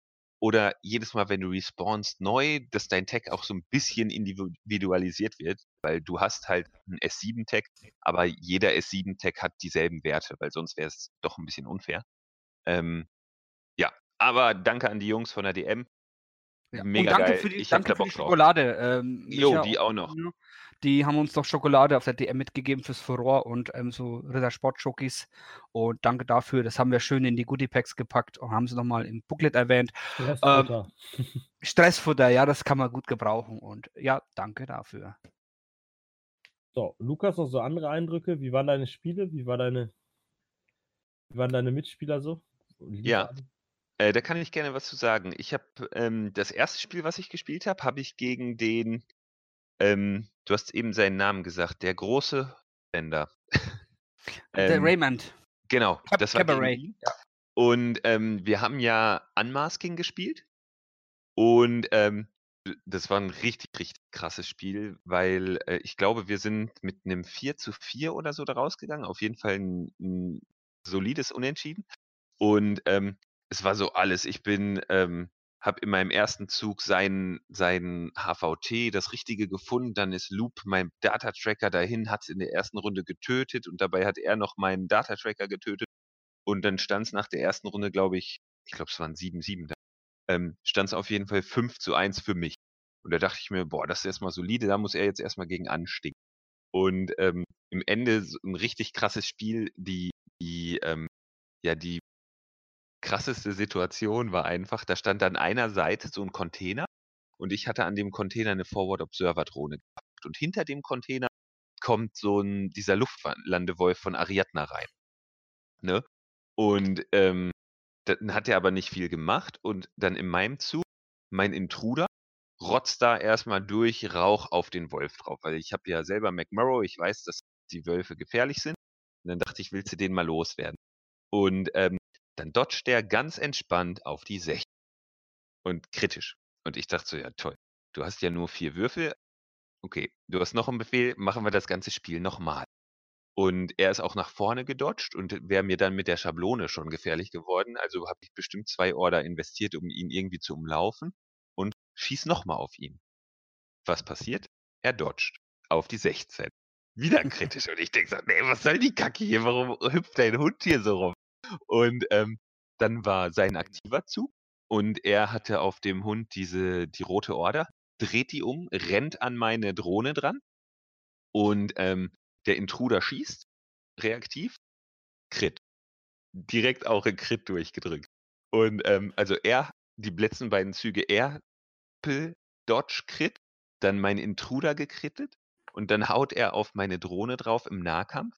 oder jedes Mal, wenn du respawnst, neu, dass dein Tag auch so ein bisschen individualisiert wird, weil du hast halt einen S7-Tag, aber jeder S7-Tag hat dieselben Werte, weil sonst wäre es doch ein bisschen unfair. Ähm, ja, aber danke an die Jungs von der DM. Ja. Mega und danke geil. für die, ich danke da für Bock die drauf. Schokolade. Ähm, Jo, Micha die auch noch. Die haben uns doch Schokolade auf der DM mitgegeben fürs Furor und ähm, so Ritter Sport Schokis. Und danke dafür. Das haben wir schön in die Goodie Packs gepackt und haben sie nochmal im Booklet erwähnt. Stressfutter. Stressfutter, ja, das kann man gut gebrauchen. Und ja, danke dafür. So, Lukas, noch so andere Eindrücke? Wie waren deine Spiele? Wie, war deine, wie waren deine Mitspieler so? Ja. alles? Äh, da kann ich gerne was zu sagen. Ich habe ähm, das erste Spiel, was ich gespielt habe, habe ich gegen den, ähm, du hast eben seinen Namen gesagt, der große Bender. der Ähm, Raymond. Genau, Cab- das war gegen Cabaret. ihn. Und ähm, wir haben ja Unmasking gespielt. Und ähm, das war ein richtig, richtig krasses Spiel, weil äh, ich glaube, wir sind mit einem 4 zu 4 oder so da rausgegangen. Auf jeden Fall ein, ein solides Unentschieden. Und ähm, es war so alles. Ich bin ähm, habe in meinem ersten Zug seinen, seinen HVT, das Richtige gefunden. Dann ist Loop, mein Data-Tracker, dahin, hat es in der ersten Runde getötet und dabei hat er noch meinen Data-Tracker getötet. Und dann stand es nach der ersten Runde, glaube ich, ich glaube, es waren 7-7 da, ähm, stand es auf jeden Fall 5 zu 1 für mich. Und da dachte ich mir, boah, das ist erstmal solide, da muss er jetzt erstmal gegen anstinken. Und ähm, im Ende so ein richtig krasses Spiel, die, die, ähm, ja, die krasseste Situation war einfach, da stand an einer Seite so ein Container und ich hatte an dem Container eine Forward Observer Drohne gehabt. Und hinter dem Container kommt so ein, dieser Luftlandewolf von Ariadna rein. Ne? Und ähm, dann hat er aber nicht viel gemacht und dann in meinem Zug, mein Intruder, rotzt da erstmal durch Rauch auf den Wolf drauf, weil ich habe ja selber McMurrow, ich weiß, dass die Wölfe gefährlich sind. Und dann dachte ich, willst du den mal loswerden? Und ähm, dann dodgt der ganz entspannt auf die 6. Und kritisch. Und ich dachte so, ja toll, du hast ja nur vier Würfel. Okay, du hast noch einen Befehl, machen wir das ganze Spiel nochmal. Und er ist auch nach vorne gedodged und wäre mir dann mit der Schablone schon gefährlich geworden. Also habe ich bestimmt zwei Order investiert, um ihn irgendwie zu umlaufen und schieß nochmal auf ihn. Was passiert? Er dodged auf die 16. Wieder kritisch. Und ich denke so, nee, was soll die Kacke hier? Warum hüpft dein Hund hier so rum? Und ähm, dann war sein aktiver Zug und er hatte auf dem Hund diese, die rote Order, dreht die um, rennt an meine Drohne dran und ähm, der Intruder schießt, reaktiv, Crit. Direkt auch in Crit durchgedrückt. Und ähm, also er, die letzten beiden Züge, er, Dodge, Crit, dann mein Intruder gekrittet und dann haut er auf meine Drohne drauf im Nahkampf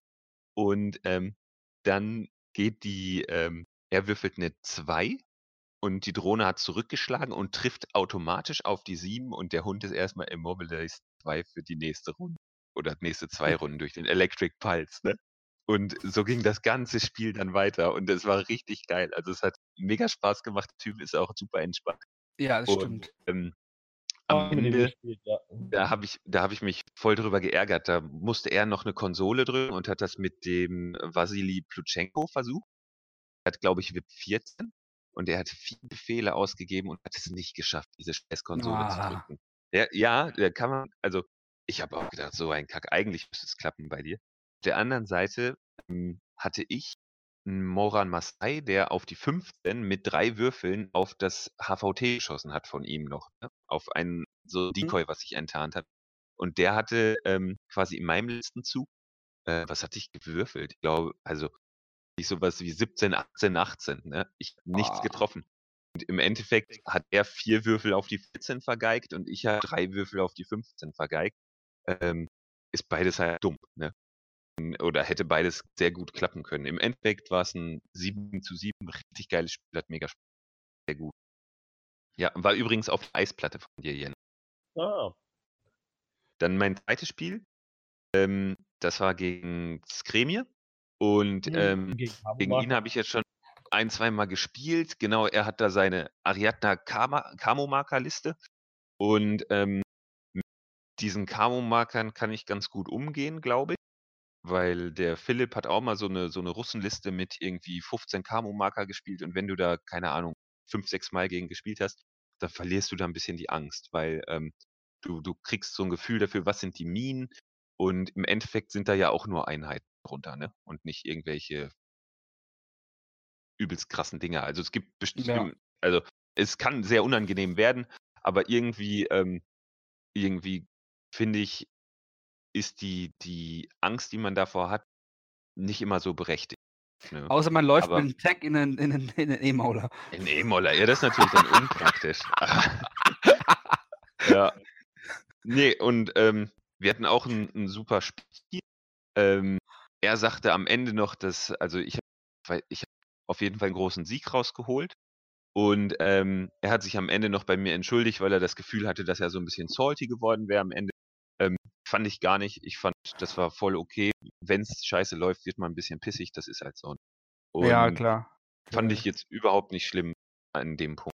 und ähm, dann geht die, ähm, er würfelt eine 2 und die Drohne hat zurückgeschlagen und trifft automatisch auf die 7 und der Hund ist erstmal immobilized 2 für die nächste Runde oder nächste zwei Runden durch den Electric Pulse, ne? Und so ging das ganze Spiel dann weiter und es war richtig geil. Also es hat mega Spaß gemacht. Der Typ ist auch super entspannt. Ja, das Und stimmt. ähm, am Ende, gespielt, ja. da habe ich, da habe ich mich voll drüber geärgert. Da musste er noch eine Konsole drücken und hat das mit dem Vasili Plutschenko versucht. Er hat, glaube ich, VIP 14 und er hat vier Befehle ausgegeben und hat es nicht geschafft, diese Scheiß-Konsole zu Ah. drücken. Ja, ja, da kann man, also ich habe auch gedacht, so ein Kack, eigentlich müsste es klappen bei dir. Auf der anderen Seite ähm, hatte ich einen Moran Masai, der auf die 15 mit drei Würfeln auf das HVT geschossen hat von ihm noch. Ne? Auf einen so Decoy, was sich enttarnt hat. Und der hatte ähm, quasi in meinem letzten Zug, äh, was hatte ich gewürfelt? Ich glaube, also nicht sowas wie 17, 18, 18. Ne? Ich habe nichts Ah. getroffen. Und im Endeffekt hat er vier Würfel auf die 14 vergeigt und ich habe drei Würfel auf die 15 vergeigt. Ähm, ist beides halt dumm, ne? Oder hätte beides sehr gut klappen können. Im Endeffekt war es ein 7 zu 7, richtig geiles Spiel, hat mega Spaß. Sehr gut. Ja, war übrigens auf der Eisplatte von dir, Jen. Ah, Dann mein zweites Spiel, ähm, das war gegen Skremie. Und hm, ähm, gegen gegen ihn habe ich jetzt schon ein, zwei Mal gespielt. Genau, er hat da seine Ariadna Camo-Marker-Liste. Und ähm, mit diesen Camo-Markern kann ich ganz gut umgehen, glaube ich. Weil der Philipp hat auch mal so eine, so eine Russenliste mit irgendwie 15 Camo-Marker gespielt. Und wenn du da, keine Ahnung, fünf, sechs Mal gegen gespielt hast, dann verlierst du da ein bisschen die Angst, weil ähm, du, du kriegst so ein Gefühl dafür, was sind die Minen. Und im Endeffekt sind da ja auch nur Einheiten drunter, ne? Und nicht irgendwelche übelst krassen Dinge. Also es gibt Ja. bestimmt, also es kann sehr unangenehm werden, aber irgendwie, ähm, irgendwie finde ich, ist die, die Angst, die man davor hat, nicht immer so berechtigt. Ne? Außer man läuft Aber- mit einem Tag in einen in einen- in E-Mauler. E-Moller, ja, das ist natürlich dann unpraktisch. ja. Nee, und ähm, wir hatten auch ein, ein super Spiel. Ähm, er sagte am Ende noch, dass, also ich habe ich hab auf jeden Fall einen großen Sieg rausgeholt. Und ähm, er hat sich am Ende noch bei mir entschuldigt, weil er das Gefühl hatte, dass er so ein bisschen salty geworden wäre am Ende. Ähm, fand ich gar nicht. Ich fand, das war voll okay. Wenn es scheiße läuft, wird man ein bisschen pissig. Das ist halt so. ja, Und klar. Fand Ja. ich jetzt überhaupt nicht schlimm an dem Punkt.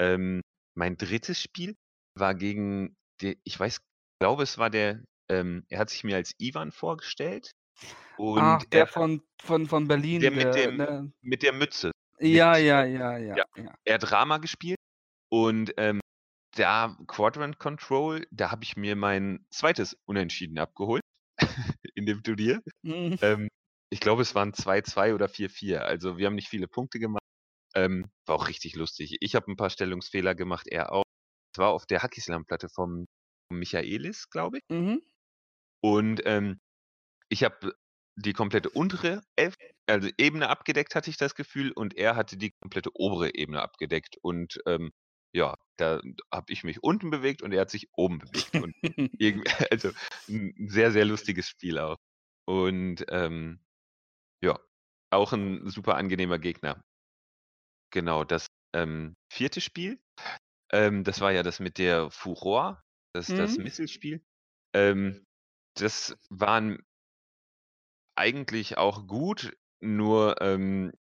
Ähm, mein drittes Spiel war gegen, die, ich weiß, glaube es war der, ähm, er hat sich mir als Ivan vorgestellt und Ach, der er von, von, von Berlin. Der mit der, dem- ne? mit der Mütze. Ja, mit- ja, ja, ja, Ja. ja. Er hat Rama gespielt Und ähm, da Quadrant Control, da habe ich mir mein zweites Unentschieden abgeholt in dem Turnier. Mhm. Ähm, ich glaube, es waren 2-2 oder 4-4. Also wir haben nicht viele Punkte gemacht. Ähm, war auch richtig lustig. Ich habe ein paar Stellungsfehler gemacht, er auch. Es war auf der Hackislam-Platte vom Michaelis, glaube ich. Mhm. Und ähm, ich habe die komplette untere Elf also Ebene abgedeckt, hatte ich das Gefühl, und er hatte die komplette obere Ebene abgedeckt. Und ähm, ja, da habe ich mich unten bewegt und er hat sich oben bewegt. Und also ein sehr, sehr lustiges Spiel auch. Und ähm, ja, auch ein super angenehmer Gegner. Genau, das ähm, vierte Spiel, ähm, das war ja das mit der Furor, das, das Mhm. Misselspiel. Ähm, das waren eigentlich auch gut, nur ähm,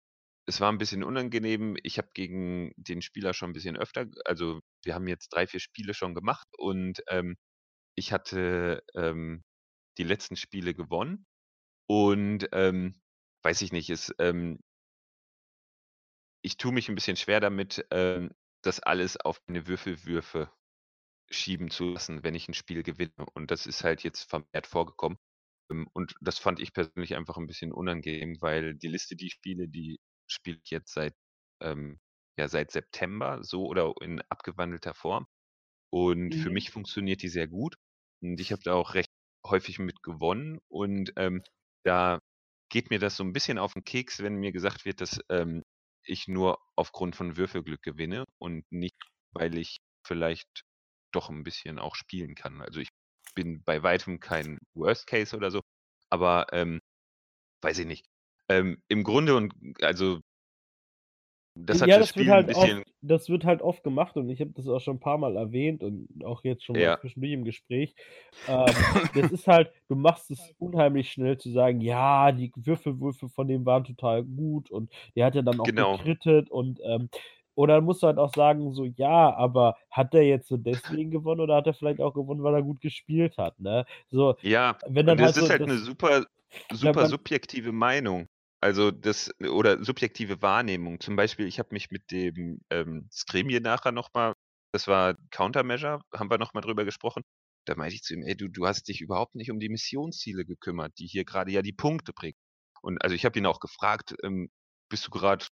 es war ein bisschen unangenehm. Ich habe gegen den Spieler schon ein bisschen öfter, also wir haben jetzt drei, vier Spiele schon gemacht und ähm, ich hatte ähm, die letzten Spiele gewonnen und ähm, weiß ich nicht, es, ähm, ich tue mich ein bisschen schwer damit, ähm, das alles auf meine Würfelwürfe schieben zu lassen, wenn ich ein Spiel gewinne. Und das ist halt jetzt vermehrt vorgekommen. Ähm, und das fand ich persönlich einfach ein bisschen unangenehm, weil die Liste, die spiele, die spiele ich jetzt seit, ähm, ja, seit September so oder in abgewandelter Form. Und für Mhm. mich funktioniert die sehr gut. Und ich habe da auch recht häufig mit gewonnen. Und ähm, da geht mir das so ein bisschen auf den Keks, wenn mir gesagt wird, dass ähm, ich nur aufgrund von Würfelglück gewinne und nicht, weil ich vielleicht doch ein bisschen auch spielen kann. Also ich bin bei weitem kein Worst Case oder so, aber ähm, weiß ich nicht. Ähm, Im Grunde und also das hat ja, das das wird Spiel ein halt bisschen. oft, das wird halt oft gemacht und ich habe das auch schon ein paar Mal erwähnt und auch jetzt schon mal Ja. zwischendurch im Gespräch. Ähm, das ist halt, du machst es unheimlich schnell zu sagen, ja, die Würfelwürfe von dem waren total gut und der hat ja dann auch Genau. gekrittet und ähm, oder musst du halt auch sagen, so, ja, aber hat der jetzt so deswegen gewonnen oder hat er vielleicht auch gewonnen, weil er gut gespielt hat, ne? So, Ja, wenn dann und halt das ist so halt das, eine super, super subjektive Meinung. Also das, oder subjektive Wahrnehmung. Zum Beispiel, ich habe mich mit dem ähm, Stremje nachher nochmal, das war Countermeasure, haben wir nochmal drüber gesprochen. Da meinte ich zu ihm, ey, du, du hast dich überhaupt nicht um die Missionsziele gekümmert, die hier gerade ja die Punkte bringen. Und also ich habe ihn auch gefragt, ähm, bist du gerade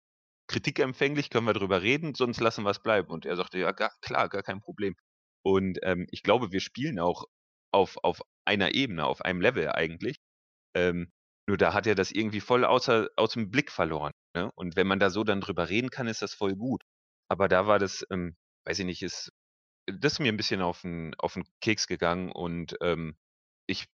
kritikempfänglich, können wir drüber reden, sonst lassen wir es bleiben. Und er sagte, ja, gar, klar, gar kein Problem. Und ähm, ich glaube, wir spielen auch auf, auf einer Ebene, auf einem Level eigentlich. Ähm, nur da hat er das irgendwie voll außer, aus dem Blick verloren. Ne? Und wenn man da so dann drüber reden kann, ist das voll gut. Aber da war das, ähm, weiß ich nicht, ist das ist mir ein bisschen auf den, auf den Keks gegangen und ähm, ich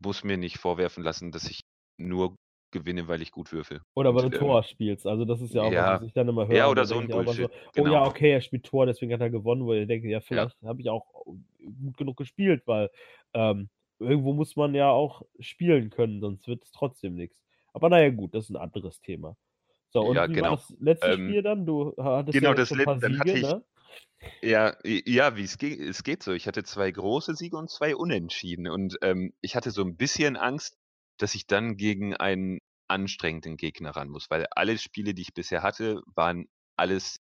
muss mir nicht vorwerfen lassen, dass ich nur gewinne, weil ich gut würfel. Oder weil du ähm, Tor spielst. Also das ist ja auch ja. was, ich dann immer höre. Ja, und oder so ein Bullshit. So, oh ja, genau. okay, er spielt Tor, deswegen hat er gewonnen, wo ich denke, ja, vielleicht habe ich auch gut genug gespielt, weil ähm, irgendwo muss man ja auch spielen können, sonst wird es trotzdem nichts. Aber naja, gut, das ist ein anderes Thema. So, und Ja, genau. das letzte Ähm, Spiel dann? Du hattest genau, ja das so ein let- paar dann hatte ich- ne? Ja, ja, wie es geht, es geht so. Ich hatte zwei große Siege und zwei Unentschieden. Und ähm, ich hatte so ein bisschen Angst, dass ich dann gegen einen anstrengenden Gegner ran muss, weil alle Spiele, die ich bisher hatte, waren alles,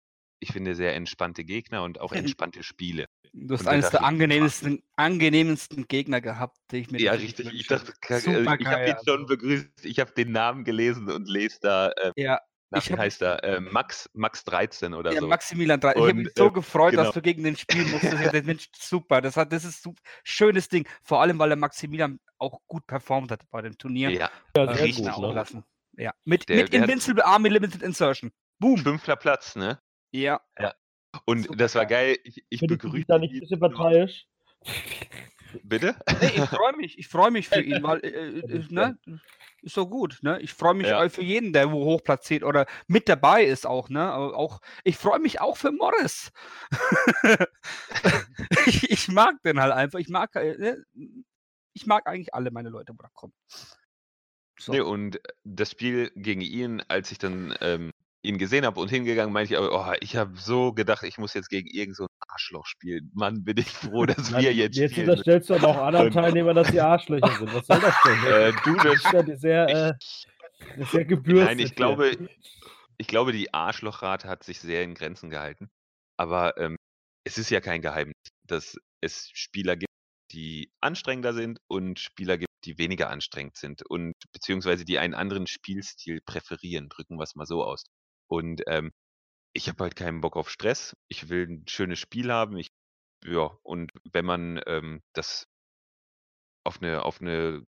ich finde, sehr entspannte Gegner und auch entspannte Spiele. Du hast eines der dachte angenehmsten, angenehmsten Gegner gehabt, die ich mir Ja, richtig. Ich dachte, äh, Super ich habe ihn schon begrüßt. Ich habe den Namen gelesen und lese da, äh, Ja, na, ich wie heißt er? Äh, Max, Max 13 oder ja, so. Maximilian 3. Ich habe mich so äh, gefreut, genau. dass du gegen den spielen musstest. Ich gedacht, Mensch, super. Das, hat, das ist ein schönes Ding. Vor allem, weil der Maximilian auch gut performt hat bei dem Turnier. Ja, Ja, Äh, sehr gut, auch ne? lassen. Ja. Mit, Der- mit der hat- Invincible Army Limited Insertion. Boom. fünfter Platz, ne? Ja. Und Super das war geil. Ich, ich begrüße da nicht ein ihn bisschen so- parteiisch? Bitte? Nee, ich freue mich. Ich freue mich für ihn, weil äh, äh, ne, ist so gut. Ne? Ich freue mich Ja. äh, für jeden, der wo hoch platziert oder mit dabei ist auch. Ne? Aber auch ich freue mich auch für Morris. ich, ich mag den halt einfach. Ich mag, äh, ne? ich mag eigentlich alle meine Leute, wo da kommen. So. Nee, und das Spiel gegen ihn, als ich dann ähm, ihn gesehen habe und hingegangen, meinte ich, aber, oh, ich habe so gedacht, ich muss jetzt gegen irgend so Arschloch spielen. Mann, bin ich froh, dass Mann, wir jetzt, jetzt spielen. unterstellst du aber auch anderen Teilnehmern, dass sie Arschlöcher sind. Was soll das denn? Äh, du, das das, ist ja sehr, äh, ist sehr gebürstet. Nein, ich hier. glaube, ich glaube, die Arschlochrate hat sich sehr in Grenzen gehalten. Aber ähm, es ist ja kein Geheimnis, dass es Spieler gibt, die anstrengender sind und Spieler gibt, die weniger anstrengend sind und beziehungsweise die einen anderen Spielstil präferieren, drücken wir es mal so aus. Und ähm, ich habe halt keinen Bock auf Stress. Ich will ein schönes Spiel haben. Ich, ja, und wenn man ähm, das auf eine, auf eine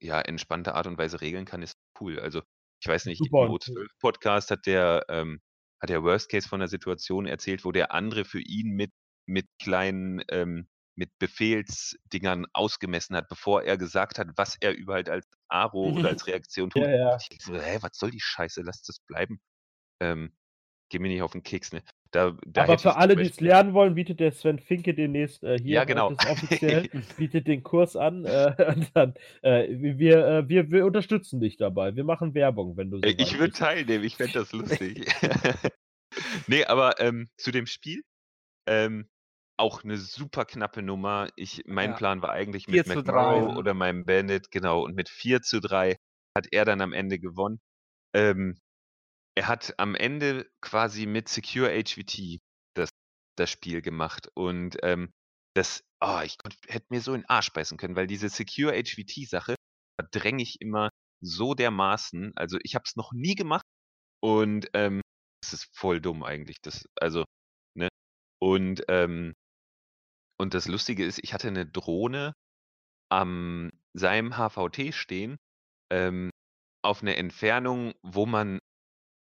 ja, entspannte Art und Weise regeln kann, ist cool. Also ich weiß nicht, Super. im O12-Podcast hat der, ähm, hat der Worst Case von der Situation erzählt, wo der andere für ihn mit, mit kleinen, ähm, mit Befehlsdingern ausgemessen hat, bevor er gesagt hat, was er überhaupt als Aro oder als Reaktion tut. Ja, ja. Ich so, hä, was soll die Scheiße? Lass das bleiben. Ähm, geh mir nicht auf den Keks, ne? Da, da Aber für alle, die es lernen wollen, bietet der Sven Finke demnächst äh, hier Ja, genau. das offiziell, bietet den Kurs an. Äh, und dann, äh, wir, äh, wir, wir unterstützen dich dabei. Wir machen Werbung, wenn du so Äh, Ich würde teilnehmen, ich fände das lustig. nee, aber ähm, zu dem Spiel, ähm, auch eine super knappe Nummer. Ich, mein Ja. Plan war eigentlich 4 mit zu McMurrow 3. oder meinem Bandit, genau, und mit 4 zu 3 hat er dann am Ende gewonnen. Ähm, er hat am Ende quasi mit Secure HVT das, das Spiel gemacht und ähm, das, oh, ich konnt, hätte mir so in den Arsch beißen können, weil diese Secure HVT-Sache verdränge ich immer so dermaßen. Also ich habe es noch nie gemacht und ähm, ist voll dumm eigentlich. Das, also, ne? Und, ähm, und das Lustige ist, ich hatte eine Drohne am seinem HVT stehen, ähm, auf eine Entfernung, wo man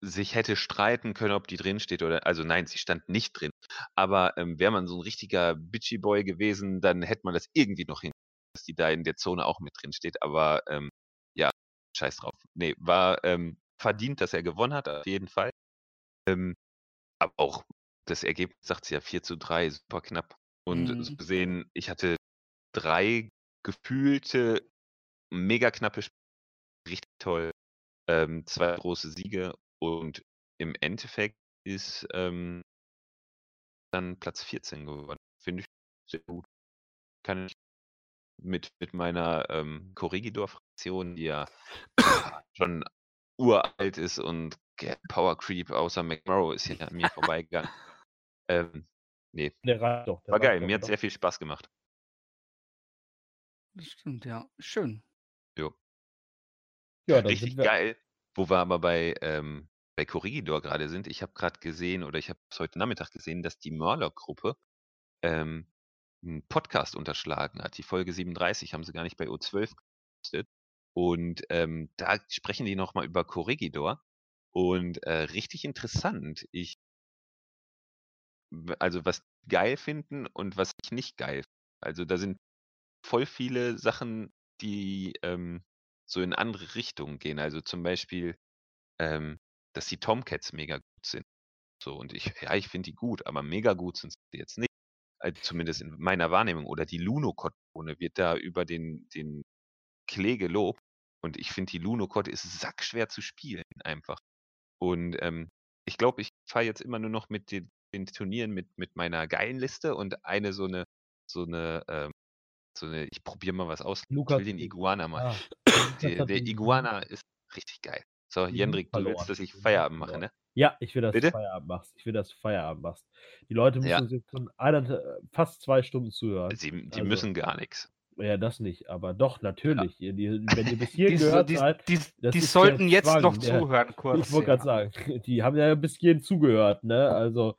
sich hätte streiten können, ob die drin steht oder also nein, sie stand nicht drin. Aber ähm, wäre man so ein richtiger Bitchy Boy gewesen, dann hätte man das irgendwie noch hin, dass die da in der Zone auch mit drin steht. Aber ähm, ja, scheiß drauf. Nee, war ähm, verdient, dass er gewonnen hat, auf jeden Fall. Ähm, aber auch das Ergebnis sagt ja 4 zu 3, super knapp. Und Mhm. so gesehen, ich hatte drei gefühlte, mega knappe Spiele, richtig toll. Ähm, zwei große Siege und im Endeffekt ist ähm, dann Platz 14 geworden. Finde ich sehr gut. Kann ich mit, mit meiner ähm, Corregidor-Fraktion, die ja schon uralt ist und Power Creep außer McMurrow ist hier an mir vorbeigegangen. Ähm, nee, Der reicht doch. Der war geil. doch, Mir hat oder? sehr viel Spaß gemacht. Das stimmt, ja. Schön. Jo. Ja, Richtig geil. Wo wir aber bei, ähm, bei Corregidor gerade sind. Ich habe gerade gesehen oder ich habe es heute Nachmittag gesehen, dass die Murloc-Gruppe ähm, einen Podcast unterschlagen hat. Die Folge 37 haben sie gar nicht bei O12 gepostet. Und ähm, da sprechen die nochmal über Corregidor. Und äh, richtig interessant. Ich, also was geil finden und was ich nicht geil. finde. Also da sind voll viele Sachen, die ähm, so in andere Richtungen gehen. Also zum Beispiel, ähm, dass die Tomcats mega gut sind. So, und ich, ja, ich finde die gut, aber mega gut sind sie jetzt nicht. Also zumindest in meiner Wahrnehmung. Oder die Lunokot-Bohne wird da über den, den Klee gelobt. Und ich finde, die Lunokot ist sackschwer zu spielen, einfach. Und ähm, ich glaube, ich fahre jetzt immer nur noch mit den, den Turnieren mit, mit meiner geilen Liste und eine so eine, so eine, ähm, so eine, ich probiere mal was aus. Lukas- ich will den Iguana mal. Ah, der den- Iguana ist richtig geil. So, Jendrik, du verloren. willst, dass ich Feierabend mache, ne? Ja, ich will, dass Bitte? du Feierabend machst. Ich will, dass du Feierabend machst. Die Leute müssen Ja. jetzt schon einer, fast zwei Stunden zuhören. Sie, die Also- müssen gar nichts. Ja, das nicht, aber doch, natürlich. Ihr, die, wenn ihr bis hier Die, gehört die, seid, die, die der sollten jetzt Zwang, noch der- zuhören, kurz. ich wollte ja. gerade sagen, die haben ja bis hierhin zugehört, ne? Also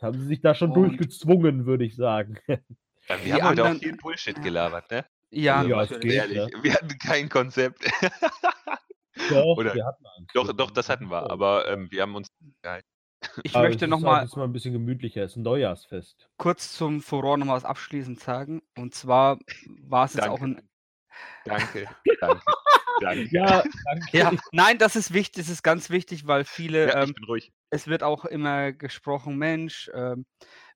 haben sie sich da schon Und- durchgezwungen, würde ich sagen. Ja, wir Die haben heute auch anderen- viel Bullshit Ja. gelabert, ne? Ja, Also, Ja, geht, ehrlich, ne? wir hatten kein Konzept. Doch, Oder- wir hatten einen. doch, doch, das hatten wir, aber ähm, wir haben uns ich Aber möchte es ist noch halt mal ein bisschen gemütlicher, es ist ein Neujahrsfest. kurz zum Furore noch mal was abschließend sagen. Und zwar war es jetzt auch Danke. ein. Danke, danke, danke. Ja, danke. Ja, nein, das ist wichtig, das ist ganz wichtig, weil viele, Ja, ähm, ich bin ruhig. es wird auch immer gesprochen, Mensch, ähm,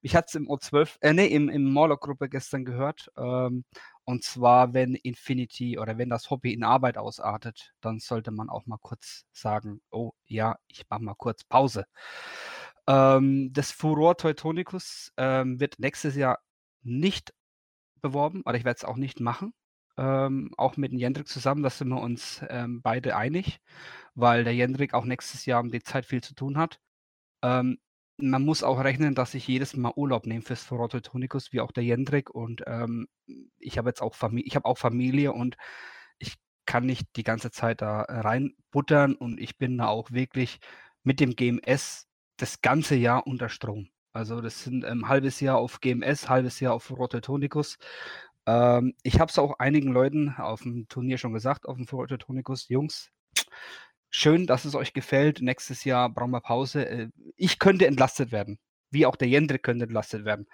ich hatte es im O12, äh, nee, im, im Morlock-Gruppe gestern gehört. Ähm, und zwar, wenn Infinity oder wenn das Hobby in Arbeit ausartet, dann sollte man auch mal kurz sagen, oh ja, ich mache mal kurz Pause. Ähm, das Furor Teutonicus ähm, wird nächstes Jahr nicht beworben, oder ich werde es auch nicht machen. Ähm, auch mit dem Jendrik zusammen, da sind wir uns ähm, beide einig, weil der Jendrik auch nächstes Jahr um die Zeit viel zu tun hat. Ähm, man muss auch rechnen, dass ich jedes Mal Urlaub nehme fürs Rototonicus, wie auch der Jendrik. Und ähm, ich habe jetzt auch Familie, ich habe auch Familie und ich kann nicht die ganze Zeit da reinbuttern und ich bin da auch wirklich mit dem GMS das ganze Jahr unter Strom. Also das sind ein ähm, halbes Jahr auf GMS, halbes Jahr auf Rototonicus. Ähm, ich habe es auch einigen Leuten auf dem Turnier schon gesagt, auf dem Rototonicus, Jungs, schön, dass es euch gefällt. Nächstes Jahr brauchen wir Pause. Äh, ich könnte entlastet werden, wie auch der Jendrik könnte entlastet werden.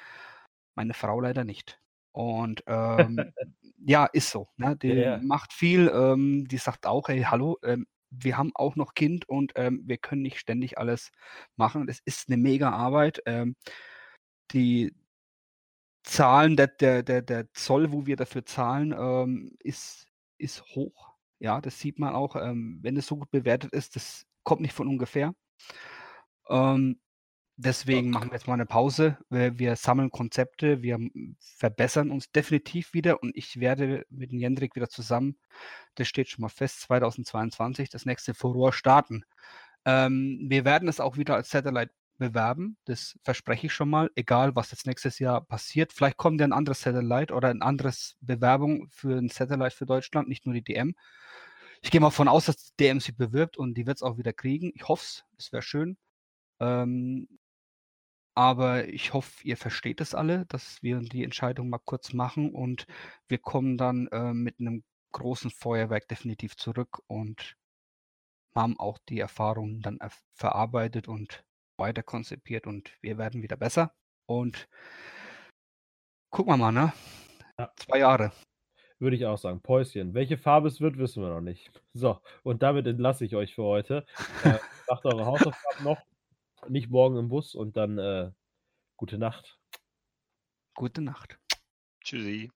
Meine Frau leider nicht. Und ähm, ja, ist so. Ne? Die ja. macht viel. Ähm, die sagt auch, hey, hallo, ähm, wir haben auch noch Kind und ähm, wir können nicht ständig alles machen. Es ist eine mega Arbeit. Ähm, die Zahlen, der, der, der, der Zoll, wo wir dafür zahlen, ähm, ist, ist hoch. Ja, das sieht man auch, ähm, wenn es so gut bewertet ist, das kommt nicht von ungefähr. Ähm, deswegen machen wir jetzt mal eine Pause. Wir, wir sammeln Konzepte, wir verbessern uns definitiv wieder und ich werde mit dem Jendrik wieder zusammen, das steht schon mal fest, 2022 das nächste Furor starten. Ähm, wir werden es auch wieder als Satellite bewerben, das verspreche ich schon mal, egal was jetzt nächstes Jahr passiert. Vielleicht kommt ja ein anderes Satellite oder ein anderes Bewerbung für ein Satellite für Deutschland, nicht nur die DM. Ich gehe mal davon aus, dass die DM sie bewirbt und die wird es auch wieder kriegen. Ich hoffe es, es wäre schön. Ähm, aber ich hoffe, ihr versteht es alle, dass wir die Entscheidung mal kurz machen und wir kommen dann äh, mit einem großen Feuerwerk definitiv zurück und haben auch die Erfahrungen dann verarbeitet und weiter konzipiert und wir werden wieder besser. Und gucken wir mal, ne? Ja. Zwei Jahre. Würde ich auch sagen. Päuschen. Welche Farbe es wird, wissen wir noch nicht. So, und damit entlasse ich euch für heute. Äh, macht eure Hausaufgaben noch. Nicht morgen im Bus und dann äh, gute Nacht. Gute Nacht. Tschüssi.